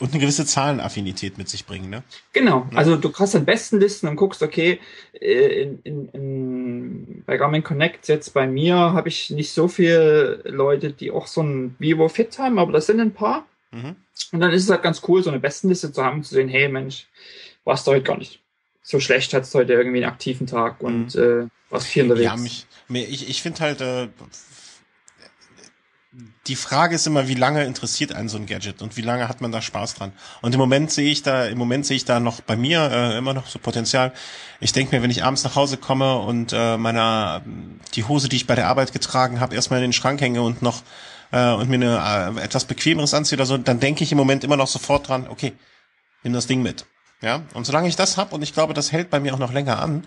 und eine gewisse Zahlenaffinität mit sich bringen, ne? Genau. Ja. Also du hast dann Bestenlisten und guckst, okay, äh, in, in, in, bei Garmin Connect jetzt bei mir habe ich nicht so viele Leute, die auch so ein Vivo Fit haben, aber das sind ein paar. Mhm. Und dann ist es halt ganz cool, so eine Bestenliste zu haben, zu sehen, hey Mensch, warst du heute gar nicht so schlecht, hattest heute irgendwie einen aktiven Tag und mhm. äh, warst viel unterwegs. Ja, mich, ich, ich finde halt, äh, die Frage ist immer, wie lange interessiert einen so ein Gadget und wie lange hat man da Spaß dran? Und im Moment sehe ich da, im Moment sehe ich da noch bei mir äh, immer noch so Potenzial. Ich denke mir, wenn ich abends nach Hause komme und äh, meiner die Hose, die ich bei der Arbeit getragen habe, erstmal in den Schrank hänge und noch äh, und mir eine äh, etwas bequemeres anziehe oder so, dann denke ich im Moment immer noch sofort dran, okay, nimm das Ding mit. Ja, und solange ich das hab und ich glaube, das hält bei mir auch noch länger an,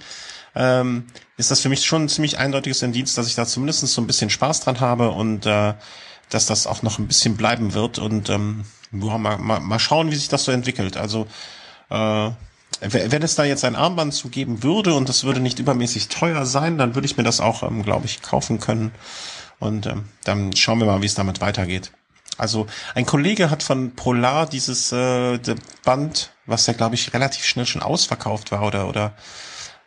ähm, ist das für mich schon ein ziemlich eindeutiges Indiz, dass ich da zumindest so ein bisschen Spaß dran habe und äh, dass das auch noch ein bisschen bleiben wird und ähm, ja, mal, mal, mal schauen, wie sich das so entwickelt. Also äh, wenn es da jetzt ein Armband zu geben würde und das würde nicht übermäßig teuer sein, dann würde ich mir das auch, ähm, glaube ich, kaufen können. Und ähm, dann schauen wir mal, wie es damit weitergeht. Also ein Kollege hat von Polar dieses äh, Band, was ja, glaube ich, relativ schnell schon ausverkauft war oder oder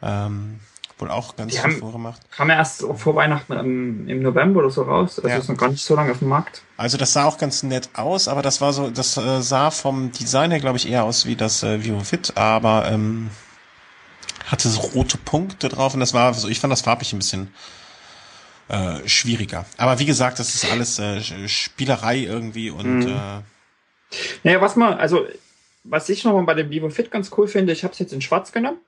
ähm, wohl auch ganz viel vorgemacht. Kam ja erst vor Weihnachten im, im November oder so raus. Also ja. ist noch gar nicht so lange auf dem Markt. Also das sah auch ganz nett aus, aber das war so, das äh, sah vom Design her, glaube ich, eher aus wie das äh, Vivo Fit, aber ähm, hatte so rote Punkte drauf und das war so, ich fand das farblich ein bisschen äh, schwieriger. Aber wie gesagt, das ist alles äh, Spielerei irgendwie und mhm. äh, naja, was man, also was ich nochmal bei dem Vivo Fit ganz cool finde, ich habe es jetzt in Schwarz genommen.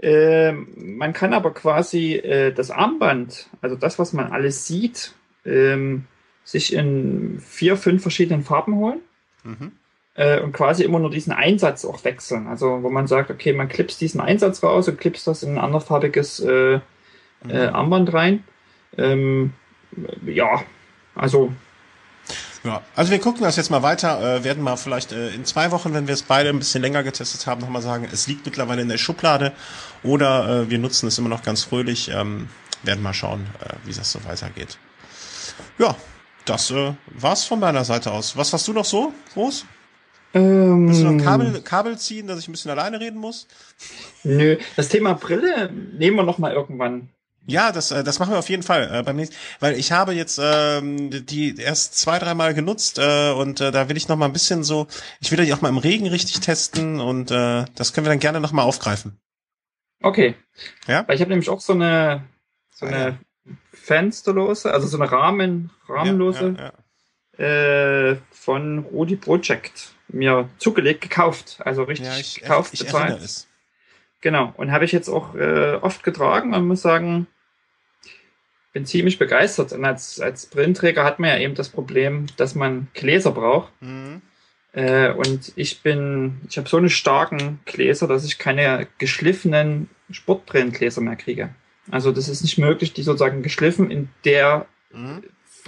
Äh, man kann aber quasi äh, das Armband, also das, was man alles sieht, ähm, sich in vier, fünf verschiedenen Farben holen. Mhm. Äh, und quasi immer nur diesen Einsatz auch wechseln. Also wo man sagt, okay, man klipst diesen Einsatz raus und klipst das in ein anderfarbiges äh, mhm. Armband rein. Ähm, ja, also ja, also wir gucken das jetzt mal weiter, äh, werden mal vielleicht äh, in zwei Wochen, wenn wir es beide ein bisschen länger getestet haben, nochmal sagen, es liegt mittlerweile in der Schublade oder äh, wir nutzen es immer noch ganz fröhlich, ähm, werden mal schauen, äh, wie das so weitergeht. Ja, das äh, war's von meiner Seite aus. Was hast du noch so, groß? Ähm, Willst du noch ein Kabel, Kabel ziehen, dass ich ein bisschen alleine reden muss? Nö, das Thema Brille nehmen wir noch mal irgendwann ja, das, äh, das machen wir auf jeden Fall äh, beim nächsten, weil ich habe jetzt ähm, die erst zwei, dreimal genutzt äh, und äh, da will ich noch mal ein bisschen so, ich will die auch mal im Regen richtig testen und äh, das können wir dann gerne noch mal aufgreifen. Okay. Ja. Weil ich habe nämlich auch so eine so ah, eine ja. Fensterlose, also so eine Rahmen Rahmenlose ja, ja, äh, von Rudi Project mir zugelegt gekauft, also richtig ja, ich, gekauft ich bezahlt. Genau und habe ich jetzt auch äh, oft getragen und muss sagen bin ziemlich begeistert. Und als, als Brillenträger hat man ja eben das Problem, dass man Gläser braucht. Mhm. Äh, und ich bin, ich habe so eine starken Gläser, dass ich keine geschliffenen Sportbrillengläser mehr kriege. Also das ist nicht möglich, die sozusagen geschliffen in der mhm.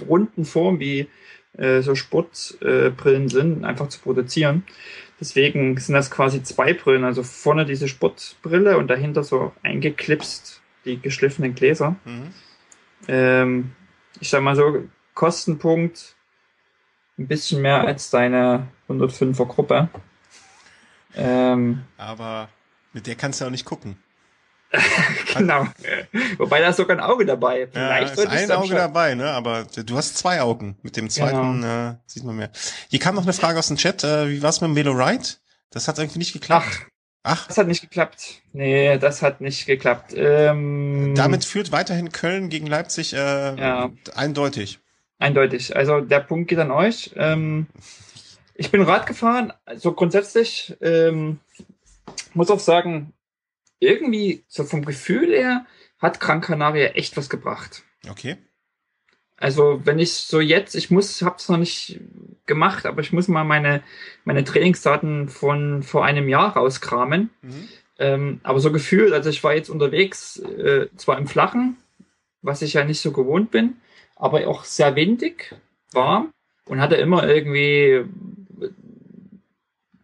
runden Form, wie äh, so Sportbrillen äh, sind, einfach zu produzieren. Deswegen sind das quasi zwei Brillen, also vorne diese Sportbrille und dahinter so eingeklipst die geschliffenen Gläser. Mhm ähm, ich sag mal so, Kostenpunkt ein bisschen mehr als deine 105er Gruppe. Ähm, Aber mit der kannst du auch nicht gucken. genau. Wobei da ist sogar ein Auge dabei. Vielleicht ja, ist ein Auge dabei, ne? Aber du hast zwei Augen. Mit dem zweiten genau. äh, sieht man mehr. Hier kam noch eine Frage aus dem Chat. Äh, wie war's mit dem Velo Ride? Das hat irgendwie nicht geklappt. Ach, Ach. Das hat nicht geklappt. Nee, das hat nicht geklappt. Ähm, Damit führt weiterhin Köln gegen Leipzig äh, ja. eindeutig. Eindeutig. Also der Punkt geht an euch. Ähm, ich bin Rad gefahren, also grundsätzlich ähm, muss auch sagen, irgendwie so vom Gefühl her hat Gran Canaria echt was gebracht. Okay. Also wenn ich so jetzt, ich muss, hab's noch nicht gemacht, aber ich muss mal meine meine Trainingsdaten von vor einem Jahr rauskramen. Mhm. Ähm, aber so gefühlt, also ich war jetzt unterwegs, äh, zwar im Flachen, was ich ja nicht so gewohnt bin, aber auch sehr windig, warm und hatte immer irgendwie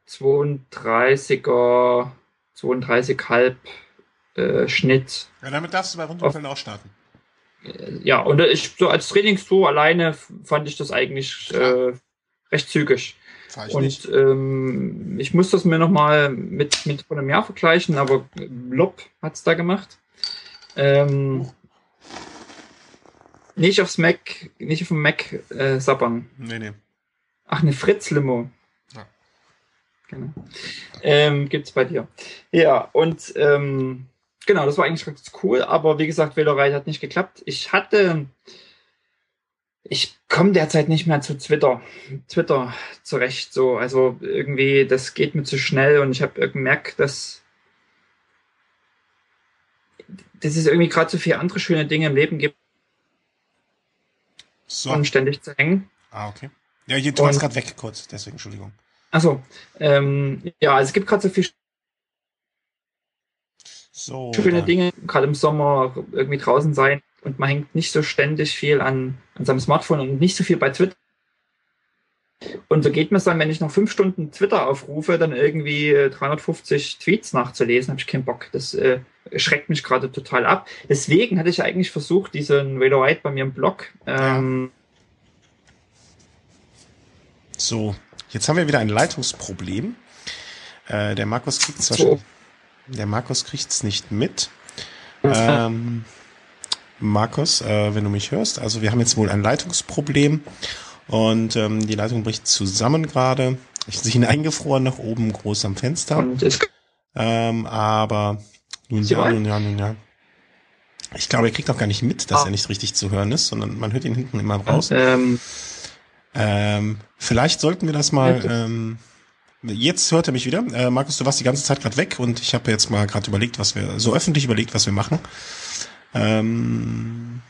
32er, 32,5 äh, Schnitt. Ja, damit darfst du bei Runterfällen auch starten. Ja, und ich so als Trainingstour alleine fand ich das eigentlich äh, recht zügig. Ich und ähm, ich muss das mir nochmal mit, mit vor einem Jahr vergleichen, aber Lob hat's da gemacht. Ähm, nicht aufs Mac, nicht auf dem Mac äh, sabbern. Nee, nee. Ach, eine Fritz-Limo. Ja. Genau. Ähm, gibt's bei dir. Ja, und ähm, genau, das war eigentlich ganz cool, aber wie gesagt, Veloride hat nicht geklappt. Ich hatte, ich komme derzeit nicht mehr zu Twitter, Twitter zurecht, so, also irgendwie, das geht mir zu schnell und ich habe gemerkt, dass dass es irgendwie gerade so viele andere schöne Dinge im Leben gibt, so. und ständig zu hängen. Ah, okay. Ja, du warst gerade weg kurz, deswegen Entschuldigung. Achso, ähm, ja, also es gibt gerade so viel so, schöne Dinge, gerade im Sommer irgendwie draußen sein und man hängt nicht so ständig viel an, an seinem Smartphone und nicht so viel bei Twitter. Und so geht mir es dann, wenn ich noch fünf Stunden Twitter aufrufe, dann irgendwie 350 äh, Tweets nachzulesen, habe ich keinen Bock. Das äh, schreckt mich gerade total ab. Deswegen hatte ich eigentlich versucht, diesen Raider White bei mir im Blog. Ähm, so, jetzt haben wir wieder ein Leitungsproblem. Äh, der Markus kriegt zwar so. Der Markus kriegt's nicht mit. Ähm, Markus, äh, wenn du mich hörst, also wir haben jetzt wohl ein Leitungsproblem und ähm, die Leitung bricht zusammen gerade. Ich sehe ihn eingefroren nach oben groß am Fenster. Ähm, aber nun ja, nun ja, nun ja. Ich glaube, er kriegt auch gar nicht mit, dass ah. er nicht richtig zu hören ist, sondern man hört ihn hinten immer raus. Ähm, ähm, vielleicht sollten wir das mal ähm, Jetzt hört er mich wieder. Äh, Markus, du warst die ganze Zeit gerade weg und ich habe jetzt mal gerade überlegt, was wir, so öffentlich überlegt, was wir machen. Ähm,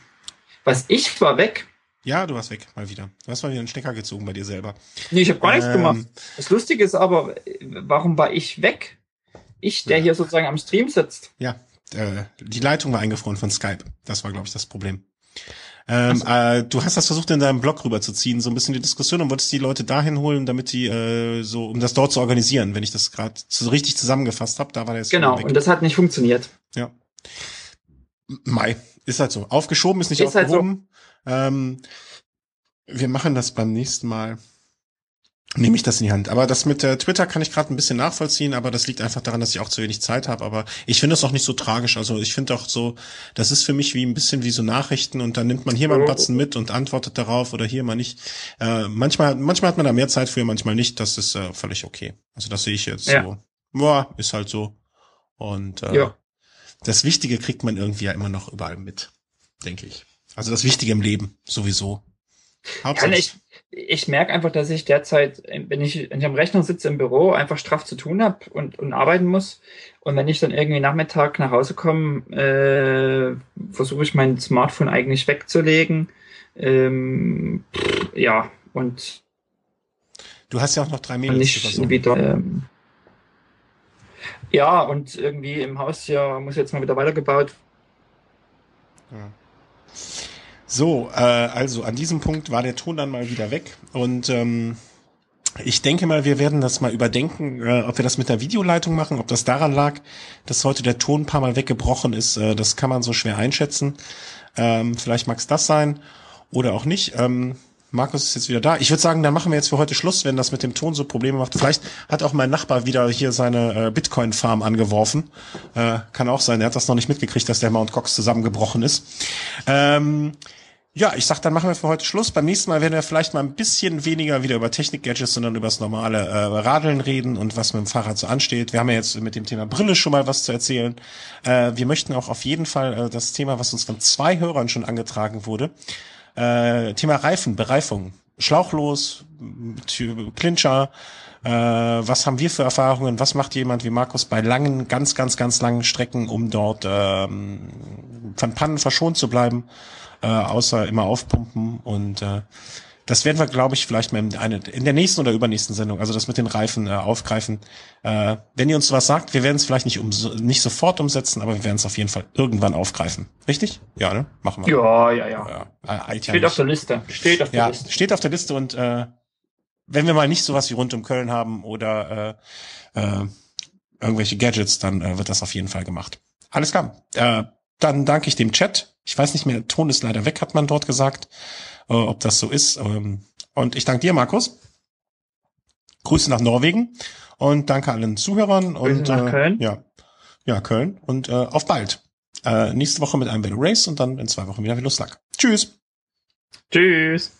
was ich war weg? Ja, du warst weg, mal wieder. Du hast mal wieder einen Stecker gezogen bei dir selber. Nee, ich habe gar nichts ähm, gemacht. Das Lustige ist aber, warum war ich weg? Ich, der ja. hier sozusagen am Stream sitzt. Ja, äh, die Leitung war eingefroren von Skype. Das war, glaube ich, das Problem. Ähm, so. äh, du hast das versucht in deinem Blog rüberzuziehen, so ein bisschen die Diskussion und wolltest die Leute dahin holen, damit die äh, so, um das dort zu organisieren, wenn ich das gerade so richtig zusammengefasst habe, da war der jetzt Genau, und das hat nicht funktioniert. Ja. Mai, ist halt so. Aufgeschoben ist nicht ist aufgehoben. Halt so. ähm, wir machen das beim nächsten Mal nehme ich das in die Hand. Aber das mit äh, Twitter kann ich gerade ein bisschen nachvollziehen, aber das liegt einfach daran, dass ich auch zu wenig Zeit habe. Aber ich finde es auch nicht so tragisch. Also ich finde auch so, das ist für mich wie ein bisschen wie so Nachrichten und dann nimmt man hier mal einen Batzen mit und antwortet darauf oder hier mal nicht. Äh, manchmal, manchmal hat man da mehr Zeit für, manchmal nicht. Das ist äh, völlig okay. Also das sehe ich jetzt ja. so. Boah, ist halt so. Und äh, ja. das Wichtige kriegt man irgendwie ja immer noch überall mit, denke ich. Also das Wichtige im Leben sowieso. Kann ich, merke einfach, dass ich derzeit, wenn ich, wenn ich am Rechner sitze im Büro, einfach straff zu tun habe und, und arbeiten muss. Und wenn ich dann irgendwie Nachmittag nach Hause komme, äh, versuche ich mein Smartphone eigentlich wegzulegen. Ähm, ja, und Du hast ja auch noch drei Mädels nicht wieder, ähm, Ja, und irgendwie im Haus hier muss jetzt mal wieder weitergebaut. Ja. So, äh, also an diesem Punkt war der Ton dann mal wieder weg und ähm, ich denke mal, wir werden das mal überdenken, äh, ob wir das mit der Videoleitung machen, ob das daran lag, dass heute der Ton ein paar Mal weggebrochen ist. Äh, das kann man so schwer einschätzen. Ähm, vielleicht mag es das sein oder auch nicht. Ähm, Markus ist jetzt wieder da. Ich würde sagen, dann machen wir jetzt für heute Schluss, wenn das mit dem Ton so Probleme macht. Vielleicht hat auch mein Nachbar wieder hier seine äh, Bitcoin-Farm angeworfen. Äh, kann auch sein. Er hat das noch nicht mitgekriegt, dass der Mount Cox zusammengebrochen ist. Ähm, ja, ich sag, dann machen wir für heute Schluss. Beim nächsten Mal werden wir vielleicht mal ein bisschen weniger wieder über Technik-Gadgets, sondern über das normale äh, Radeln reden und was mit dem Fahrrad so ansteht. Wir haben ja jetzt mit dem Thema Brille schon mal was zu erzählen. Äh, wir möchten auch auf jeden Fall äh, das Thema, was uns von zwei Hörern schon angetragen wurde, äh, Thema Reifen, Bereifung, Schlauchlos, Clincher, äh, was haben wir für Erfahrungen? Was macht jemand wie Markus bei langen, ganz, ganz, ganz langen Strecken, um dort ähm, von Pannen verschont zu bleiben? äh, außer immer aufpumpen und äh, das werden wir, glaube ich, vielleicht mal in, der nächsten oder übernächsten Sendung, also das mit den Reifen äh, aufgreifen. Äh, wenn ihr uns was sagt, wir werden es vielleicht nicht, um, nicht sofort umsetzen, aber wir werden es auf jeden Fall irgendwann aufgreifen. Richtig? Ja, ne? Machen wir. Ja, ja, ja. ja äh, steht auf der Liste. Steht auf der ja, Liste. Steht auf der Liste und äh, wenn wir mal nicht sowas wie rund um Köln haben oder äh, äh, irgendwelche Gadgets, dann äh, wird das auf jeden Fall gemacht. Alles klar. Äh, dann danke ich dem Chat. Ich weiß nicht mehr, Ton ist leider weg, hat man dort gesagt, äh, ob das so ist. Ähm, und ich danke dir, Markus. Grüße nach Norwegen und danke allen Zuhörern Grüße und nach äh, Köln. ja, ja Köln und äh, auf bald. Äh, nächste Woche mit einem Velo Race und dann in zwei Wochen wieder Velo Slug. Tschüss. Tschüss.